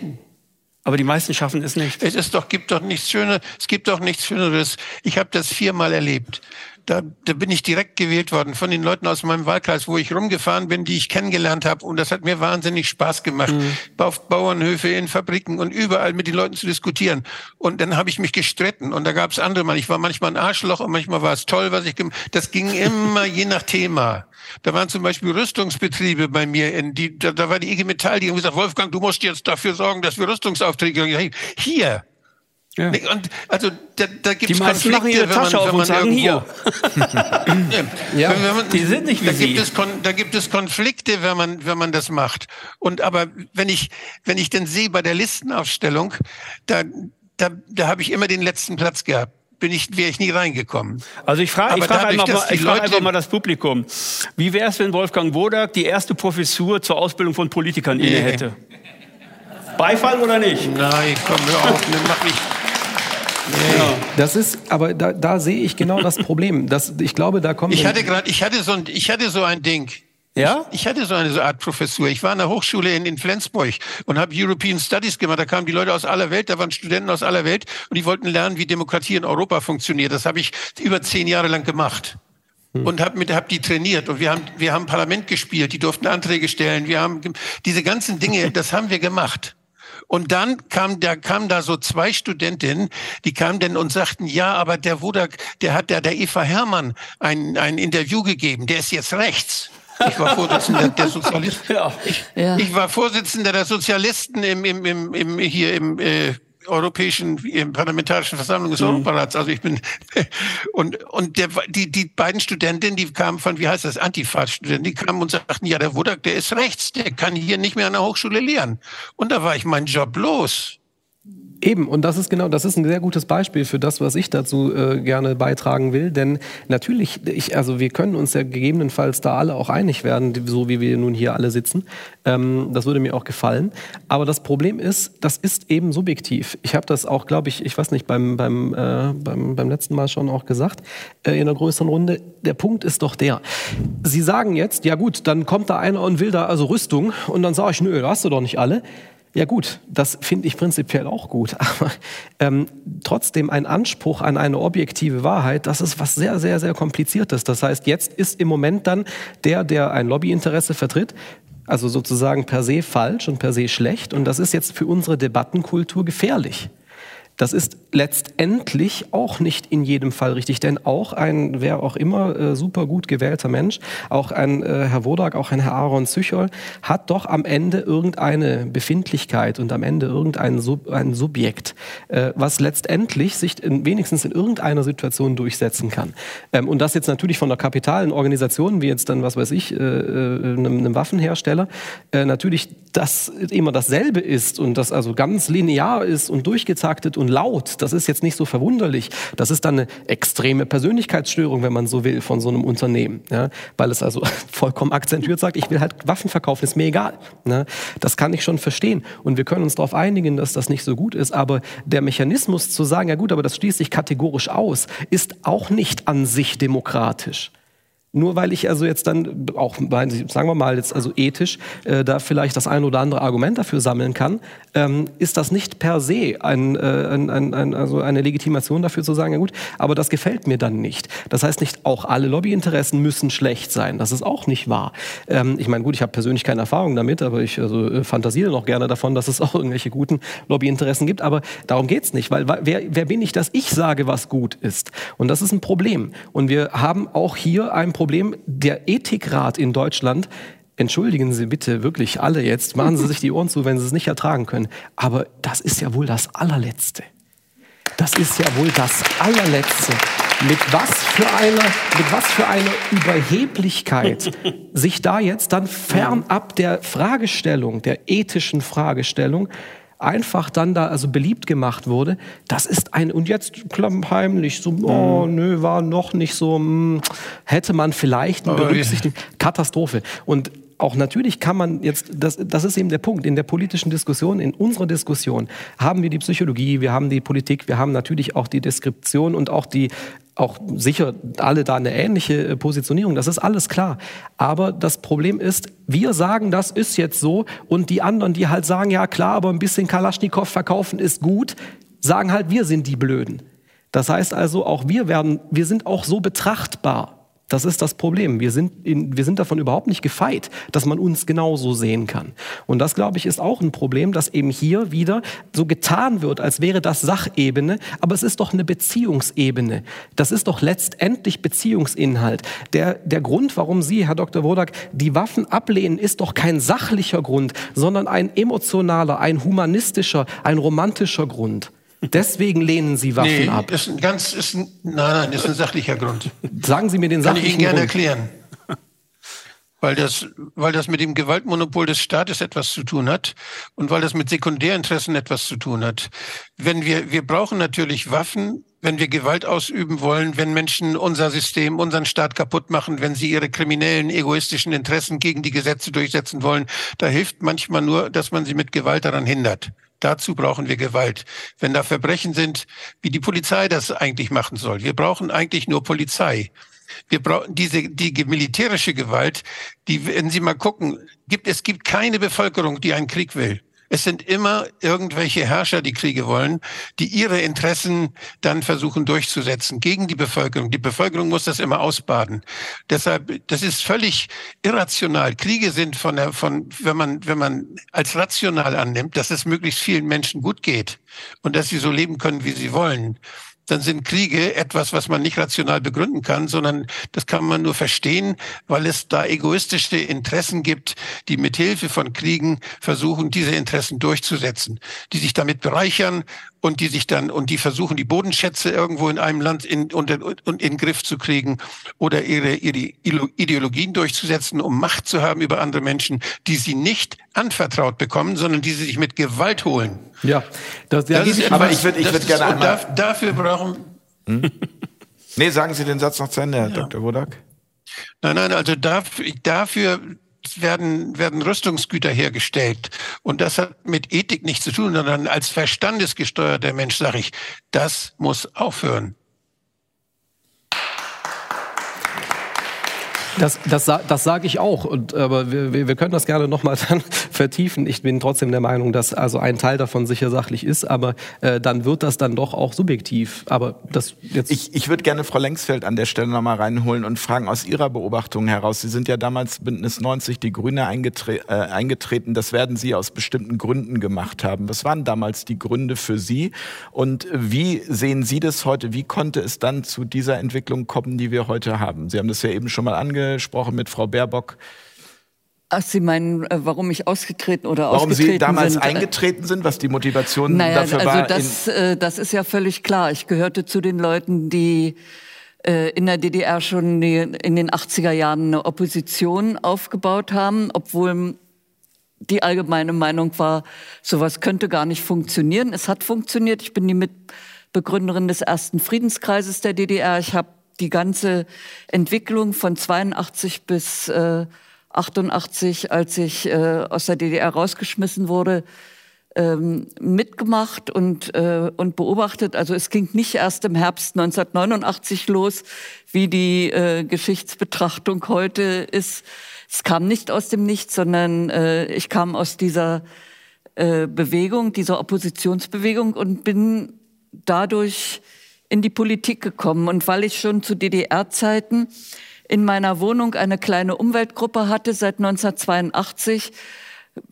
Aber die meisten schaffen es nicht. Es ist doch, gibt doch nichts Schöneres. Es gibt doch nichts Schöneres. Ich habe das viermal erlebt. Da, da bin ich direkt gewählt worden von den Leuten aus meinem Wahlkreis, wo ich rumgefahren bin, die ich kennengelernt habe. Und das hat mir wahnsinnig Spaß gemacht. Mhm. Auf Bauernhöfe, in Fabriken und überall mit den Leuten zu diskutieren. Und dann habe ich mich gestritten. Und da gab es andere Mal. Ich war manchmal ein Arschloch und manchmal war es toll, was ich gemacht Das ging immer je nach Thema. Da waren zum Beispiel Rüstungsbetriebe bei mir, in die, da, da war die IG Metall, die haben gesagt, Wolfgang, du musst jetzt dafür sorgen, dass wir Rüstungsaufträge hier. Ja. Und also da, da gibt es Konflikte, machen ihre Tasche man, auf und sagen hier. ja, man, die sind nicht wie da Sie. Gibt es, da gibt es Konflikte, wenn man wenn man das macht. Und aber wenn ich wenn ich denn sehe bei der Listenaufstellung, da da, da habe ich immer den letzten Platz gehabt bin ich, wäre ich nie reingekommen. Also ich frage ich frage einfach, mal, ich frage einfach mal das Publikum. Wie wäre es, wenn Wolfgang Wodak die erste Professur zur Ausbildung von Politikern inne hätte? Beifall oder nicht? Nein, komm, hör auf, ne, mach nicht. Ja. Das ist, aber da, da sehe ich genau das Problem. Das, ich glaube, da kommt. Ich hatte gerade, ich hatte so ein, ich hatte so ein Ding. Ja? Ich, ich hatte so eine so Art Professur. Ich war an der Hochschule in, in Flensburg und habe European Studies gemacht. Da kamen die Leute aus aller Welt, da waren Studenten aus aller Welt und die wollten lernen, wie Demokratie in Europa funktioniert. Das habe ich über zehn Jahre lang gemacht hm. und habe mit hab die trainiert und wir haben wir haben Parlament gespielt, die durften Anträge stellen, wir haben diese ganzen Dinge, das haben wir gemacht. Und dann kam da kamen da so zwei Studentinnen, die kamen denn und sagten, ja, aber der Wodak, der hat der der Eva Hermann ein ein Interview gegeben, der ist jetzt rechts. Ich war Vorsitzender der Sozialisten. Ja. Ich, ja. ich, war Vorsitzender der Sozialisten im, im, im, im hier im äh, europäischen parlamentarischen Versammlung des mhm. Europarats. Also ich bin und und der, die die beiden Studentinnen, die kamen von wie heißt das Antifa-Studenten, die kamen und sagten, ja der Wodak, der ist rechts, der kann hier nicht mehr an der Hochschule lehren. Und da war ich mein Job los. Eben, und das ist genau, das ist ein sehr gutes Beispiel für das, was ich dazu äh, gerne beitragen will. Denn natürlich, ich, also wir können uns ja gegebenenfalls da alle auch einig werden, so wie wir nun hier alle sitzen. Ähm, das würde mir auch gefallen. Aber das Problem ist, das ist eben subjektiv. Ich habe das auch, glaube ich, ich weiß nicht, beim, beim, äh, beim, beim letzten Mal schon auch gesagt, äh, in einer größeren Runde. Der Punkt ist doch der. Sie sagen jetzt, ja gut, dann kommt da einer und will da also Rüstung. Und dann sage ich, nö, da hast du doch nicht alle. Ja gut, das finde ich prinzipiell auch gut, aber ähm, trotzdem ein Anspruch an eine objektive Wahrheit, das ist was sehr, sehr, sehr kompliziertes. Das heißt, jetzt ist im Moment dann der, der ein Lobbyinteresse vertritt, also sozusagen per se falsch und per se schlecht und das ist jetzt für unsere Debattenkultur gefährlich. Das ist letztendlich auch nicht in jedem Fall richtig, denn auch ein, wer auch immer, äh, super gut gewählter Mensch, auch ein äh, Herr Wodak, auch ein Herr Aaron Züchol, hat doch am Ende irgendeine Befindlichkeit und am Ende irgendein Sub, ein Subjekt, äh, was letztendlich sich in, wenigstens in irgendeiner Situation durchsetzen kann. Ähm, und das jetzt natürlich von der kapitalen Organisation, wie jetzt dann, was weiß ich, äh, äh einem, einem Waffenhersteller, äh, natürlich das immer dasselbe ist und das also ganz linear ist und durchgetaktet und laut, das ist jetzt nicht so verwunderlich. Das ist dann eine extreme Persönlichkeitsstörung, wenn man so will, von so einem Unternehmen. Ja? Weil es also vollkommen akzentuiert sagt, ich will halt Waffen verkaufen, ist mir egal. Ne? Das kann ich schon verstehen. Und wir können uns darauf einigen, dass das nicht so gut ist. Aber der Mechanismus zu sagen, ja gut, aber das schließt sich kategorisch aus, ist auch nicht an sich demokratisch. Nur weil ich also jetzt dann auch, sagen wir mal jetzt also ethisch, äh, da vielleicht das ein oder andere Argument dafür sammeln kann, ähm, ist das nicht per se ein, äh, ein, ein, also eine Legitimation dafür zu sagen, ja gut, aber das gefällt mir dann nicht. Das heißt nicht, auch alle Lobbyinteressen müssen schlecht sein. Das ist auch nicht wahr. Ähm, ich meine, gut, ich habe persönlich keine Erfahrung damit, aber ich also, äh, fantasiere noch gerne davon, dass es auch irgendwelche guten Lobbyinteressen gibt. Aber darum geht's nicht, weil wer, wer bin ich, dass ich sage, was gut ist? Und das ist ein Problem. Und wir haben auch hier ein Problem. Der Ethikrat in Deutschland entschuldigen Sie bitte wirklich alle jetzt, machen Sie sich die Ohren zu, wenn Sie es nicht ertragen können. Aber das ist ja wohl das allerletzte. Das ist ja wohl das allerletzte. Mit was für einer, mit was für einer Überheblichkeit sich da jetzt dann fernab der Fragestellung, der ethischen Fragestellung, einfach dann da also beliebt gemacht wurde, das ist ein, und jetzt klammheimlich, so, oh, mhm. nö, war noch nicht so, mh, hm, hätte man vielleicht berücksichtigt. Katastrophe. Und auch natürlich kann man jetzt, das, das ist eben der Punkt, in der politischen Diskussion, in unserer Diskussion haben wir die Psychologie, wir haben die Politik, wir haben natürlich auch die Deskription und auch die auch sicher alle da eine ähnliche äh, Positionierung, das ist alles klar. Aber das Problem ist, wir sagen, das ist jetzt so und die anderen, die halt sagen, ja klar, aber ein bisschen Kalaschnikow verkaufen ist gut, sagen halt, wir sind die Blöden. Das heißt also, auch wir werden, wir sind auch so betrachtbar. Das ist das Problem. Wir sind, in, wir sind davon überhaupt nicht gefeit, dass man uns genauso sehen kann. Und das, glaube ich, ist auch ein Problem, dass eben hier wieder so getan wird, als wäre das Sachebene, aber es ist doch eine Beziehungsebene. Das ist doch letztendlich Beziehungsinhalt. Der, der Grund, warum Sie, Herr Dr. Wodak, die Waffen ablehnen, ist doch kein sachlicher Grund, sondern ein emotionaler, ein humanistischer, ein romantischer Grund. Deswegen lehnen Sie Waffen nee, ab. Ist ein ganz, ist ein, nein, nein, ist ein sachlicher Grund. Sagen Sie mir den sachlichen Grund. Kann ich Ihnen gerne erklären. Weil das, weil das mit dem Gewaltmonopol des Staates etwas zu tun hat und weil das mit Sekundärinteressen etwas zu tun hat. Wenn wir, wir brauchen natürlich Waffen, wenn wir Gewalt ausüben wollen, wenn Menschen unser System, unseren Staat kaputt machen, wenn sie ihre kriminellen, egoistischen Interessen gegen die Gesetze durchsetzen wollen, da hilft manchmal nur, dass man sie mit Gewalt daran hindert. Dazu brauchen wir Gewalt. Wenn da Verbrechen sind, wie die Polizei das eigentlich machen soll. Wir brauchen eigentlich nur Polizei. Wir brauchen diese, die militärische Gewalt, die, wenn Sie mal gucken, gibt, es gibt keine Bevölkerung, die einen Krieg will. Es sind immer irgendwelche Herrscher, die Kriege wollen, die ihre Interessen dann versuchen durchzusetzen gegen die Bevölkerung. Die Bevölkerung muss das immer ausbaden. Deshalb, das ist völlig irrational. Kriege sind von der, von, wenn man, wenn man als rational annimmt, dass es möglichst vielen Menschen gut geht und dass sie so leben können, wie sie wollen dann sind Kriege etwas, was man nicht rational begründen kann, sondern das kann man nur verstehen, weil es da egoistische Interessen gibt, die mit Hilfe von Kriegen versuchen, diese Interessen durchzusetzen, die sich damit bereichern und die sich dann und die versuchen die Bodenschätze irgendwo in einem Land in, und in den Griff zu kriegen oder ihre, ihre Ideologien durchzusetzen, um Macht zu haben über andere Menschen, die sie nicht anvertraut bekommen, sondern die sie sich mit Gewalt holen. Ja, das, ja, das ist aber ich würde ich würde gerne einmal darf, dafür brauchen. Hm? Nee, sagen Sie den Satz noch zu Ende, Herr ja. Dr. Wodak. Nein, nein, also dafür, dafür werden, werden Rüstungsgüter hergestellt. Und das hat mit Ethik nichts zu tun, sondern als verstandesgesteuerter Mensch sage ich, das muss aufhören. Das, das, das sage ich auch, und, aber wir, wir können das gerne nochmal dann vertiefen. Ich bin trotzdem der Meinung, dass also ein Teil davon sicher sachlich ist, aber äh, dann wird das dann doch auch subjektiv. Aber das jetzt ich, ich würde gerne Frau Lengsfeld an der Stelle nochmal reinholen und fragen aus Ihrer Beobachtung heraus. Sie sind ja damals Bündnis 90, die Grüne eingetre äh, eingetreten. Das werden Sie aus bestimmten Gründen gemacht haben. Was waren damals die Gründe für Sie? Und wie sehen Sie das heute? Wie konnte es dann zu dieser Entwicklung kommen, die wir heute haben? Sie haben das ja eben schon mal ange gesprochen mit Frau Baerbock. Ach, Sie meinen, äh, warum ich ausgetreten oder warum ausgetreten Sie damals sind? eingetreten sind, was die Motivation naja, dafür also war? Das, äh, das ist ja völlig klar. Ich gehörte zu den Leuten, die äh, in der DDR schon in den 80er Jahren eine Opposition aufgebaut haben, obwohl die allgemeine Meinung war, sowas könnte gar nicht funktionieren. Es hat funktioniert. Ich bin die Mitbegründerin des ersten Friedenskreises der DDR. Ich habe die ganze Entwicklung von 82 bis äh, 88, als ich äh, aus der DDR rausgeschmissen wurde, ähm, mitgemacht und, äh, und beobachtet. Also es ging nicht erst im Herbst 1989 los, wie die äh, Geschichtsbetrachtung heute ist. Es kam nicht aus dem Nichts, sondern äh, ich kam aus dieser äh, Bewegung, dieser Oppositionsbewegung und bin dadurch in die Politik gekommen. Und weil ich schon zu DDR-Zeiten in meiner Wohnung eine kleine Umweltgruppe hatte, seit 1982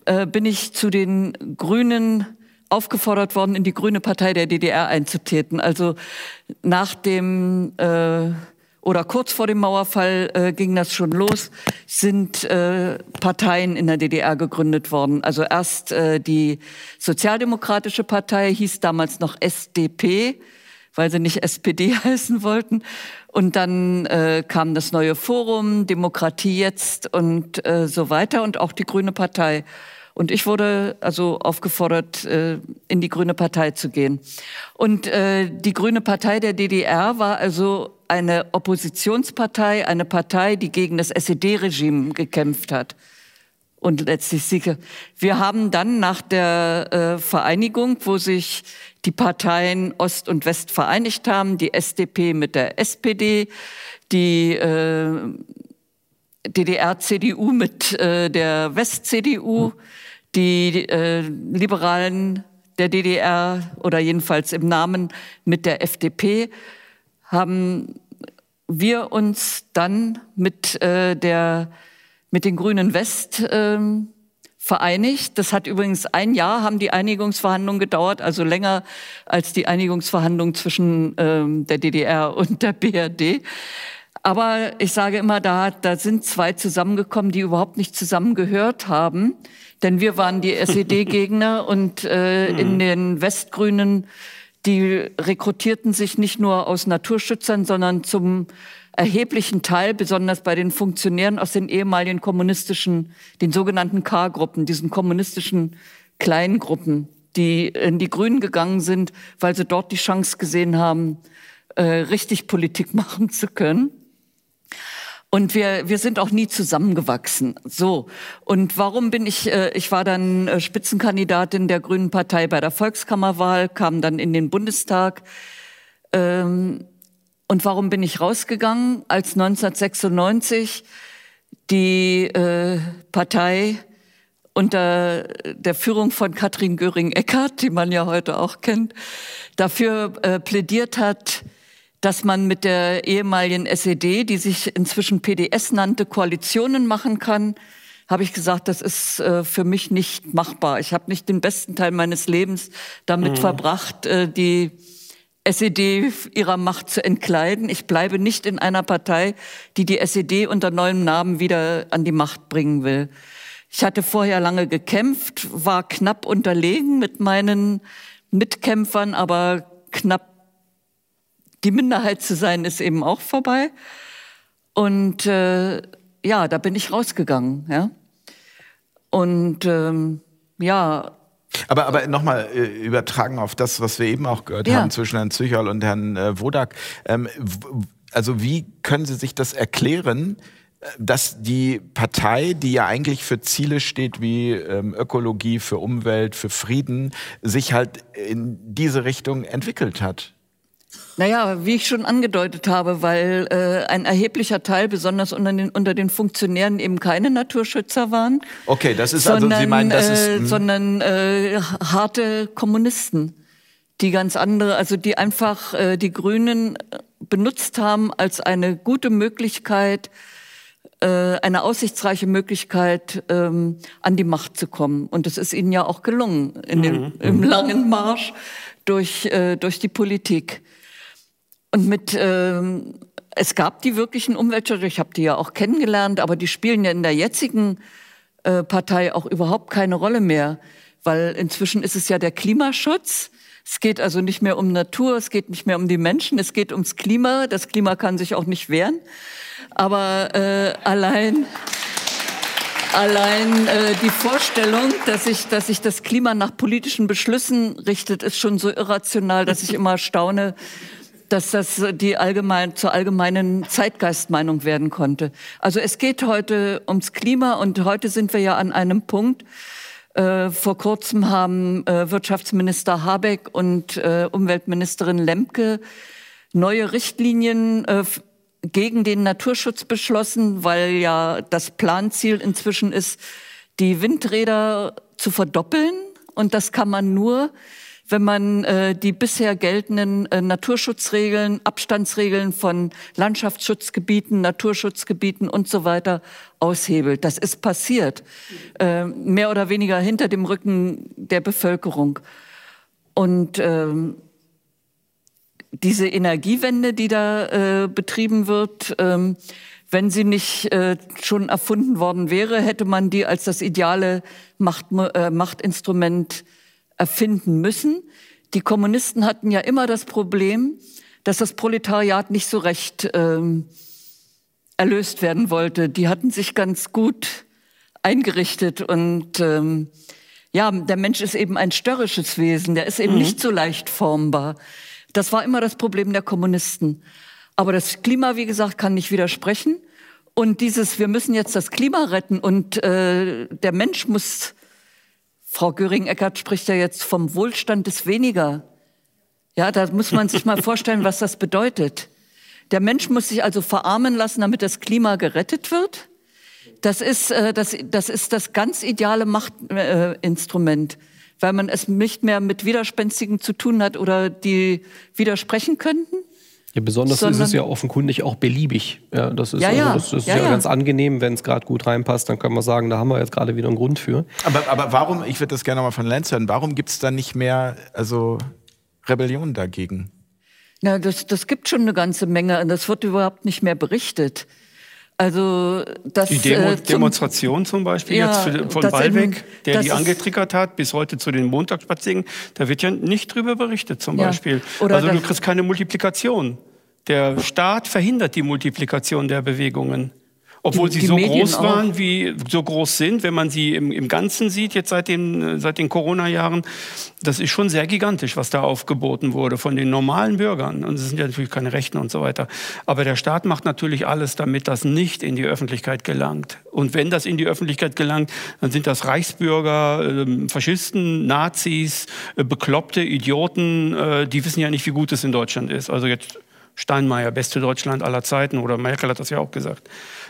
äh, bin ich zu den Grünen aufgefordert worden, in die Grüne Partei der DDR einzutreten. Also nach dem äh, oder kurz vor dem Mauerfall äh, ging das schon los, sind äh, Parteien in der DDR gegründet worden. Also erst äh, die Sozialdemokratische Partei hieß damals noch SDP, weil sie nicht SPD heißen wollten. Und dann äh, kam das neue Forum, Demokratie jetzt und äh, so weiter und auch die Grüne Partei. Und ich wurde also aufgefordert, äh, in die Grüne Partei zu gehen. Und äh, die Grüne Partei der DDR war also eine Oppositionspartei, eine Partei, die gegen das SED-Regime gekämpft hat und letztlich Siege. Wir haben dann nach der äh, Vereinigung, wo sich die Parteien Ost und West vereinigt haben, die SDP mit der SPD, die äh, DDR-CDU mit äh, der West-CDU, die äh, Liberalen der DDR oder jedenfalls im Namen mit der FDP, haben wir uns dann mit äh, der mit den Grünen West ähm, vereinigt. Das hat übrigens ein Jahr, haben die Einigungsverhandlungen gedauert, also länger als die Einigungsverhandlungen zwischen ähm, der DDR und der BRD. Aber ich sage immer, da, da sind zwei zusammengekommen, die überhaupt nicht zusammengehört haben. Denn wir waren die SED-Gegner und äh, in mhm. den Westgrünen, die rekrutierten sich nicht nur aus Naturschützern, sondern zum erheblichen Teil, besonders bei den Funktionären aus den ehemaligen kommunistischen, den sogenannten K-Gruppen, diesen kommunistischen Kleingruppen, die in die Grünen gegangen sind, weil sie dort die Chance gesehen haben, äh, richtig Politik machen zu können. Und wir, wir sind auch nie zusammengewachsen. So. Und warum bin ich, äh, ich war dann äh, Spitzenkandidatin der Grünen Partei bei der Volkskammerwahl, kam dann in den Bundestag. Ähm, und warum bin ich rausgegangen, als 1996 die äh, Partei unter der Führung von Katrin Göring-Eckardt, die man ja heute auch kennt, dafür äh, plädiert hat, dass man mit der ehemaligen SED, die sich inzwischen PDS nannte, Koalitionen machen kann, habe ich gesagt, das ist äh, für mich nicht machbar. Ich habe nicht den besten Teil meines Lebens damit mhm. verbracht, äh, die SED ihrer Macht zu entkleiden. Ich bleibe nicht in einer Partei, die die SED unter neuem Namen wieder an die Macht bringen will. Ich hatte vorher lange gekämpft, war knapp unterlegen mit meinen Mitkämpfern, aber knapp die Minderheit zu sein, ist eben auch vorbei. Und äh, ja, da bin ich rausgegangen. Ja? Und ähm, ja. Aber, aber nochmal äh, übertragen auf das, was wir eben auch gehört ja. haben zwischen Herrn Züchol und Herrn äh, Wodak. Ähm, also wie können Sie sich das erklären, dass die Partei, die ja eigentlich für Ziele steht wie ähm, Ökologie, für Umwelt, für Frieden, sich halt in diese Richtung entwickelt hat? Naja, wie ich schon angedeutet habe, weil äh, ein erheblicher Teil, besonders unter den, unter den Funktionären, eben keine Naturschützer waren. Okay, das ist sondern, also, Sie meinen, das ist... Äh, sondern äh, harte Kommunisten, die ganz andere, also die einfach äh, die Grünen benutzt haben als eine gute Möglichkeit, äh, eine aussichtsreiche Möglichkeit, ähm, an die Macht zu kommen. Und das ist ihnen ja auch gelungen in dem, mhm. im langen Marsch durch, äh, durch die Politik. Und mit, ähm, es gab die wirklichen Umweltschützer, ich habe die ja auch kennengelernt, aber die spielen ja in der jetzigen äh, Partei auch überhaupt keine Rolle mehr, weil inzwischen ist es ja der Klimaschutz. Es geht also nicht mehr um Natur, es geht nicht mehr um die Menschen, es geht ums Klima. Das Klima kann sich auch nicht wehren. Aber äh, allein allein äh, die Vorstellung, dass sich dass sich das Klima nach politischen Beschlüssen richtet, ist schon so irrational, dass ich immer staune, dass das die allgemein, zur allgemeinen Zeitgeistmeinung werden konnte. Also es geht heute ums Klima und heute sind wir ja an einem Punkt, äh, vor kurzem haben äh, Wirtschaftsminister Habeck und äh, Umweltministerin Lemke neue Richtlinien äh, gegen den Naturschutz beschlossen, weil ja das Planziel inzwischen ist, die Windräder zu verdoppeln. Und das kann man nur, wenn man äh, die bisher geltenden äh, Naturschutzregeln, Abstandsregeln von Landschaftsschutzgebieten, Naturschutzgebieten und so weiter aushebelt. Das ist passiert, äh, mehr oder weniger hinter dem Rücken der Bevölkerung. Und ähm, diese Energiewende, die da äh, betrieben wird, ähm, wenn sie nicht äh, schon erfunden worden wäre, hätte man die als das ideale Macht, äh, Machtinstrument erfinden müssen. Die Kommunisten hatten ja immer das Problem, dass das Proletariat nicht so recht ähm, erlöst werden wollte. Die hatten sich ganz gut eingerichtet und ähm, ja, der Mensch ist eben ein störrisches Wesen, der ist eben mhm. nicht so leicht formbar. Das war immer das Problem der Kommunisten. Aber das Klima, wie gesagt, kann nicht widersprechen. Und dieses, wir müssen jetzt das Klima retten und äh, der Mensch muss Frau Göring-Eckert spricht ja jetzt vom Wohlstand des Weniger. Ja, da muss man sich mal vorstellen, was das bedeutet. Der Mensch muss sich also verarmen lassen, damit das Klima gerettet wird. Das ist, äh, das, das, ist das ganz ideale Machtinstrument, äh, weil man es nicht mehr mit Widerspenstigen zu tun hat oder die widersprechen könnten, ja, besonders ist es ja offenkundig auch beliebig. Ja, das ist, ja, ja. Also das, das ist ja, ja, ganz angenehm, wenn es gerade gut reinpasst, dann können wir sagen, da haben wir jetzt gerade wieder einen Grund für. Aber, aber warum, ich würde das gerne mal von Lenz hören, warum gibt es da nicht mehr also Rebellion dagegen? Na, das, das gibt schon eine ganze Menge und das wird überhaupt nicht mehr berichtet. Also das, die Demo, äh, zum, Demonstration zum Beispiel ja, jetzt für, von Ballweg, der die angetriggert hat, bis heute zu den Montagsspaziergängen, da wird ja nicht drüber berichtet zum ja, Beispiel. also du kriegst keine Multiplikation. Der Staat verhindert die Multiplikation der Bewegungen. Obwohl die, sie so Medien groß waren, auch. wie so groß sind, wenn man sie im, im Ganzen sieht, jetzt seit den, seit den Corona-Jahren, das ist schon sehr gigantisch, was da aufgeboten wurde von den normalen Bürgern. Und es sind ja natürlich keine Rechten und so weiter. Aber der Staat macht natürlich alles, damit das nicht in die Öffentlichkeit gelangt. Und wenn das in die Öffentlichkeit gelangt, dann sind das Reichsbürger, äh, Faschisten, Nazis, äh, bekloppte Idioten, äh, die wissen ja nicht, wie gut es in Deutschland ist. Also jetzt Steinmeier, beste Deutschland aller Zeiten, oder Merkel hat das ja auch gesagt.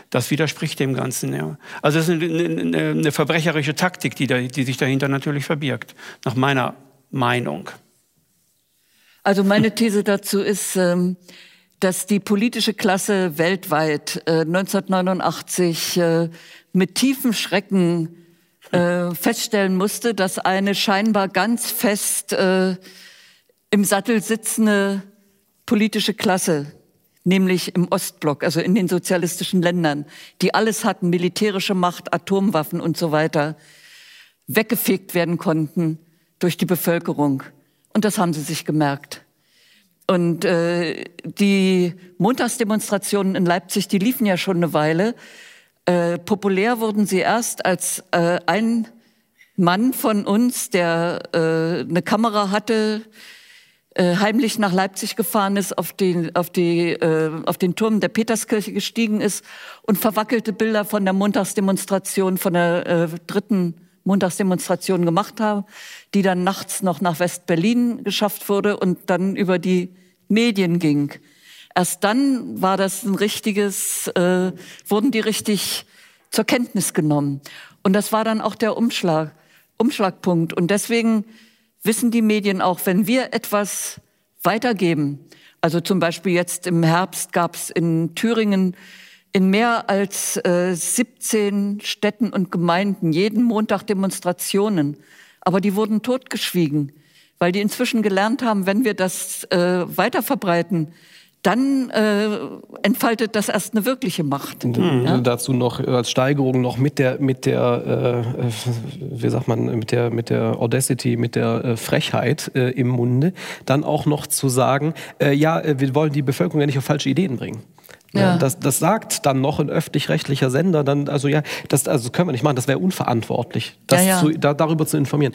Das widerspricht dem Ganzen. Ja. Also das ist eine, eine, eine verbrecherische Taktik, die, da, die sich dahinter natürlich verbirgt, nach meiner Meinung. Also meine These dazu ist, ähm, dass die politische Klasse weltweit 1989 äh, äh, mit tiefem Schrecken äh, feststellen musste, dass eine scheinbar ganz fest im Sattel sitzende politische Klasse nämlich im Ostblock, also in den sozialistischen Ländern, die alles hatten, militärische Macht, Atomwaffen und so weiter, weggefegt werden konnten durch die Bevölkerung. und das haben sie sich gemerkt. Und äh, die Montagsdemonstrationen in Leipzig, die liefen ja schon eine Weile. Äh, populär wurden sie erst, als äh, ein Mann von uns, der äh, eine Kamera hatte, heimlich nach Leipzig gefahren ist, auf den, auf, die, äh, auf den Turm der Peterskirche gestiegen ist und verwackelte Bilder von der Montagsdemonstration, von der äh, dritten Montagsdemonstration gemacht habe, die dann nachts noch nach West-Berlin geschafft wurde und dann über die Medien ging. Erst dann war das ein richtiges, äh, wurden die richtig zur Kenntnis genommen. Und das war dann auch der Umschlag, Umschlagpunkt. Und deswegen wissen die Medien auch, wenn wir etwas weitergeben, also zum Beispiel jetzt im Herbst gab es in Thüringen in mehr als äh, 17 Städten und Gemeinden jeden Montag Demonstrationen, aber die wurden totgeschwiegen, weil die inzwischen gelernt haben, wenn wir das äh, weiterverbreiten, dann äh, entfaltet das erst eine wirkliche Macht. Mhm. Ja? Dazu noch als Steigerung noch mit der mit der äh, wie sagt man mit der mit der Audacity, mit der äh, Frechheit äh, im Munde, dann auch noch zu sagen, äh, ja, äh, wir wollen die Bevölkerung ja nicht auf falsche Ideen bringen. Ja. Das, das sagt dann noch ein öffentlich-rechtlicher Sender, dann, also ja, das also können wir nicht machen, das wäre unverantwortlich, das ja, ja. Zu, da, darüber zu informieren.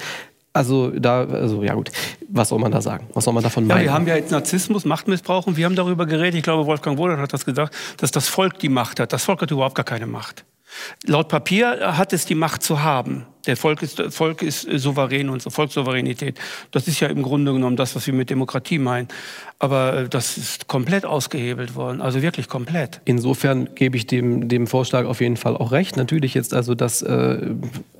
Also da, also ja gut, was soll man da sagen? Was soll man davon meinen? Ja, wir haben ja jetzt Narzissmus, Machtmissbrauch und wir haben darüber geredet, ich glaube Wolfgang Wohlert hat das gesagt, dass das Volk die Macht hat. Das Volk hat überhaupt gar keine Macht. Laut Papier hat es die Macht zu haben. Der Volk ist, Volk ist souverän, unsere Volkssouveränität. Das ist ja im Grunde genommen das, was wir mit Demokratie meinen. Aber äh, das ist komplett ausgehebelt worden, also wirklich komplett. Insofern gebe ich dem, dem Vorschlag auf jeden Fall auch recht. Natürlich jetzt also, dass, äh,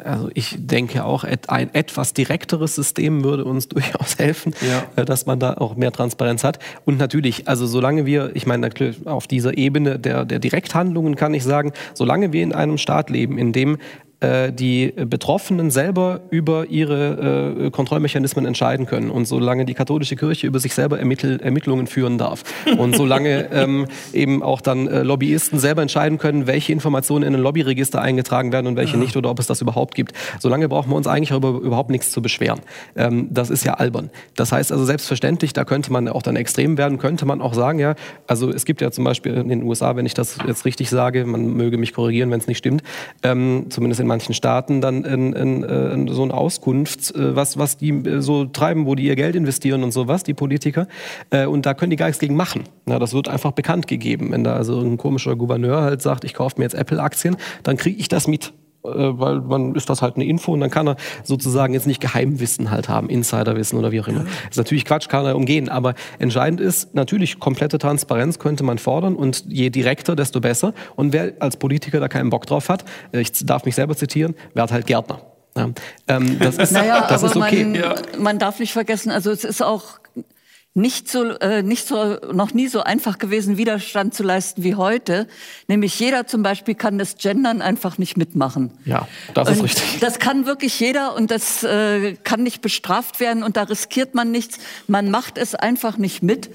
also ich denke auch, ein etwas direkteres System würde uns durchaus helfen, ja. äh, dass man da auch mehr Transparenz hat. Und natürlich, also solange wir, ich meine, auf dieser Ebene der, der Direkthandlungen kann ich sagen, solange wir in einem Staat leben, in dem äh, die Betroffenen selber über ihre äh, Kontrollmechanismen entscheiden können. Und solange die katholische Kirche über sich selber Ermittel, Ermittlungen führen darf und solange ähm, eben auch dann äh, Lobbyisten selber entscheiden können, welche Informationen in ein Lobbyregister eingetragen werden und welche nicht oder ob es das überhaupt gibt, solange brauchen wir uns eigentlich über, überhaupt nichts zu beschweren. Ähm, das ist ja albern. Das heißt also selbstverständlich, da könnte man auch dann extrem werden, könnte man auch sagen, ja, also es gibt ja zum Beispiel in den USA, wenn ich das jetzt richtig sage, man möge mich korrigieren, wenn es nicht stimmt, ähm, zumindest in manchen Staaten dann in, in, in äh, so eine Auskunft, äh, was, was die äh, so treiben, wo die ihr Geld investieren und sowas, die Politiker. Und da können die gar nichts gegen machen. Ja, das wird einfach bekannt gegeben. Wenn da also ein komischer Gouverneur halt sagt, ich kaufe mir jetzt Apple-Aktien, dann kriege ich das mit weil man ist das halt eine Info und dann kann er sozusagen jetzt nicht Geheimwissen halt haben, Insiderwissen oder wie auch immer. Das ist natürlich Quatsch, kann er umgehen, aber entscheidend ist natürlich komplette Transparenz könnte man fordern und je direkter, desto besser. Und wer als Politiker da keinen Bock drauf hat, ich darf mich selber zitieren, wer halt Gärtner. Ja, ähm, das ist, naja, das ist okay. Man, ja. man darf nicht vergessen, also es ist auch nicht so, äh, nicht so, noch nie so einfach gewesen, Widerstand zu leisten wie heute. Nämlich jeder zum Beispiel kann das Gendern einfach nicht mitmachen. Ja, das ist und richtig. Das kann wirklich jeder und das äh, kann nicht bestraft werden und da riskiert man nichts. Man macht es einfach nicht mit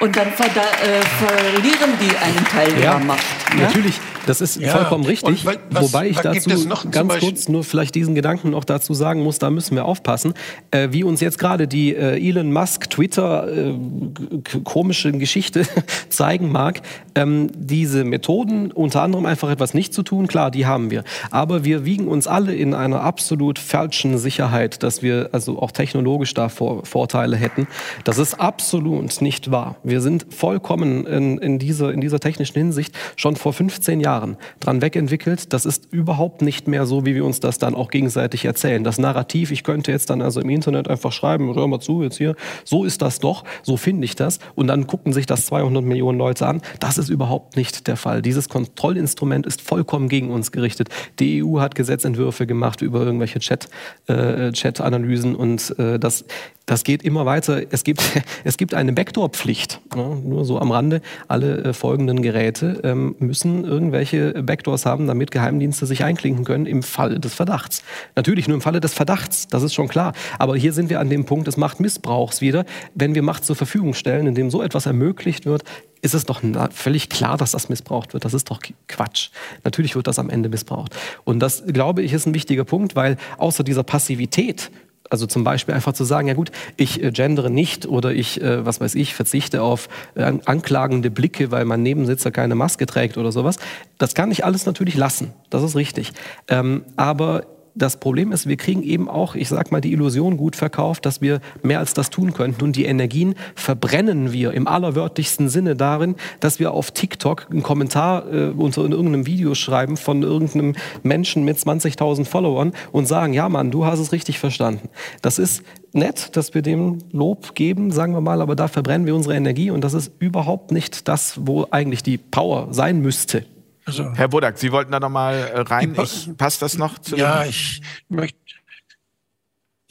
und dann ver äh, verlieren die einen Teil ihrer Macht. Ja? Natürlich, das ist ja. vollkommen richtig. Was, Wobei ich dazu ganz kurz nur vielleicht diesen Gedanken noch dazu sagen muss, da müssen wir aufpassen, äh, wie uns jetzt gerade die äh, Elon Musk Twitter äh, komische Geschichte zeigen mag. Ähm, diese Methoden, unter anderem einfach etwas nicht zu tun, klar, die haben wir. Aber wir wiegen uns alle in einer absolut falschen Sicherheit, dass wir also auch technologisch da Vor Vorteile hätten. Das ist absolut nicht wahr. Wir sind vollkommen in, in, dieser, in dieser technischen Hinsicht schon vor 15 Jahren dran wegentwickelt. Das ist überhaupt nicht mehr so, wie wir uns das dann auch gegenseitig erzählen. Das Narrativ, ich könnte jetzt dann also im Internet einfach schreiben, hör mal zu, jetzt hier, so ist das doch, so finde ich das. Und dann gucken sich das 200 Millionen Leute an. Das ist überhaupt nicht der Fall. Dieses Kontrollinstrument ist vollkommen gegen uns gerichtet. Die EU hat Gesetzentwürfe gemacht über irgendwelche Chat, äh, Chat-Analysen und äh, das das geht immer weiter. Es gibt, es gibt eine Backdoor-Pflicht. Ne? Nur so am Rande. Alle äh, folgenden Geräte ähm, müssen irgendwelche Backdoors haben, damit Geheimdienste sich einklinken können im Fall des Verdachts. Natürlich nur im Falle des Verdachts, das ist schon klar. Aber hier sind wir an dem Punkt des Machtmissbrauchs wieder. Wenn wir Macht zur Verfügung stellen, indem so etwas ermöglicht wird, ist es doch völlig klar, dass das missbraucht wird. Das ist doch Quatsch. Natürlich wird das am Ende missbraucht. Und das, glaube ich, ist ein wichtiger Punkt, weil außer dieser Passivität Also zum Beispiel einfach zu sagen, ja gut, ich äh, gendere nicht oder ich, äh, was weiß ich, verzichte auf äh, anklagende Blicke, weil mein Nebensitzer keine Maske trägt oder sowas. Das kann ich alles natürlich lassen. Das ist richtig. Ähm, aber das Problem ist, wir kriegen eben auch, ich sag mal, die Illusion gut verkauft, dass wir mehr als das tun könnten. Und die Energien verbrennen wir im allerwörtlichsten Sinne darin, dass wir auf TikTok einen Kommentar äh, unter in irgendeinem Video schreiben von irgendeinem Menschen mit 20.000 Followern und sagen, ja Mann, du hast es richtig verstanden. Das ist nett, dass wir dem Lob geben, sagen wir mal, aber da verbrennen wir unsere Energie und das ist überhaupt nicht das, wo eigentlich die Power sein müsste. Also, Herr Bodak, Sie wollten da noch mal äh, rein. Ich, passt das noch zu Ja, ich möchte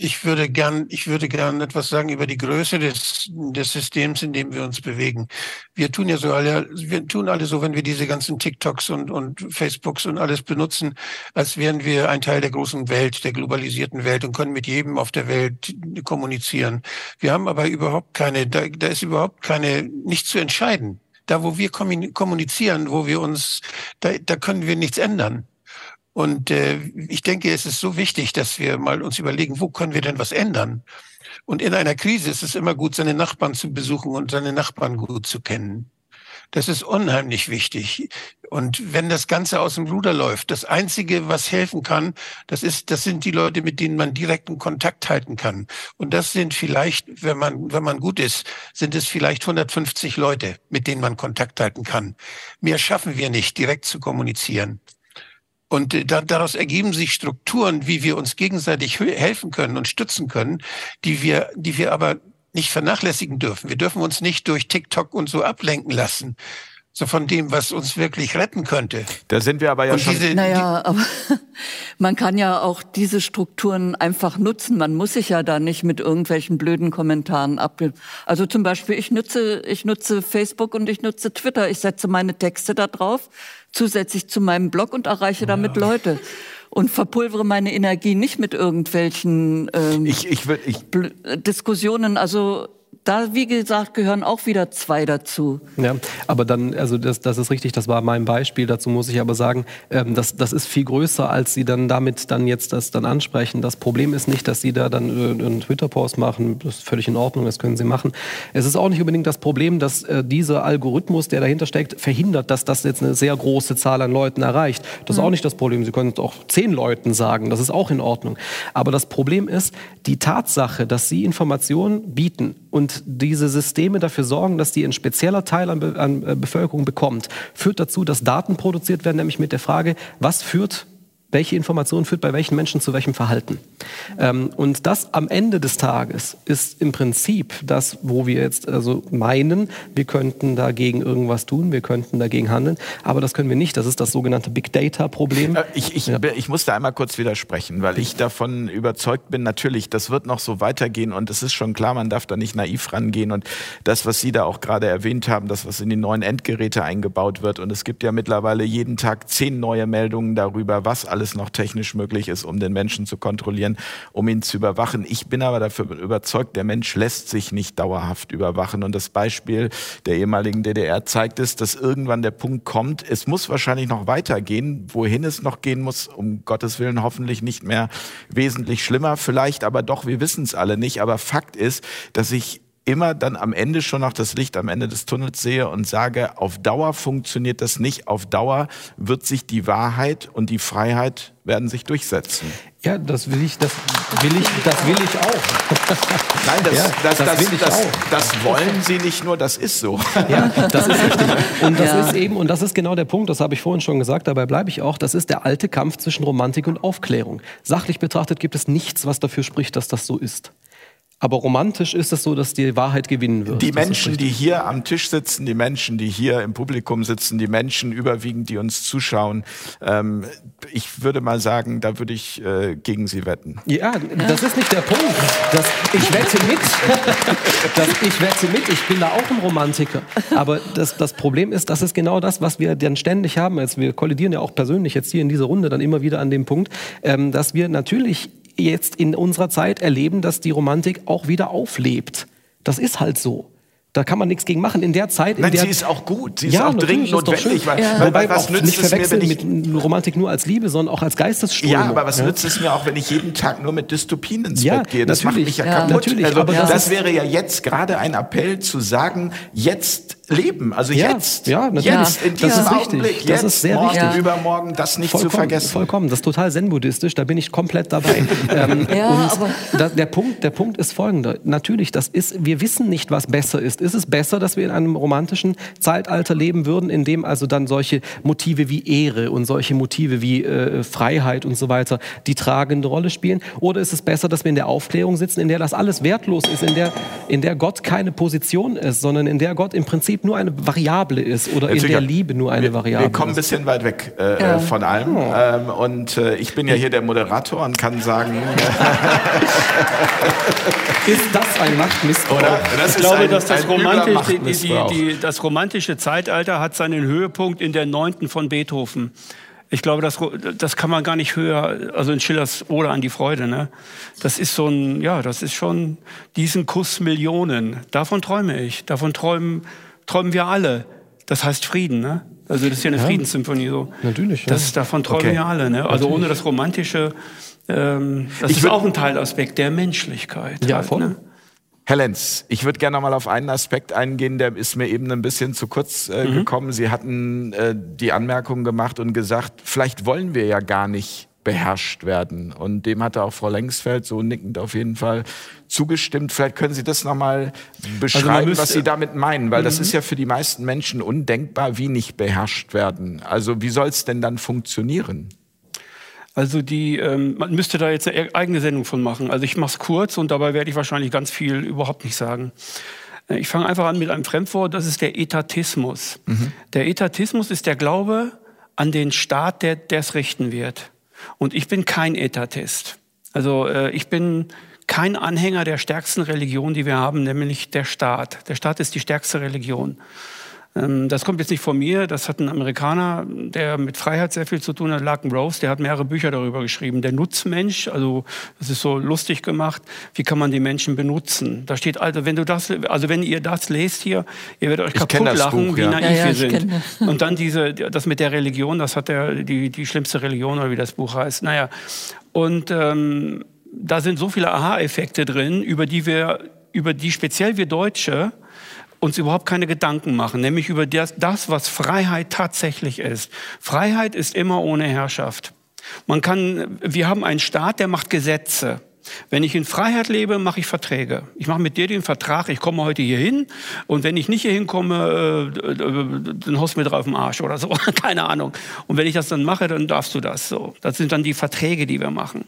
ich würde gern, ich würde gern etwas sagen über die Größe des, des Systems, in dem wir uns bewegen. Wir tun ja so alle, wir tun alle so, wenn wir diese ganzen TikToks und, und Facebooks und alles benutzen, als wären wir ein Teil der großen Welt, der globalisierten Welt und können mit jedem auf der Welt kommunizieren. Wir haben aber überhaupt keine, da, da ist überhaupt keine, nichts zu entscheiden da wo wir kommunizieren, wo wir uns, da, da können wir nichts ändern. Und äh, ich denke, es ist so wichtig, dass wir mal uns überlegen, wo können wir denn was ändern? Und in einer Krise ist es immer gut, seine Nachbarn zu besuchen und seine Nachbarn gut zu kennen. Das ist unheimlich wichtig. Und wenn das Ganze aus dem Ruder läuft, das Einzige, was helfen kann, das ist, das sind die Leute, mit denen man direkten Kontakt halten kann. Und das sind vielleicht, wenn man, wenn man gut ist, sind es vielleicht 150 Leute, mit denen man Kontakt halten kann. Mehr schaffen wir nicht, direkt zu kommunizieren. Und äh, da, daraus ergeben sich Strukturen, wie wir uns gegenseitig helfen können und stützen können, die wir, die wir aber nicht vernachlässigen dürfen. Wir dürfen uns nicht durch TikTok und so ablenken lassen. So von dem, was uns wirklich retten könnte. Da sind wir aber ja und schon. Diese, naja, aber man kann ja auch diese Strukturen einfach nutzen. Man muss sich ja da nicht mit irgendwelchen blöden Kommentaren ab. Also zum Beispiel, ich nutze, ich nutze Facebook und ich nutze Twitter. Ich setze meine Texte da drauf, zusätzlich zu meinem Blog und erreiche damit ja. Leute und verpulvere meine Energie nicht mit irgendwelchen ähm, ich, ich will, ich Diskussionen. Also da, wie gesagt, gehören auch wieder zwei dazu. Ja, aber dann, also das, das ist richtig, das war mein Beispiel. Dazu muss ich aber sagen, ähm, das, das ist viel größer, als Sie dann damit dann jetzt das dann ansprechen. Das Problem ist nicht, dass Sie da dann äh, einen Twitter-Post machen. Das ist völlig in Ordnung, das können Sie machen. Es ist auch nicht unbedingt das Problem, dass äh, dieser Algorithmus, der dahinter steckt, verhindert, dass das jetzt eine sehr große Zahl an Leuten erreicht. Das ist mhm. auch nicht das Problem. Sie können es auch zehn Leuten sagen. Das ist auch in Ordnung. Aber das Problem ist die Tatsache, dass Sie Informationen bieten und diese Systeme dafür sorgen, dass die ein spezieller Teil an, Be an äh, Bevölkerung bekommt, führt dazu, dass Daten produziert werden, nämlich mit der Frage, was führt welche Information führt bei welchen Menschen zu welchem Verhalten. Ähm, und das am Ende des Tages ist im Prinzip das, wo wir jetzt also meinen, wir könnten dagegen irgendwas tun, wir könnten dagegen handeln, aber das können wir nicht. Das ist das sogenannte Big Data-Problem. Äh, ich, ich, ja. ich muss da einmal kurz widersprechen, weil ich davon überzeugt bin, natürlich, das wird noch so weitergehen und es ist schon klar, man darf da nicht naiv rangehen und das, was Sie da auch gerade erwähnt haben, das, was in die neuen Endgeräte eingebaut wird und es gibt ja mittlerweile jeden Tag zehn neue Meldungen darüber, was alles alles noch technisch möglich ist, um den Menschen zu kontrollieren, um ihn zu überwachen. Ich bin aber dafür überzeugt, der Mensch lässt sich nicht dauerhaft überwachen. Und das Beispiel der ehemaligen DDR zeigt es, dass irgendwann der Punkt kommt, es muss wahrscheinlich noch weitergehen. Wohin es noch gehen muss, um Gottes Willen hoffentlich nicht mehr wesentlich schlimmer, vielleicht aber doch, wir wissen es alle nicht. Aber Fakt ist, dass ich immer dann am Ende schon noch das Licht am Ende des Tunnels sehe und sage, auf Dauer funktioniert das nicht. Auf Dauer wird sich die Wahrheit und die Freiheit werden sich durchsetzen. Ja, das will ich, das will ich, das will ich auch. Nein, das, ja, das, das, das, will ich auch. das wollen Sie nicht nur, das ist so. Ja, das ist richtig. Und das ja. ist eben, und das ist genau der Punkt, das habe ich vorhin schon gesagt, dabei bleibe ich auch, das ist der alte Kampf zwischen Romantik und Aufklärung. Sachlich betrachtet gibt es nichts, was dafür spricht, dass das so ist. Aber romantisch ist es so, dass die Wahrheit gewinnen wird. Die Menschen, die hier am Tisch sitzen, die Menschen, die hier im Publikum sitzen, die Menschen überwiegend, die uns zuschauen, ähm, ich würde mal sagen, da würde ich äh, gegen sie wetten. Ja, das ist nicht der Punkt. Das, ich wette mit. das, ich wette mit. Ich bin da auch ein Romantiker. Aber das, das Problem ist, das ist genau das, was wir dann ständig haben. Also wir kollidieren ja auch persönlich jetzt hier in dieser Runde dann immer wieder an dem Punkt, ähm, dass wir natürlich jetzt in unserer Zeit erleben, dass die Romantik auch wieder auflebt. Das ist halt so. Da kann man nichts gegen machen. In der Zeit, in Nein, der, sie ist auch gut. Sie ist auch dringend notwendig. Weil, ja. Wobei was nützt nicht verwechseln es mir, mit Romantik nur als Liebe, sondern auch als Geistesströmung. Ja, aber was ja? nützt es mir auch, wenn ich jeden Tag nur mit Dystopien ins ja, Bett gehe? Das macht mich ja, ja kaputt. Natürlich, also, aber das, das wäre ja jetzt gerade ein Appell zu sagen, jetzt leben. Also ja, jetzt. Ja, jetzt, in diesem das ist Augenblick. Wichtig. Das ist sehr morgen, wichtig. übermorgen, das nicht vollkommen, zu vergessen. Vollkommen. Das ist total zen-buddhistisch. Da bin ich komplett dabei. ähm, ja, aber da, der, Punkt, der Punkt ist folgender. Natürlich, das ist, wir wissen nicht, was besser ist. Ist es besser, dass wir in einem romantischen Zeitalter leben würden, in dem also dann solche Motive wie Ehre und solche Motive wie äh, Freiheit und so weiter die tragende Rolle spielen? Oder ist es besser, dass wir in der Aufklärung sitzen, in der das alles wertlos ist, in der, in der Gott keine Position ist, sondern in der Gott im Prinzip nur eine Variable ist oder Natürlich, in der Liebe nur eine wir, Variable Wir kommen ein bisschen weit weg äh, ja. von allem. Oh. Ähm, und äh, ich bin ja hier der Moderator und kann sagen... ist das ein Machtmissbrauch? Oder? Das ich glaube, ein, dass das romantische, die, die, die, das romantische Zeitalter hat seinen Höhepunkt in der neunten von Beethoven. Ich glaube, das, das kann man gar nicht höher, also in Schillers Oder an die Freude, ne? Das ist so ein, ja, das ist schon diesen Kuss Millionen. Davon träume ich. Davon träumen, träumen wir alle. Das heißt Frieden, ne? Also das ist ja eine ja, Friedenssymphonie so. Natürlich. Ja. Das, davon träumen okay. wir alle, ne? Also ohne das Romantische, ähm, das ich ist auch ein Teilaspekt der Menschlichkeit. Ja, halt, voll. Ne? Herr Lenz, ich würde gerne noch mal auf einen Aspekt eingehen, der ist mir eben ein bisschen zu kurz äh, mhm. gekommen. Sie hatten äh, die Anmerkung gemacht und gesagt, vielleicht wollen wir ja gar nicht beherrscht werden. Und dem hatte auch Frau Lengsfeld so nickend auf jeden Fall zugestimmt. Vielleicht können Sie das noch mal beschreiben, also müsste, was Sie damit meinen, weil mhm. das ist ja für die meisten Menschen undenkbar, wie nicht beherrscht werden. Also wie soll es denn dann funktionieren? Also die, ähm, man müsste da jetzt eine eigene Sendung von machen. Also ich mache es kurz und dabei werde ich wahrscheinlich ganz viel überhaupt nicht sagen. Äh, ich fange einfach an mit einem Fremdwort, das ist der Etatismus. Mhm. Der Etatismus ist der Glaube an den Staat, der es richten wird. Und ich bin kein Etatist. Also äh, ich bin kein Anhänger der stärksten Religion, die wir haben, nämlich der Staat. Der Staat ist die stärkste Religion. Ähm, das kommt jetzt nicht von mir, das hat ein Amerikaner, der mit Freiheit sehr viel zu tun hat, Larkin Rose, der hat mehrere Bücher darüber geschrieben. Der Nutzmensch, also das ist so lustig gemacht, wie kann man die Menschen benutzen? Da steht also, wenn du das, also wenn ihr das lest hier, ihr werdet euch kaputt lachen, Buch, wie ja. naiv ja, ja, wir sind. Und dann diese, das mit der Religion, das hat der, die, die schlimmste Religion oder wie das Buch heißt. Naja, und ähm, da sind so viele Aha-Effekte drin, über die wir, über die speziell wir Deutsche uns überhaupt keine Gedanken machen, nämlich über das, das, was Freiheit tatsächlich ist. Freiheit ist immer ohne Herrschaft. Man kann, wir haben einen Staat, der macht Gesetze. Wenn ich in Freiheit lebe, mache ich Verträge. Ich mache mit dir den Vertrag, ich komme heute hier hin und wenn ich nicht hier hinkomme, äh, dann haust du mir drauf im Arsch oder so, keine Ahnung. Und wenn ich das dann mache, dann darfst du das so. Das sind dann die Verträge, die wir machen.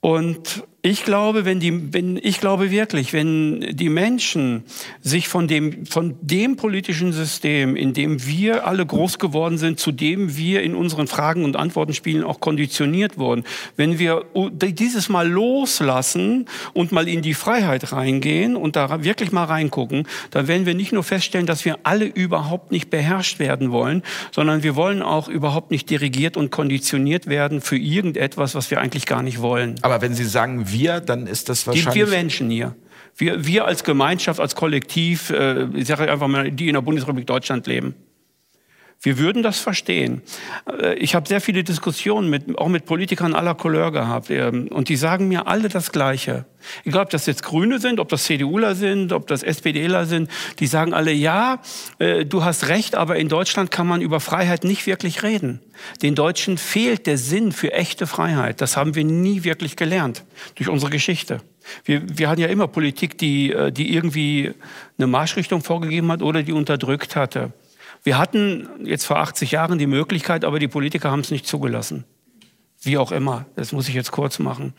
Und ich glaube, wenn die, wenn, ich glaube wirklich, wenn die Menschen sich von dem, von dem politischen System, in dem wir alle groß geworden sind, zu dem wir in unseren Fragen und Antworten spielen auch konditioniert wurden, wenn wir dieses Mal loslassen und mal in die Freiheit reingehen und da wirklich mal reingucken, dann werden wir nicht nur feststellen, dass wir alle überhaupt nicht beherrscht werden wollen, sondern wir wollen auch überhaupt nicht dirigiert und konditioniert werden für irgendetwas, was wir eigentlich gar nicht wollen. Aber wenn Sie sagen, wir, dann ist das wahrscheinlich... Die, wir Menschen hier. Wir, wir als Gemeinschaft, als Kollektiv, äh, ich sage einfach mal, die in der Bundesrepublik Deutschland leben. Wir würden das verstehen. Äh, ich habe sehr viele Diskussionen mit, auch mit Politikern aller Couleur gehabt. Ähm, und die sagen mir alle das Gleiche. Egal, ob das jetzt Grüne sind, ob das CDUler sind, ob das SPDler sind. Die sagen alle, ja, äh, du hast recht, aber in Deutschland kann man über Freiheit nicht wirklich reden. Den Deutschen fehlt der Sinn für echte Freiheit. Das haben wir nie wirklich gelernt durch unsere Geschichte. Wir, wir hatten ja immer Politik, die, äh, die irgendwie eine Marschrichtung vorgegeben hat oder die unterdrückt hatte. Wir hatten jetzt vor 80 Jahren die Möglichkeit, aber die Politiker haben es nicht zugelassen. Wie auch immer. Das muss ich jetzt kurz machen.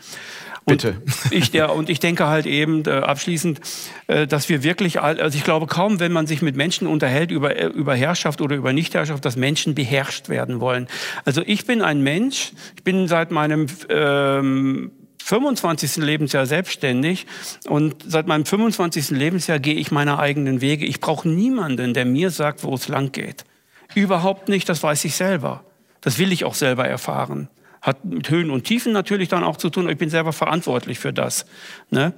Und Bitte. Ich, der, und ich denke halt eben äh, abschließend, äh, dass wir wirklich, also ich glaube kaum, wenn man sich mit Menschen unterhält über, äh, über Herrschaft oder über Nichtherrschaft, dass Menschen beherrscht werden wollen. Also ich bin ein Mensch, ich bin seit meinem ähm, 25. Lebensjahr selbstständig und seit meinem 25. Lebensjahr gehe ich meine eigenen Wege. Ich brauche niemanden, der mir sagt, wo es lang geht. Überhaupt nicht, das weiß ich selber. Das will ich auch selber erfahren. Hat mit Höhen und Tiefen natürlich dann auch zu tun, aber ich bin selber verantwortlich für das. Ne?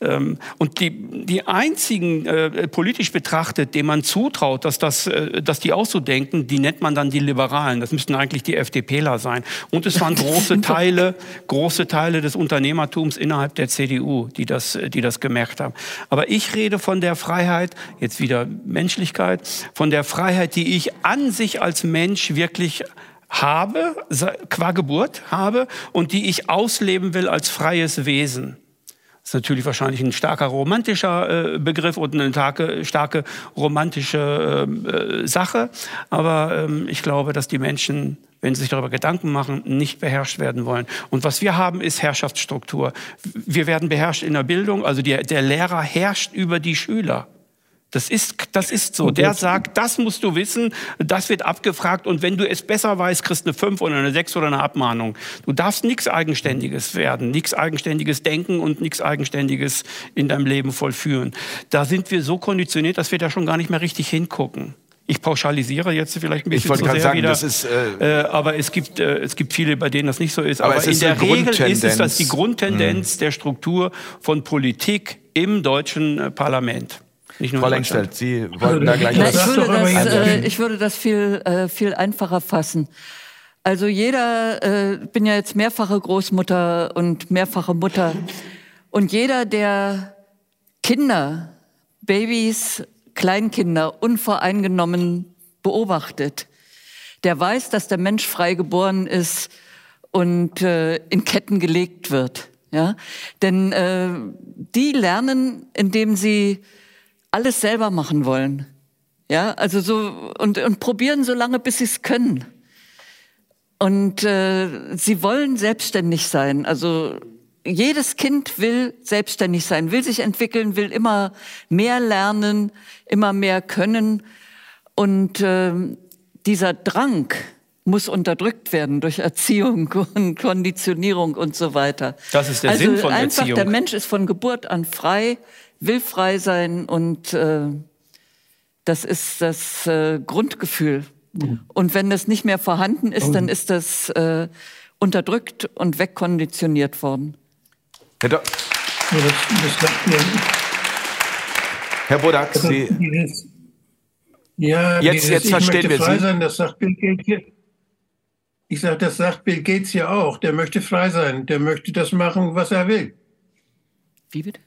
Ähm, und die, die einzigen äh, politisch betrachtet, denen man zutraut, dass, das, äh, dass die auch so denken, die nennt man dann die Liberalen. Das müssten eigentlich die FDPler sein. Und es waren große Teile, große Teile des Unternehmertums innerhalb der CDU, die das, die das gemerkt haben. Aber ich rede von der Freiheit, jetzt wieder Menschlichkeit, von der Freiheit, die ich an sich als Mensch wirklich habe, qua Geburt habe und die ich ausleben will als freies Wesen. Das ist natürlich wahrscheinlich ein starker romantischer äh, Begriff und eine starke, starke romantische äh, Sache. Aber ähm, ich glaube, dass die Menschen, wenn sie sich darüber Gedanken machen, nicht beherrscht werden wollen. Und was wir haben, ist Herrschaftsstruktur. Wir werden beherrscht in der Bildung. Also der Lehrer herrscht über die Schüler. Das ist, das ist so. Der sagt, das musst du wissen, das wird abgefragt und wenn du es besser weißt, kriegst du eine 5 oder eine 6 oder eine Abmahnung. Du darfst nichts Eigenständiges werden, nichts Eigenständiges denken und nichts Eigenständiges in deinem Leben vollführen. Da sind wir so konditioniert, dass wir da schon gar nicht mehr richtig hingucken. Ich pauschalisiere jetzt vielleicht ein bisschen ich zu sehr sagen, wieder, das ist, äh, äh, aber es gibt, äh, es gibt viele, bei denen das nicht so ist. Aber, aber in der Regel ist es das die Grundtendenz hm. der Struktur von Politik im deutschen äh, Parlament. Nicht nur Frau Lenkstedt, Sie wollten da gleich Na, was ich, würde das, äh, ich würde das viel, äh, viel einfacher fassen. Also jeder, äh, bin ja jetzt mehrfache Großmutter und mehrfache Mutter. Und jeder, der Kinder, Babys, Kleinkinder unvoreingenommen beobachtet, der weiß, dass der Mensch frei geboren ist und äh, in Ketten gelegt wird. Ja? Denn äh, die lernen, indem sie alles selber machen wollen. Ja, also so und, und probieren so lange, bis sie es können. Und äh, sie wollen selbstständig sein. Also jedes Kind will selbstständig sein, will sich entwickeln, will immer mehr lernen, immer mehr können. Und äh, dieser Drang muss unterdrückt werden durch Erziehung und Konditionierung und so weiter. Das ist der also Sinn von einfach, Erziehung. Der Mensch ist von Geburt an frei will frei sein und äh, das ist das äh, Grundgefühl. Mhm. Und wenn das nicht mehr vorhanden ist, dann ist das äh, unterdrückt und wegkonditioniert worden. Herr, Do ja, das, das Herr Bodak, Sie... Dieses, ja, jetzt, dieses, jetzt verstehen wir frei Sie. Sein, das sagt Bill Gates hier. Ich sage, das sagt Bill Gates ja auch. Der möchte frei sein. Der möchte das machen, was er will. Wie bitte?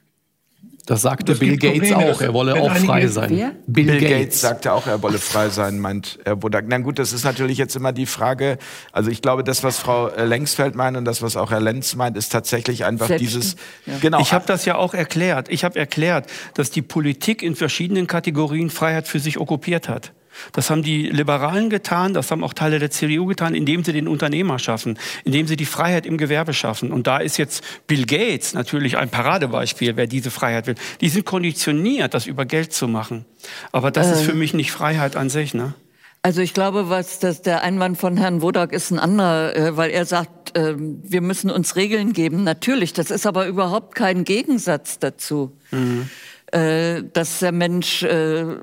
Das sagte das Bill Gates Probleme, auch, er wolle auch frei sein. Wer? Bill, Bill Gates. Gates sagte auch, er wolle frei sein, meint Herr Bodak. Na gut, das ist natürlich jetzt immer die Frage, also ich glaube, das, was Frau äh, Lengsfeld meint und das, was auch Herr Lenz meint, ist tatsächlich einfach Selbst, dieses... Ja. Genau. Ich habe das ja auch erklärt. Ich habe erklärt, dass die Politik in verschiedenen Kategorien Freiheit für sich okkupiert hat. Das haben die Liberalen getan, das haben auch Teile der CDU getan, indem sie den Unternehmer schaffen, indem sie die Freiheit im Gewerbe schaffen. Und da ist jetzt Bill Gates natürlich ein Paradebeispiel, wer diese Freiheit will. Die sind konditioniert, das über Geld zu machen. Aber das ähm. ist für mich nicht Freiheit an sich, ne? Also ich glaube, was das der Einwand von Herrn Wodak ist ein anderer, äh, weil er sagt, äh, wir müssen uns Regeln geben. Natürlich, das ist aber überhaupt kein Gegensatz dazu, mhm. äh, dass der Mensch äh,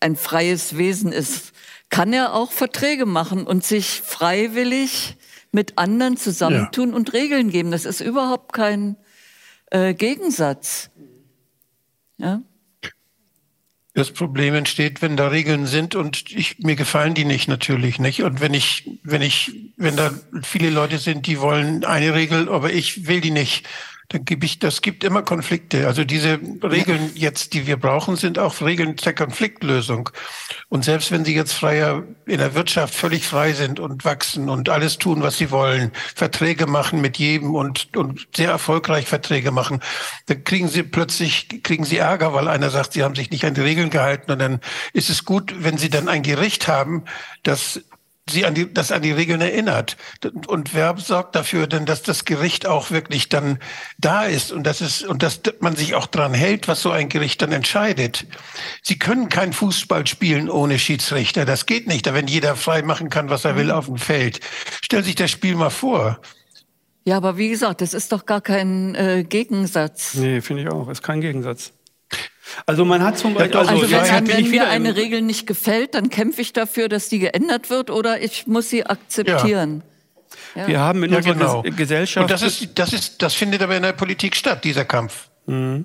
ein freies Wesen ist, kann er auch Verträge machen und sich freiwillig mit anderen zusammentun ja. und Regeln geben. Das ist überhaupt kein äh, Gegensatz. Ja? Das Problem entsteht, wenn da Regeln sind und ich, mir gefallen die nicht natürlich nicht. Und wenn ich, wenn ich, wenn da viele Leute sind, die wollen eine Regel, aber ich will die nicht, dann gebe ich, das gibt immer Konflikte. Also diese Regeln jetzt, die wir brauchen, sind auch Regeln der Konfliktlösung. Und selbst wenn sie jetzt freier in der Wirtschaft völlig frei sind und wachsen und alles tun, was sie wollen, Verträge machen mit jedem und, und sehr erfolgreich Verträge machen, dann kriegen sie plötzlich, kriegen sie Ärger, weil einer sagt, sie haben sich nicht an die Regeln gehalten. Und dann ist es gut, wenn sie dann ein Gericht haben, das sie an die, das an die Regeln erinnert. Und wer sorgt dafür denn, dass das Gericht auch wirklich dann da ist und dass es, und dass man sich auch dran hält, was so ein Gericht dann entscheidet. Sie können kein Fußball spielen ohne Schiedsrichter. Das geht nicht, wenn jeder frei machen kann, was er will auf dem Feld. Stell sich das Spiel mal vor. Ja, aber wie gesagt, das ist doch gar kein äh, Gegensatz. Nee, finde ich auch. Ist kein Gegensatz. Also man hat zum Beispiel, also, also wenn, wenn mir eine Regel nicht gefällt, dann kämpfe ich dafür, dass die geändert wird oder ich muss sie akzeptieren. Ja. Wir haben in ja, unserer genau. Gesellschaft. Und das ist, das ist, das findet aber in der Politik statt, dieser Kampf. Mhm.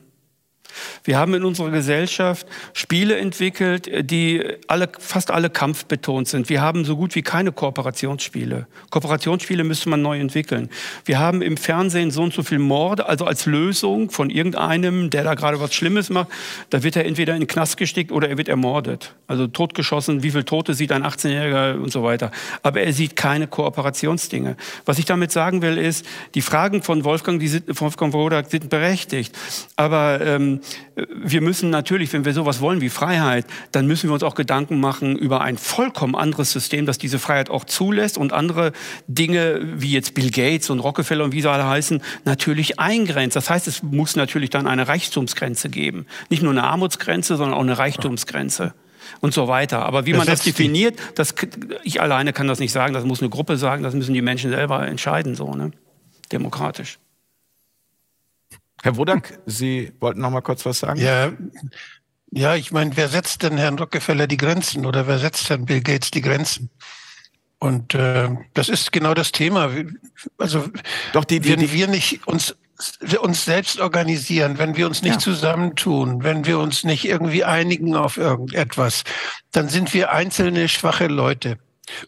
Wir haben in unserer Gesellschaft Spiele entwickelt, die alle, fast alle kampfbetont sind. Wir haben so gut wie keine Kooperationsspiele. Kooperationsspiele müsste man neu entwickeln. Wir haben im Fernsehen so und so viel Morde, also als Lösung von irgendeinem, der da gerade was Schlimmes macht, da wird er entweder in den Knast gestickt oder er wird ermordet. Also totgeschossen, wie viele Tote sieht ein 18-Jähriger und so weiter. Aber er sieht keine Kooperationsdinge. Was ich damit sagen will, ist, die Fragen von Wolfgang, die sind, Wolfgang Wodak sind berechtigt. Aber ähm, wir müssen natürlich, wenn wir sowas wollen wie Freiheit, dann müssen wir uns auch Gedanken machen über ein vollkommen anderes System, das diese Freiheit auch zulässt und andere Dinge, wie jetzt Bill Gates und Rockefeller und wie sie alle heißen, natürlich eingrenzt. Das heißt, es muss natürlich dann eine Reichtumsgrenze geben. Nicht nur eine Armutsgrenze, sondern auch eine Reichtumsgrenze und so weiter. Aber wie man das definiert, das, ich alleine kann das nicht sagen, das muss eine Gruppe sagen, das müssen die Menschen selber entscheiden, so, ne? demokratisch. Herr Wodak, Sie wollten noch mal kurz was sagen? Ja, ja ich meine, wer setzt denn Herrn Rockefeller die Grenzen oder wer setzt Herrn Bill Gates die Grenzen? Und äh, das ist genau das Thema. Also Doch die, die, wenn die, wir nicht uns uns selbst organisieren, wenn wir uns nicht ja. zusammentun, wenn wir uns nicht irgendwie einigen auf irgendetwas, dann sind wir einzelne schwache Leute.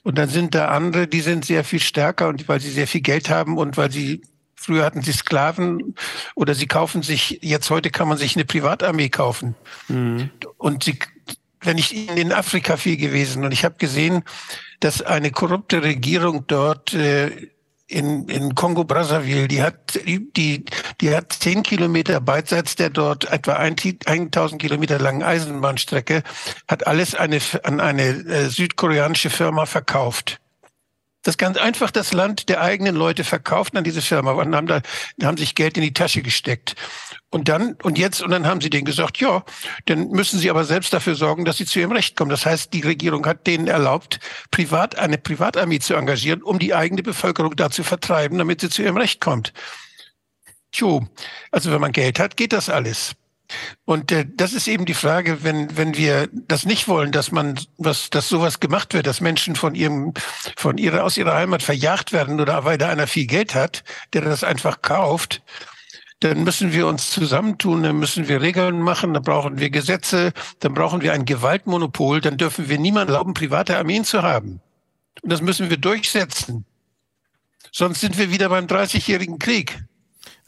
Und dann sind da andere, die sind sehr viel stärker und weil sie sehr viel Geld haben und weil sie Früher hatten sie Sklaven oder sie kaufen sich, jetzt heute kann man sich eine Privatarmee kaufen. Mhm. Und sie, wenn ich in Afrika viel gewesen und ich habe gesehen, dass eine korrupte Regierung dort äh, in, in Kongo Brazzaville, die hat die die hat zehn Kilometer beidseits der dort etwa 1000 Kilometer langen Eisenbahnstrecke hat alles eine an eine äh, südkoreanische Firma verkauft das ganz einfach das Land der eigenen Leute verkauft an diese Firma und haben da haben sich Geld in die Tasche gesteckt. Und dann, und jetzt, und dann haben sie denen gesagt, ja, dann müssen sie aber selbst dafür sorgen, dass sie zu ihrem Recht kommen. Das heißt, die Regierung hat denen erlaubt, privat, eine Privatarmee zu engagieren, um die eigene Bevölkerung da zu vertreiben, damit sie zu ihrem Recht kommt. Tjo, also wenn man Geld hat, geht das alles. Und äh, das ist eben die Frage, wenn, wenn wir das nicht wollen, dass man, was, dass sowas gemacht wird, dass Menschen von ihrem, von ihrer, aus ihrer Heimat verjagt werden oder weil da einer viel Geld hat, der das einfach kauft, dann müssen wir uns zusammentun, dann müssen wir Regeln machen, dann brauchen wir Gesetze, dann brauchen wir ein Gewaltmonopol, dann dürfen wir niemand erlauben, private Armeen zu haben. Und das müssen wir durchsetzen. Sonst sind wir wieder beim 30-jährigen Krieg.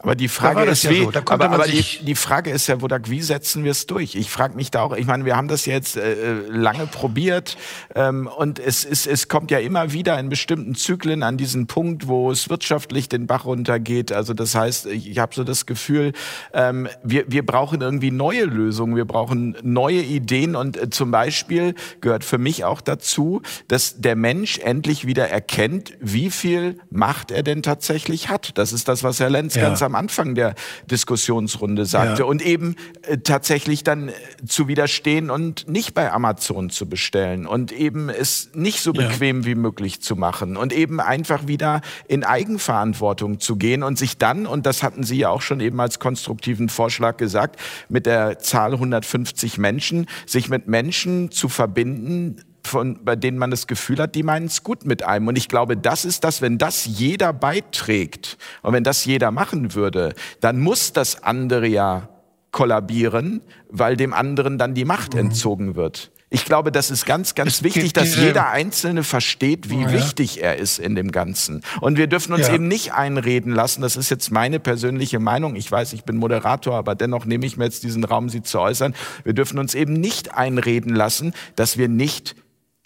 Aber die Frage ist, ja wie, so. aber, aber die, die, Frage ist ja, Wodak, wie setzen wir es durch? Ich frage mich da auch, ich meine, wir haben das jetzt äh, lange probiert ähm, und es, es, es kommt ja immer wieder in bestimmten Zyklen an diesen Punkt, wo es wirtschaftlich den Bach runtergeht. Also das heißt, ich, ich habe so das Gefühl, ähm, wir, wir brauchen irgendwie neue Lösungen, wir brauchen neue Ideen und äh, zum Beispiel gehört für mich auch dazu, dass der Mensch endlich wieder erkennt, wie viel Macht er denn tatsächlich hat. Das ist das, was Herr Lenz ja. ganz am am Anfang der Diskussionsrunde sagte. Ja. Und eben äh, tatsächlich dann äh, zu widerstehen und nicht bei Amazon zu bestellen und eben es nicht so bequem ja. wie möglich zu machen und eben einfach wieder in Eigenverantwortung zu gehen und sich dann, und das hatten Sie ja auch schon eben als konstruktiven Vorschlag gesagt, mit der Zahl 150 Menschen, sich mit Menschen zu verbinden, von, bei denen man das Gefühl hat, die meinen es gut mit einem. Und ich glaube, das ist das, wenn das jeder beiträgt und wenn das jeder machen würde, dann muss das andere ja kollabieren, weil dem anderen dann die Macht mhm. entzogen wird. Ich glaube, das ist ganz, ganz wichtig, dass jeder Einzelne versteht, wie oh, ja. wichtig er ist in dem Ganzen. Und wir dürfen uns ja. eben nicht einreden lassen, das ist jetzt meine persönliche Meinung, ich weiß, ich bin Moderator, aber dennoch nehme ich mir jetzt diesen Raum, sie zu äußern, wir dürfen uns eben nicht einreden lassen, dass wir nicht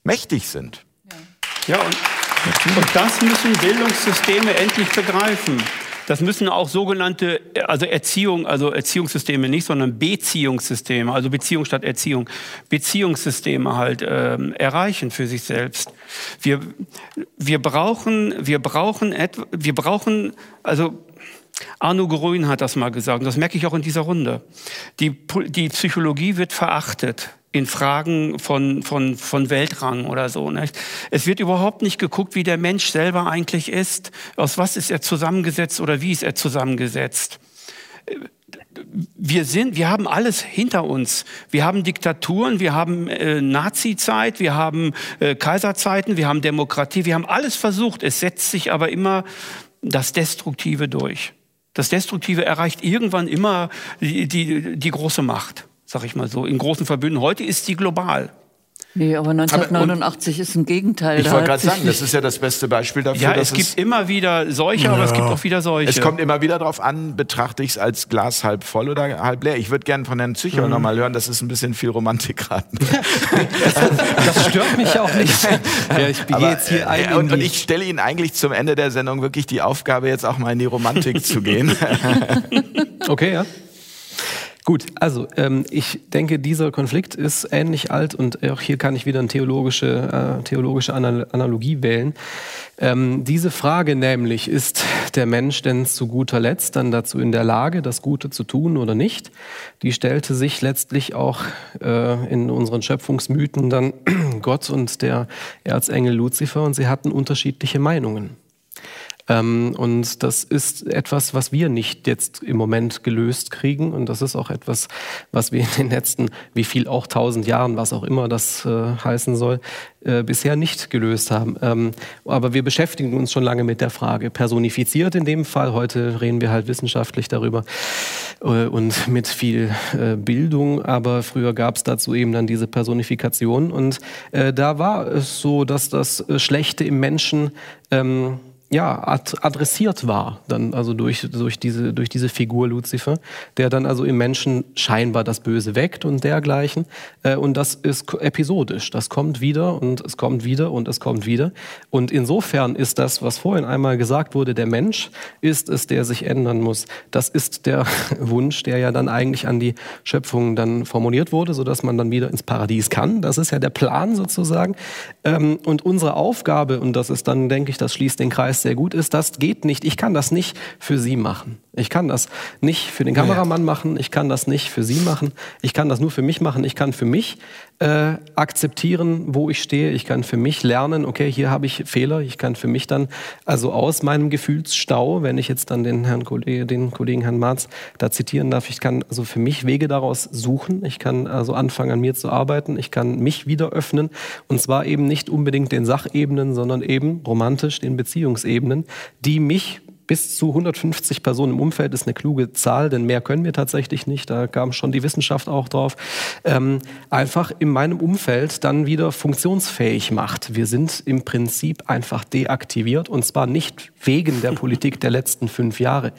mächtig sind. Ja, und, und das müssen Bildungssysteme endlich begreifen. Das müssen auch sogenannte, also Erziehung, also Erziehungssysteme nicht, sondern Beziehungssysteme, also Beziehung statt Erziehung, Beziehungssysteme halt äh, erreichen für sich selbst. Wir, wir brauchen, wir brauchen, wir brauchen, also Arno Grün hat das mal gesagt, und das merke ich auch in dieser Runde. Die, die Psychologie wird verachtet in Fragen von, von, von Weltrang oder so. Nicht? Es wird überhaupt nicht geguckt, wie der Mensch selber eigentlich ist, aus was ist er zusammengesetzt oder wie ist er zusammengesetzt. wir sind, wir haben alles hinter uns. Wir haben Diktaturen, wir haben äh, Nazi-Zeit, wir haben äh, Kaiserzeiten, wir haben Demokratie, wir haben alles versucht. Es setzt sich aber immer das Destruktive durch. Das Destruktive erreicht irgendwann immer die, die, die große Macht, sag ich mal so, in großen Verbünden. Heute ist sie global. Nee, aber 1989 aber, ist ein Gegenteil. Ich wollte gerade sagen, das ist ja das beste Beispiel dafür. Ja, es gibt immer wieder solche, ja. aber es gibt auch wieder solche. Es kommt immer wieder darauf an, betrachte ich es als Glas halb voll oder halb leer. Ich würde gerne von Herrn Zücher mhm. nochmal hören, das ist ein bisschen viel Romantik gerade. das stört mich auch nicht. Ja, ich gehe jetzt hier ein. Äh, und, und ich stelle Ihnen eigentlich zum Ende der Sendung wirklich die Aufgabe, jetzt auch mal in die Romantik zu gehen. okay, ja. Gut, also ähm, ich denke, dieser Konflikt ist ähnlich alt und auch hier kann ich wieder eine theologische, äh, theologische Analogie wählen. Ähm, diese Frage nämlich, ist der Mensch denn zu guter Letzt dann dazu in der Lage, das Gute zu tun oder nicht? Die stellte sich letztlich auch äh, in unseren Schöpfungsmythen dann Gott und der Erzengel Luzifer und sie hatten unterschiedliche Meinungen. Ähm, und das ist etwas, was wir nicht jetzt im Moment gelöst kriegen. Und das ist auch etwas, was wir in den letzten, wie viel auch tausend Jahren, was auch immer das äh, heißen soll, äh, bisher nicht gelöst haben. Ähm, aber wir beschäftigen uns schon lange mit der Frage, personifiziert in dem Fall. Heute reden wir halt wissenschaftlich darüber äh, und mit viel äh, Bildung. Aber früher gab es dazu eben dann diese Personifikation. Und äh, da war es so, dass das äh, Schlechte im Menschen ähm, ja, adressiert war, dann also durch, durch, diese, durch diese Figur Luzifer, der dann also im Menschen scheinbar das Böse weckt und dergleichen. Äh, und das ist episodisch. Das kommt wieder und es kommt wieder und es kommt wieder. Und insofern ist das, was vorhin einmal gesagt wurde, der Mensch ist es, der sich ändern muss. Das ist der Wunsch, der ja dann eigentlich an die Schöpfung dann formuliert wurde, sodass man dann wieder ins Paradies kann. Das ist ja der Plan sozusagen. Ähm, und unsere Aufgabe, und das ist dann, denke ich, das schließt den Kreis sehr gut ist, das geht nicht. Ich kann das nicht für Sie machen. Ich kann das nicht für den Kameramann machen. Ich kann das nicht für Sie machen. Ich kann das nur für mich machen. Ich kann für mich äh, akzeptieren, wo ich stehe. Ich kann für mich lernen, okay, hier habe ich Fehler. Ich kann für mich dann also aus meinem Gefühlsstau, wenn ich jetzt dann den Herrn Kollege, den Kollegen Herrn Marz da zitieren darf, ich kann also für mich Wege daraus suchen. Ich kann also anfangen, an mir zu arbeiten. Ich kann mich wieder öffnen. Und zwar eben nicht unbedingt den Sachebenen, sondern eben romantisch den Beziehungsebenen, die mich bis zu 150 Personen im Umfeld ist eine kluge Zahl, denn mehr können wir tatsächlich nicht. Da kam schon die Wissenschaft auch drauf. Ähm, einfach in meinem Umfeld dann wieder funktionsfähig macht. Wir sind im Prinzip einfach deaktiviert und zwar nicht wegen der Politik der letzten fünf Jahre,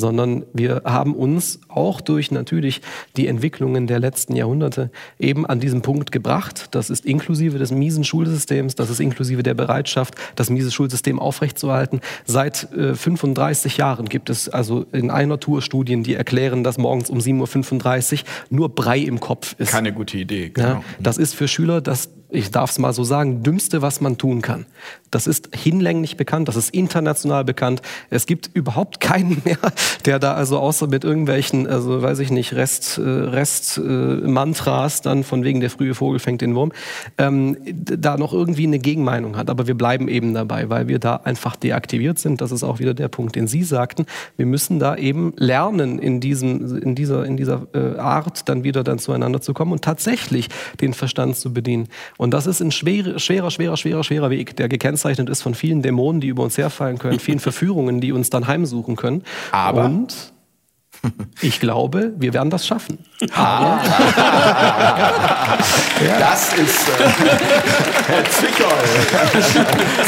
sondern wir haben uns auch durch natürlich die Entwicklungen der letzten Jahrhunderte eben an diesem Punkt gebracht. Das ist inklusive des miesen Schulsystems, das ist inklusive der Bereitschaft, das miese Schulsystem aufrechtzuerhalten. Seit äh, 35 Jahren gibt es also in einer Tour Studien, die erklären, dass morgens um 7.35 Uhr nur Brei im Kopf ist. Keine gute Idee. Genau. Ja, das ist für Schüler das ich darf es mal so sagen, dümmste, was man tun kann. Das ist hinlänglich bekannt, das ist international bekannt. Es gibt überhaupt keinen mehr, der da also außer mit irgendwelchen, also weiß ich nicht, Rest, äh, Rest äh, Mantras dann von wegen der frühe Vogel fängt den Wurm, ähm, da noch irgendwie eine Gegenmeinung hat. Aber wir bleiben eben dabei, weil wir da einfach deaktiviert sind. Das ist auch wieder der Punkt, den Sie sagten. Wir müssen da eben lernen, in diesem, in dieser, in dieser äh, Art dann wieder dann zueinander zu kommen und tatsächlich den Verstand zu bedienen. Und das ist ein schwerer, schwerer, schwerer, schwerer, schwerer Weg, der gekennzeichnet ist von vielen Dämonen, die über uns herfallen können, vielen Verführungen, die uns dann heimsuchen können. Aber und ich glaube, wir werden das schaffen. Ah. Das ist äh, Herr Zwickol.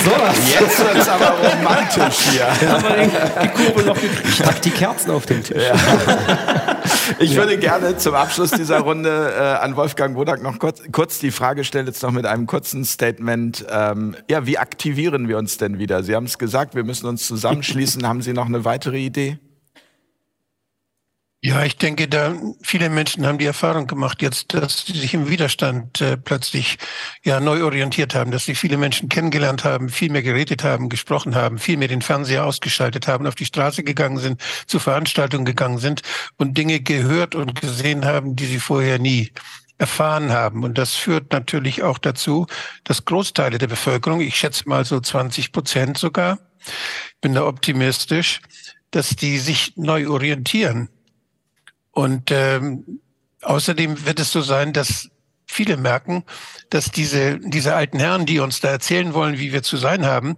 so, Jetzt wird es aber romantisch hier. Haben wir die Kurve noch gekriegt. Ich pack die Kerzen auf den Tisch. Ja. Ich würde gerne zum Abschluss dieser Runde äh, an Wolfgang Wodak noch kurz, kurz, die Frage stellen, jetzt noch mit einem kurzen Statement. Ähm, ja, wie aktivieren wir uns denn wieder? Sie haben es gesagt, wir müssen uns zusammenschließen. haben Sie noch eine weitere Idee? Ja, ich denke, da viele Menschen haben die Erfahrung gemacht jetzt, dass sie sich im Widerstand äh, plötzlich ja neu orientiert haben, dass sie viele Menschen kennengelernt haben, viel mehr geredet haben, gesprochen haben, viel mehr den Fernseher ausgeschaltet haben, auf die Straße gegangen sind, zu Veranstaltungen gegangen sind und Dinge gehört und gesehen haben, die sie vorher nie erfahren haben. Und das führt natürlich auch dazu, dass Großteile der Bevölkerung, ich schätze mal so 20 Prozent sogar, bin da optimistisch, dass die sich neu orientieren Und ähm, außerdem wird es so sein, dass viele merken, dass diese, diese alten Herren, die uns da erzählen wollen, wie wir zu sein haben,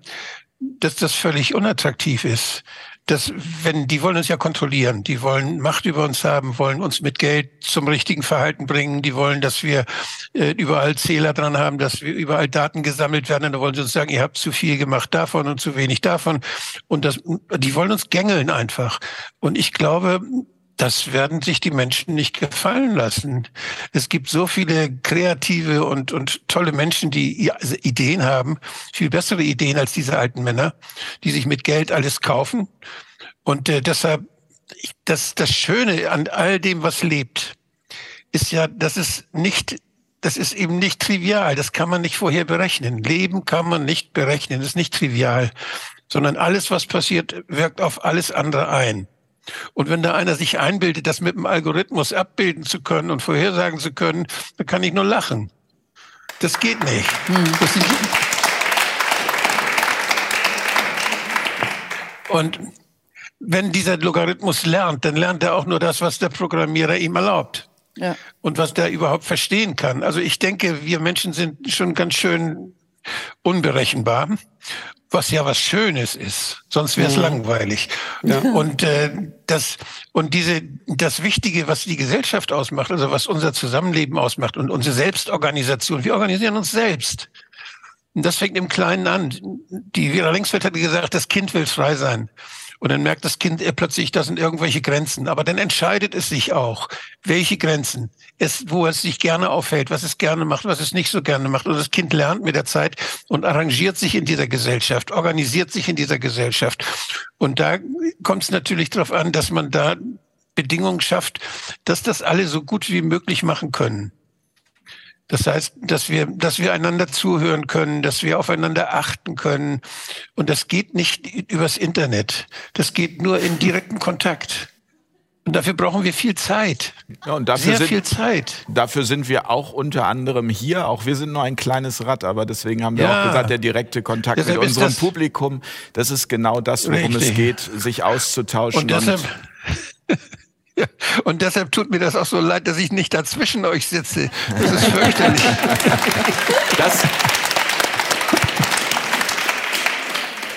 dass das völlig unattraktiv ist dass wenn die wollen uns ja kontrollieren, die wollen Macht über uns haben, wollen uns mit Geld zum richtigen Verhalten bringen, die wollen, dass wir äh, überall Zähler dran haben, dass wir überall Daten gesammelt werden. Und dann wollen sie uns sagen, ihr habt zu viel gemacht davon und zu wenig davon. Und das, die wollen uns gängeln einfach. Und ich glaube, das werden sich die Menschen nicht gefallen lassen. Es gibt so viele kreative und, und tolle Menschen, die also Ideen haben, viel bessere Ideen als diese alten Männer, die sich mit Geld alles kaufen. Und äh, deshalb, das, das Schöne an all dem, was lebt, ist ja, dass es nicht das ist eben nicht trivial. Das kann man nicht vorher berechnen. Leben kann man nicht berechnen. Das ist nicht trivial, sondern alles, was passiert, wirkt auf alles andere ein. Und wenn da einer sich einbildet, das mit dem Algorithmus abbilden zu können und vorhersagen zu können, dann kann ich nur lachen. Das geht nicht. Hm. Das und wenn dieser Logarithmus lernt, dann lernt er auch nur das, was der Programmierer ihm erlaubt. Ja. Und was der überhaupt verstehen kann. Also ich denke, wir Menschen sind schon ganz schön unberechenbar was ja was Schönes ist, sonst wäre es ja. langweilig. Ja. Und äh, das und diese das Wichtige, was die Gesellschaft ausmacht, also was unser Zusammenleben ausmacht und unsere Selbstorganisation, wir organisieren uns selbst. Und das fängt im Kleinen an. Die Vera Längsfeld hat gesagt, das Kind will frei sein. Und dann merkt das Kind plötzlich, da sind irgendwelche Grenzen. Aber dann entscheidet es sich auch, welche Grenzen, es, wo es sich gerne aufhält, was es gerne macht, was es nicht so gerne macht. Und das Kind lernt mit der Zeit und arrangiert sich in dieser Gesellschaft, organisiert sich in dieser Gesellschaft. Und da kommt es natürlich darauf an, dass man da Bedingungen schafft, dass das alle so gut wie möglich machen können. Das heißt, dass wir, dass wir einander zuhören können, dass wir aufeinander achten können. Und das geht nicht übers Internet. Das geht nur in direkten Kontakt. Und dafür brauchen wir viel Zeit. Ja, und dafür Sehr sind, viel Zeit. Dafür sind wir auch unter anderem hier. Auch wir sind nur ein kleines Rad, aber deswegen haben wir ja. auch gesagt, der direkte Kontakt deshalb mit unserem Publikum, das ist genau das, worum richtig. es geht, sich auszutauschen. Und deshalb, und Ja, und deshalb tut mir das auch so leid, dass ich nicht dazwischen euch sitze. Das ist fürchterlich. Das,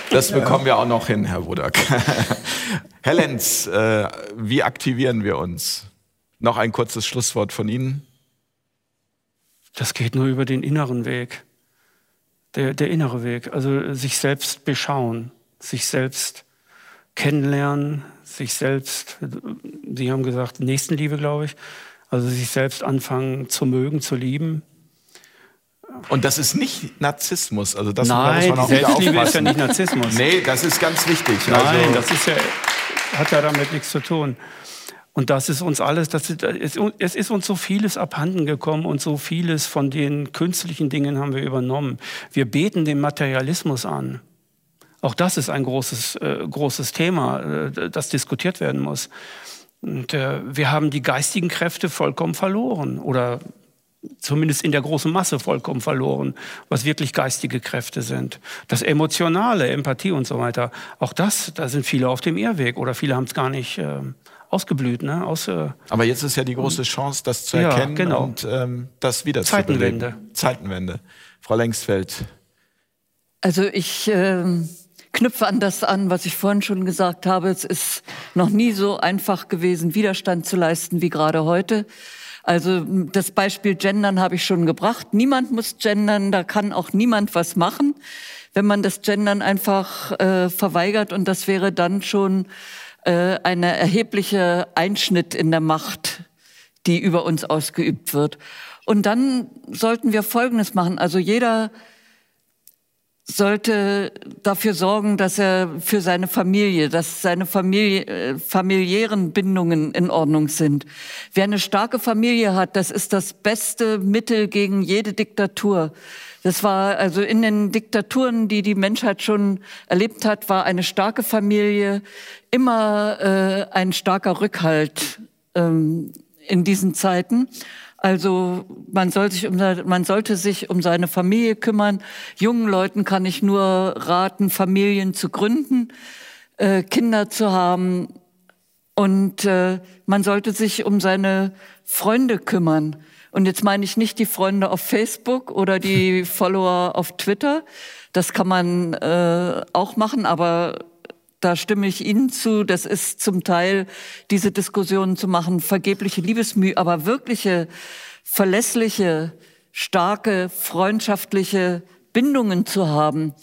das bekommen wir auch noch hin, Herr Wodak. Herr Lenz, äh, wie aktivieren wir uns? Noch ein kurzes Schlusswort von Ihnen. Das geht nur über den inneren Weg. Der, der innere Weg. Also sich selbst beschauen, sich selbst kennenlernen, sich selbst, Sie haben gesagt, Nächstenliebe, glaube ich, also sich selbst anfangen zu mögen, zu lieben. Und das ist nicht Narzissmus. Also das Nein, muss man auch Selbstliebe ist ja nicht Narzissmus. nee, das ist ganz wichtig. Nein, also das ist ja, hat ja damit nichts zu tun. Und das ist uns alles, das ist, es ist uns so vieles abhanden gekommen und so vieles von den künstlichen Dingen haben wir übernommen. Wir beten dem Materialismus an. Auch das ist ein großes, äh, großes Thema, äh, das diskutiert werden muss. Und äh, wir haben die geistigen Kräfte vollkommen verloren oder zumindest in der großen Masse vollkommen verloren, was wirklich geistige Kräfte sind. Das Emotionale, Empathie und so weiter, auch das, da sind viele auf dem Irrweg oder viele haben es gar nicht äh, ausgeblüht. Ne? Aus, äh, Aber jetzt ist ja die große Chance, das zu erkennen ja, genau. und ähm, das wieder Zeitenwende. zu beleben. Zeitenwende. Frau Längsfeld. Also ich... Ähm knüpfe an das an, was ich vorhin schon gesagt habe. Es ist noch nie so einfach gewesen, Widerstand zu leisten wie gerade heute. Also das Beispiel Gendern habe ich schon gebracht. Niemand muss gendern, da kann auch niemand was machen, wenn man das Gendern einfach äh, verweigert. Und das wäre dann schon äh, ein erheblicher Einschnitt in der Macht, die über uns ausgeübt wird. Und dann sollten wir Folgendes machen. Also jeder sollte dafür sorgen, dass er für seine Familie, dass seine Familie, äh, familiären Bindungen in Ordnung sind. Wer eine starke Familie hat, das ist das beste Mittel gegen jede Diktatur. Das war also in den Diktaturen, die die Menschheit schon erlebt hat, war eine starke Familie immer äh, ein starker Rückhalt ähm, in diesen Zeiten. Also man, soll sich um, man sollte sich um seine Familie kümmern. Jungen Leuten kann ich nur raten, Familien zu gründen, äh, Kinder zu haben. Und äh, man sollte sich um seine Freunde kümmern. Und jetzt meine ich nicht die Freunde auf Facebook oder die Follower auf Twitter. Das kann man äh, auch machen, aber da stimme ich Ihnen zu. Das ist zum Teil, diese Diskussionen zu machen, vergebliche Liebesmühe, aber wirkliche, verlässliche, starke, freundschaftliche Bindungen zu haben.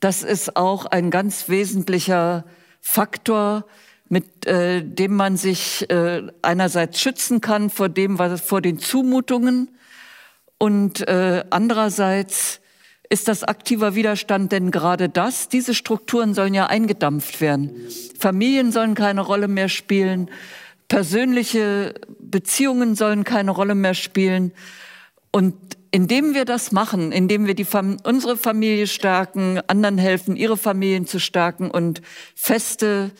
Das ist auch ein ganz wesentlicher Faktor, mit äh, dem man sich äh, einerseits schützen kann vor dem, was vor den Zumutungen und äh, andererseits ist das aktiver Widerstand denn gerade das? Diese Strukturen sollen ja eingedampft werden. Familien sollen keine Rolle mehr spielen, persönliche Beziehungen sollen keine Rolle mehr spielen. Und indem wir das machen, indem wir die Fam unsere Familie stärken, anderen helfen, ihre Familien zu stärken und feste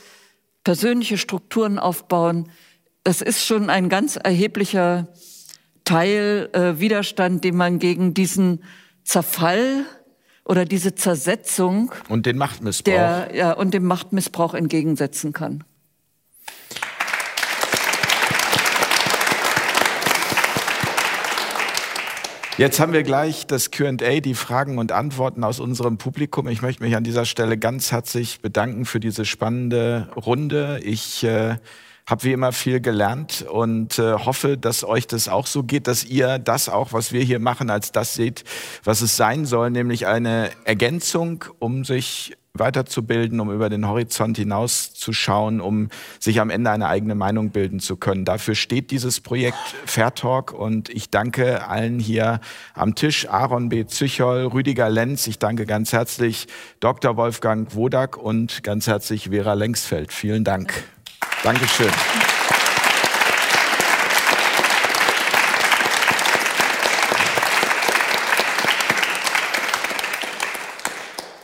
persönliche Strukturen aufbauen, das ist schon ein ganz erheblicher Teil äh, Widerstand, den man gegen diesen Zerfall oder diese Zersetzung und den Machtmissbrauch der, ja, und dem Machtmissbrauch entgegensetzen kann. Jetzt haben wir gleich das QA, die Fragen und Antworten aus unserem Publikum. Ich möchte mich an dieser Stelle ganz herzlich bedanken für diese spannende Runde. Ich äh, habe wie immer viel gelernt und äh, hoffe, dass euch das auch so geht, dass ihr das auch, was wir hier machen, als das seht, was es sein soll, nämlich eine Ergänzung, um sich weiterzubilden, um über den Horizont hinaus zu schauen, um sich am Ende eine eigene Meinung bilden zu können. Dafür steht dieses Projekt Fair Talk und ich danke allen hier am Tisch, Aaron B. Züchol, Rüdiger Lenz, ich danke ganz herzlich Dr. Wolfgang Wodak und ganz herzlich Vera Lengsfeld. Vielen Dank. Dankeschön.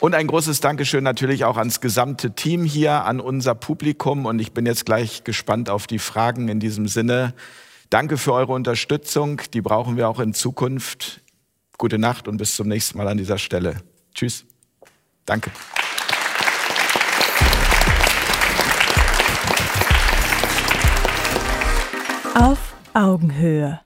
Und ein großes Dankeschön natürlich auch ans gesamte Team hier, an unser Publikum. Und ich bin jetzt gleich gespannt auf die Fragen in diesem Sinne. Danke für eure Unterstützung. Die brauchen wir auch in Zukunft. Gute Nacht und bis zum nächsten Mal an dieser Stelle. Tschüss. Danke. Auf Augenhöhe.